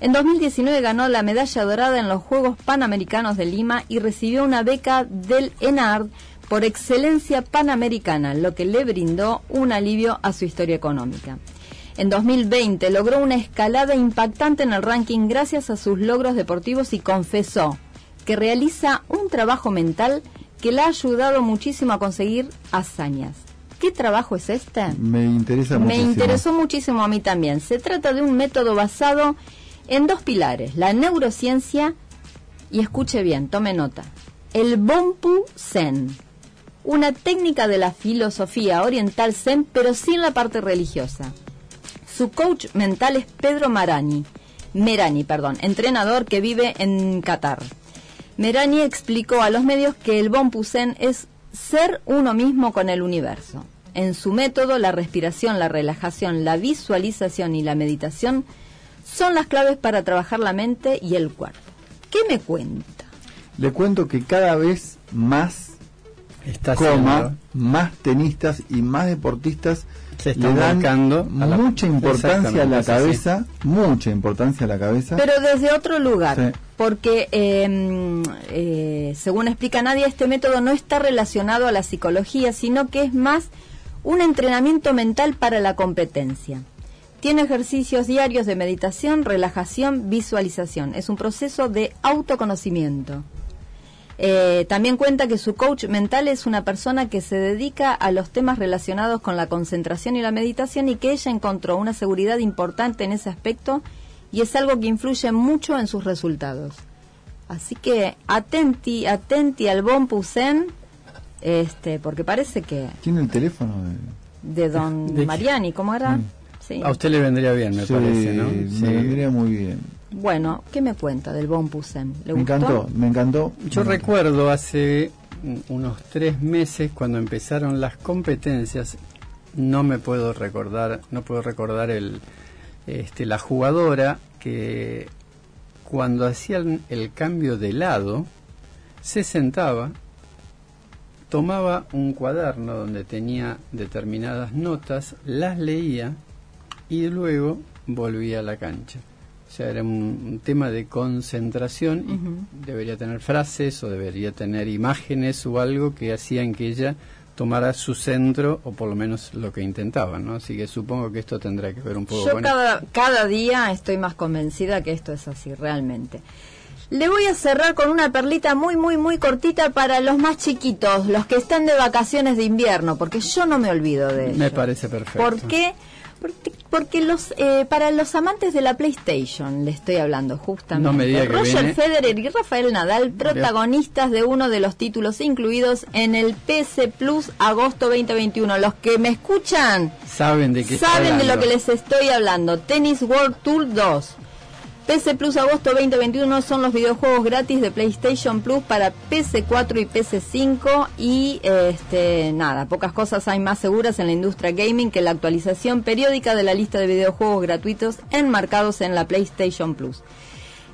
En 2019 ganó la medalla dorada en los Juegos Panamericanos de Lima y recibió una beca del ENARD por excelencia panamericana, lo que le brindó un alivio a su historia económica. En 2020 logró una escalada impactante en el ranking gracias a sus logros deportivos y confesó que realiza un trabajo mental que le ha ayudado muchísimo a conseguir hazañas. ¿Qué trabajo es este? Me interesa Me muchísimo. interesó muchísimo a mí también. Se trata de un método basado en dos pilares, la neurociencia y escuche bien, tome nota, el Bompu Zen, una técnica de la filosofía oriental Zen pero sin la parte religiosa. Su coach mental es Pedro Marani, Merani, perdón, entrenador que vive en Qatar. Merani explicó a los medios que el Bompu Zen es ser uno mismo con el universo. En su método, la respiración, la relajación, la visualización y la meditación son las claves para trabajar la mente y el cuerpo. ¿Qué me cuenta? Le cuento que cada vez más Está coma, haciendo. más tenistas y más deportistas Se le están dan a la- mucha importancia a la cabeza, mucha importancia a la cabeza. Pero desde otro lugar, Sí. porque eh, eh, según explica Nadia, este método no está relacionado a la psicología, sino que es más un entrenamiento mental para la competencia. Tiene ejercicios diarios de meditación, relajación, visualización. Es un proceso de autoconocimiento. Eh, también cuenta que su coach mental es una persona que se dedica a los temas relacionados con la concentración y la meditación y que ella encontró una seguridad importante en ese aspecto y es algo que influye mucho en sus resultados. Así que atenti, atenti al Bon Pusen, este, porque parece que Tiene el teléfono de... de Don. Mariani, ¿cómo era? Sí. A usted le vendría bien, me Sí, parece, ¿no? me vendría muy bien. Bueno, ¿qué me cuenta del Bon Me gustó? encantó, me encantó. Yo Me- recuerdo hace unos tres meses cuando empezaron las competencias, no me puedo recordar, no puedo recordar el, este, la jugadora que cuando hacían el cambio de lado se sentaba, tomaba un cuaderno donde tenía determinadas notas, las leía y luego volvía a la cancha. O sea, era un, un tema de concentración y debería tener frases o debería tener imágenes o algo que hacían que ella tomara su centro o por lo menos lo que intentaba, ¿no? Así que supongo que esto tendrá que ver un poco Yo con cada, cada día estoy más convencida que esto es así, realmente. Le voy a cerrar con una perlita muy, muy, muy cortita para los más chiquitos, los que están de vacaciones de invierno, porque yo no me olvido de ellos. Me parece perfecto. ¿Por qué? Porque, porque los, eh, para los amantes de la PlayStation le estoy hablando justamente. No me diga que Roger Federer y Rafael Nadal, protagonistas de uno de los títulos incluidos en el PC Plus agosto 2021. Los que me escuchan Saben de qué saben de lo que les estoy hablando. Tennis World Tour 2. PC Plus agosto 2021 son los videojuegos gratis de PlayStation Plus para PC4 y PC5 y este nada, pocas cosas hay más seguras en la industria gaming que la actualización periódica de la lista de videojuegos gratuitos enmarcados en la PlayStation Plus.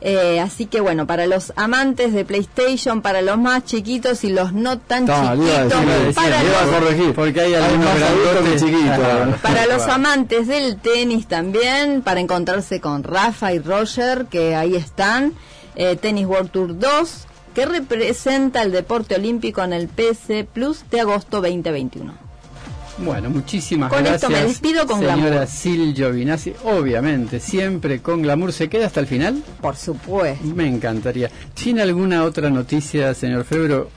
Eh, así que bueno, para los amantes de PlayStation, para los más chiquitos y los no tan Ta, le iba a chiquitos, decir, para, iba a los, corregir. Porque hay Hay algunos más adultos que grandotes. chiquitos. para los amantes del tenis también, para encontrarse con Rafa y Roger, que ahí están, eh, Tennis World Tour 2, que representa el deporte olímpico en el PC Plus de agosto 2021. Bueno, muchísimas Con gracias. esto me despido con señora glamour. Sil Giovinazzi. Obviamente, siempre con glamour. ¿Se queda hasta el final? Por supuesto. Me encantaría. ¿Tiene alguna otra noticia, señor Febro?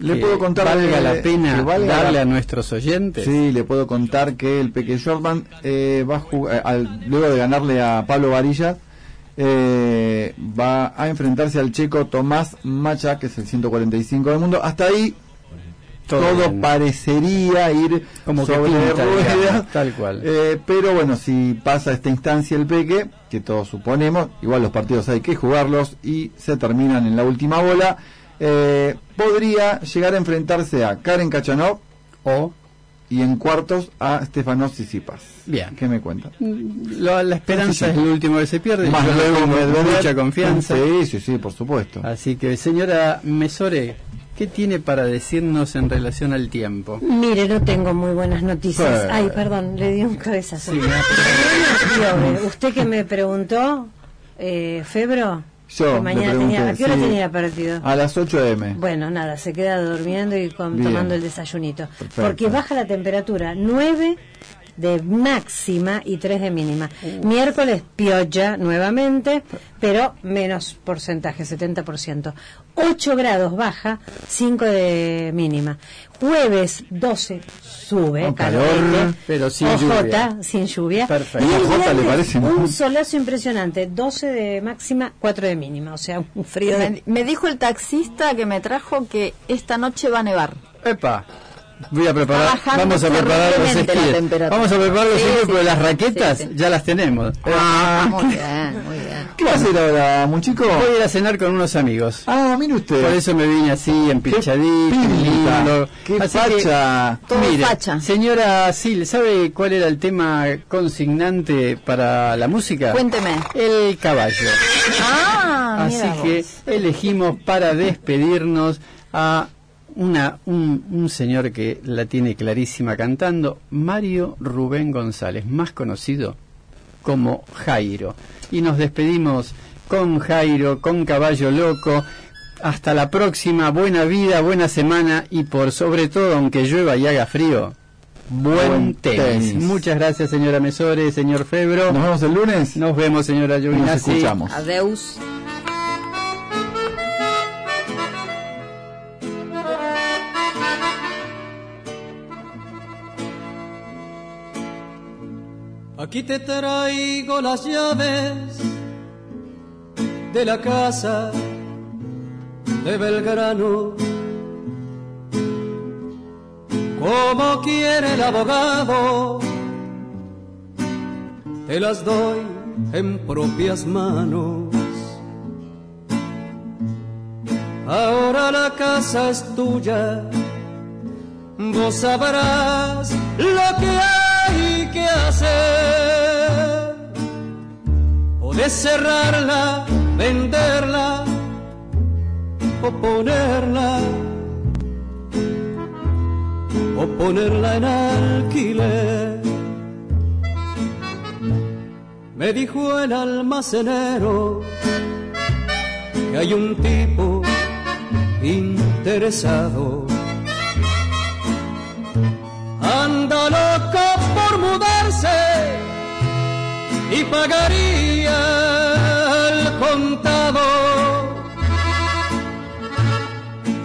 Le puedo contar valga la pena que valga darle la- a nuestros oyentes. Sí, le puedo contar que el Peque Jordan eh, va a jugar, al- luego de ganarle a Pablo Varilla, eh, va a enfrentarse al checo Tomás Macha, que es el 145 del mundo. Hasta ahí Todo parecería ir Como que sobre pinta, ruedas. digamos, tal cual. Eh, pero bueno, si pasa esta instancia el Peque, que todos suponemos, igual los partidos hay que jugarlos y se terminan en la última bola, eh, podría llegar a enfrentarse a Karen Kachanov o y en cuartos a Stefanos Tsitsipas. Bien. ¿Qué me cuenta? Lo- la esperanza Sí, es sí. lo último que se pierde. Más luego mucha confianza. Sí, sí, sí, por supuesto. Así que, señora Mesore, ¿qué tiene para decirnos en relación al tiempo? Mire, no tengo muy buenas noticias. Ay, perdón, le di un cabezazo. Sí, Usted que me preguntó, eh, Febro, Yo que mañana pregunté, tenía, ¿a qué hora sí. tenía partido? A las 8 m. Bueno, nada, se queda durmiendo y con- tomando el desayunito. Perfecto. Porque baja la temperatura, 9 de máxima y 3 de mínima. Miércoles piolla nuevamente, pero menos porcentaje, 70%. 8 grados baja, 5 de mínima. Jueves 12 sube, calor, calor, pero sin OJ, lluvia. sin lluvia. Perfecto. Y el OJ le parece, ¿no? un solazo impresionante, 12 de máxima, 4 de mínima, o sea, un frío de... Me, me dijo el taxista que me trajo que esta noche va a nevar. Epa. Voy a preparar, vamos a preparar los esquíes. Vamos a preparar los Sí, esquíes sí, porque las raquetas sí, sí. ya las tenemos. Ah, muy bien, muy bien. ¿Qué va a hacer ahora, muchico? Voy a ir a cenar con unos amigos. Ah, mire usted. Por eso me vine así, empilchadito, pinta, lindo. qué Así que, facha. Todo mire, facha. señora Sil, ¿sabe cuál era el tema consignante para la música? Cuénteme. El caballo. Ah, Así mira que vos. elegimos para despedirnos a una, un, un señor que la tiene clarísima cantando, Mario Rubén González, más conocido como Jairo. Y nos despedimos con Jairo, con Caballo Loco. Hasta la próxima, buena vida, buena semana y por sobre todo, aunque llueva y haga frío, buen, Buen tenis. tenis. Muchas gracias, señora Mesore, señor Febro. Nos vemos el lunes. Nos vemos, señora Nos Giovinazzi. escuchamos. Adeus. Aquí te traigo las llaves de la casa de Belgrano. Como quiere el abogado, te las doy en propias manos. Ahora la casa es tuya, vos sabrás lo que hay que hacer. Podés cerrarla, venderla o ponerla o ponerla en alquiler. Me dijo el almacenero que hay un tipo interesado. Anda loco por mudarse y pagaría el contado.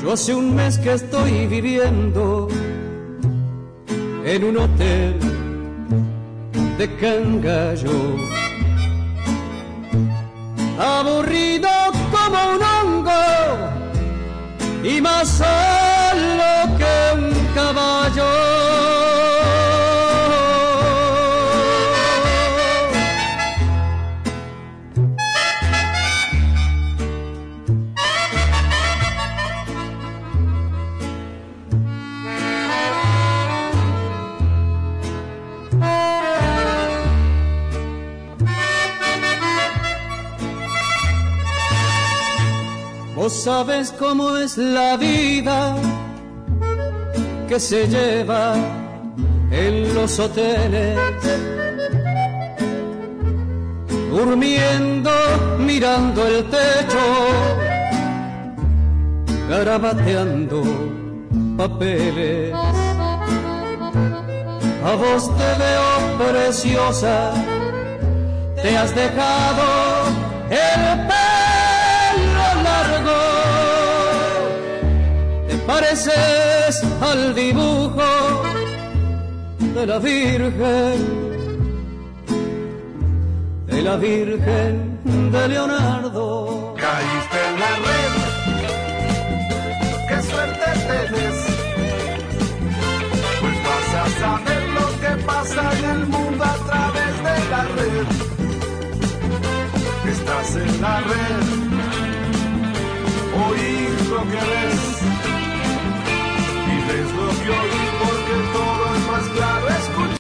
Yo hace un mes que estoy viviendo en un hotel de Cangallo. Aburrido como un hongo y más solo que un caballo. Sabes cómo es la vida que se lleva en los hoteles. Durmiendo, mirando el techo, garabateando papeles. A vos te veo preciosa, te has dejado el pelo pareces al dibujo de la Virgen, de la Virgen de Leonardo. Caíste en la red, qué suerte tenés, pues vas a saber lo que pasa en el mundo a través de la red. Estás en la red, oír lo que ves ilusión porque todo es más claro.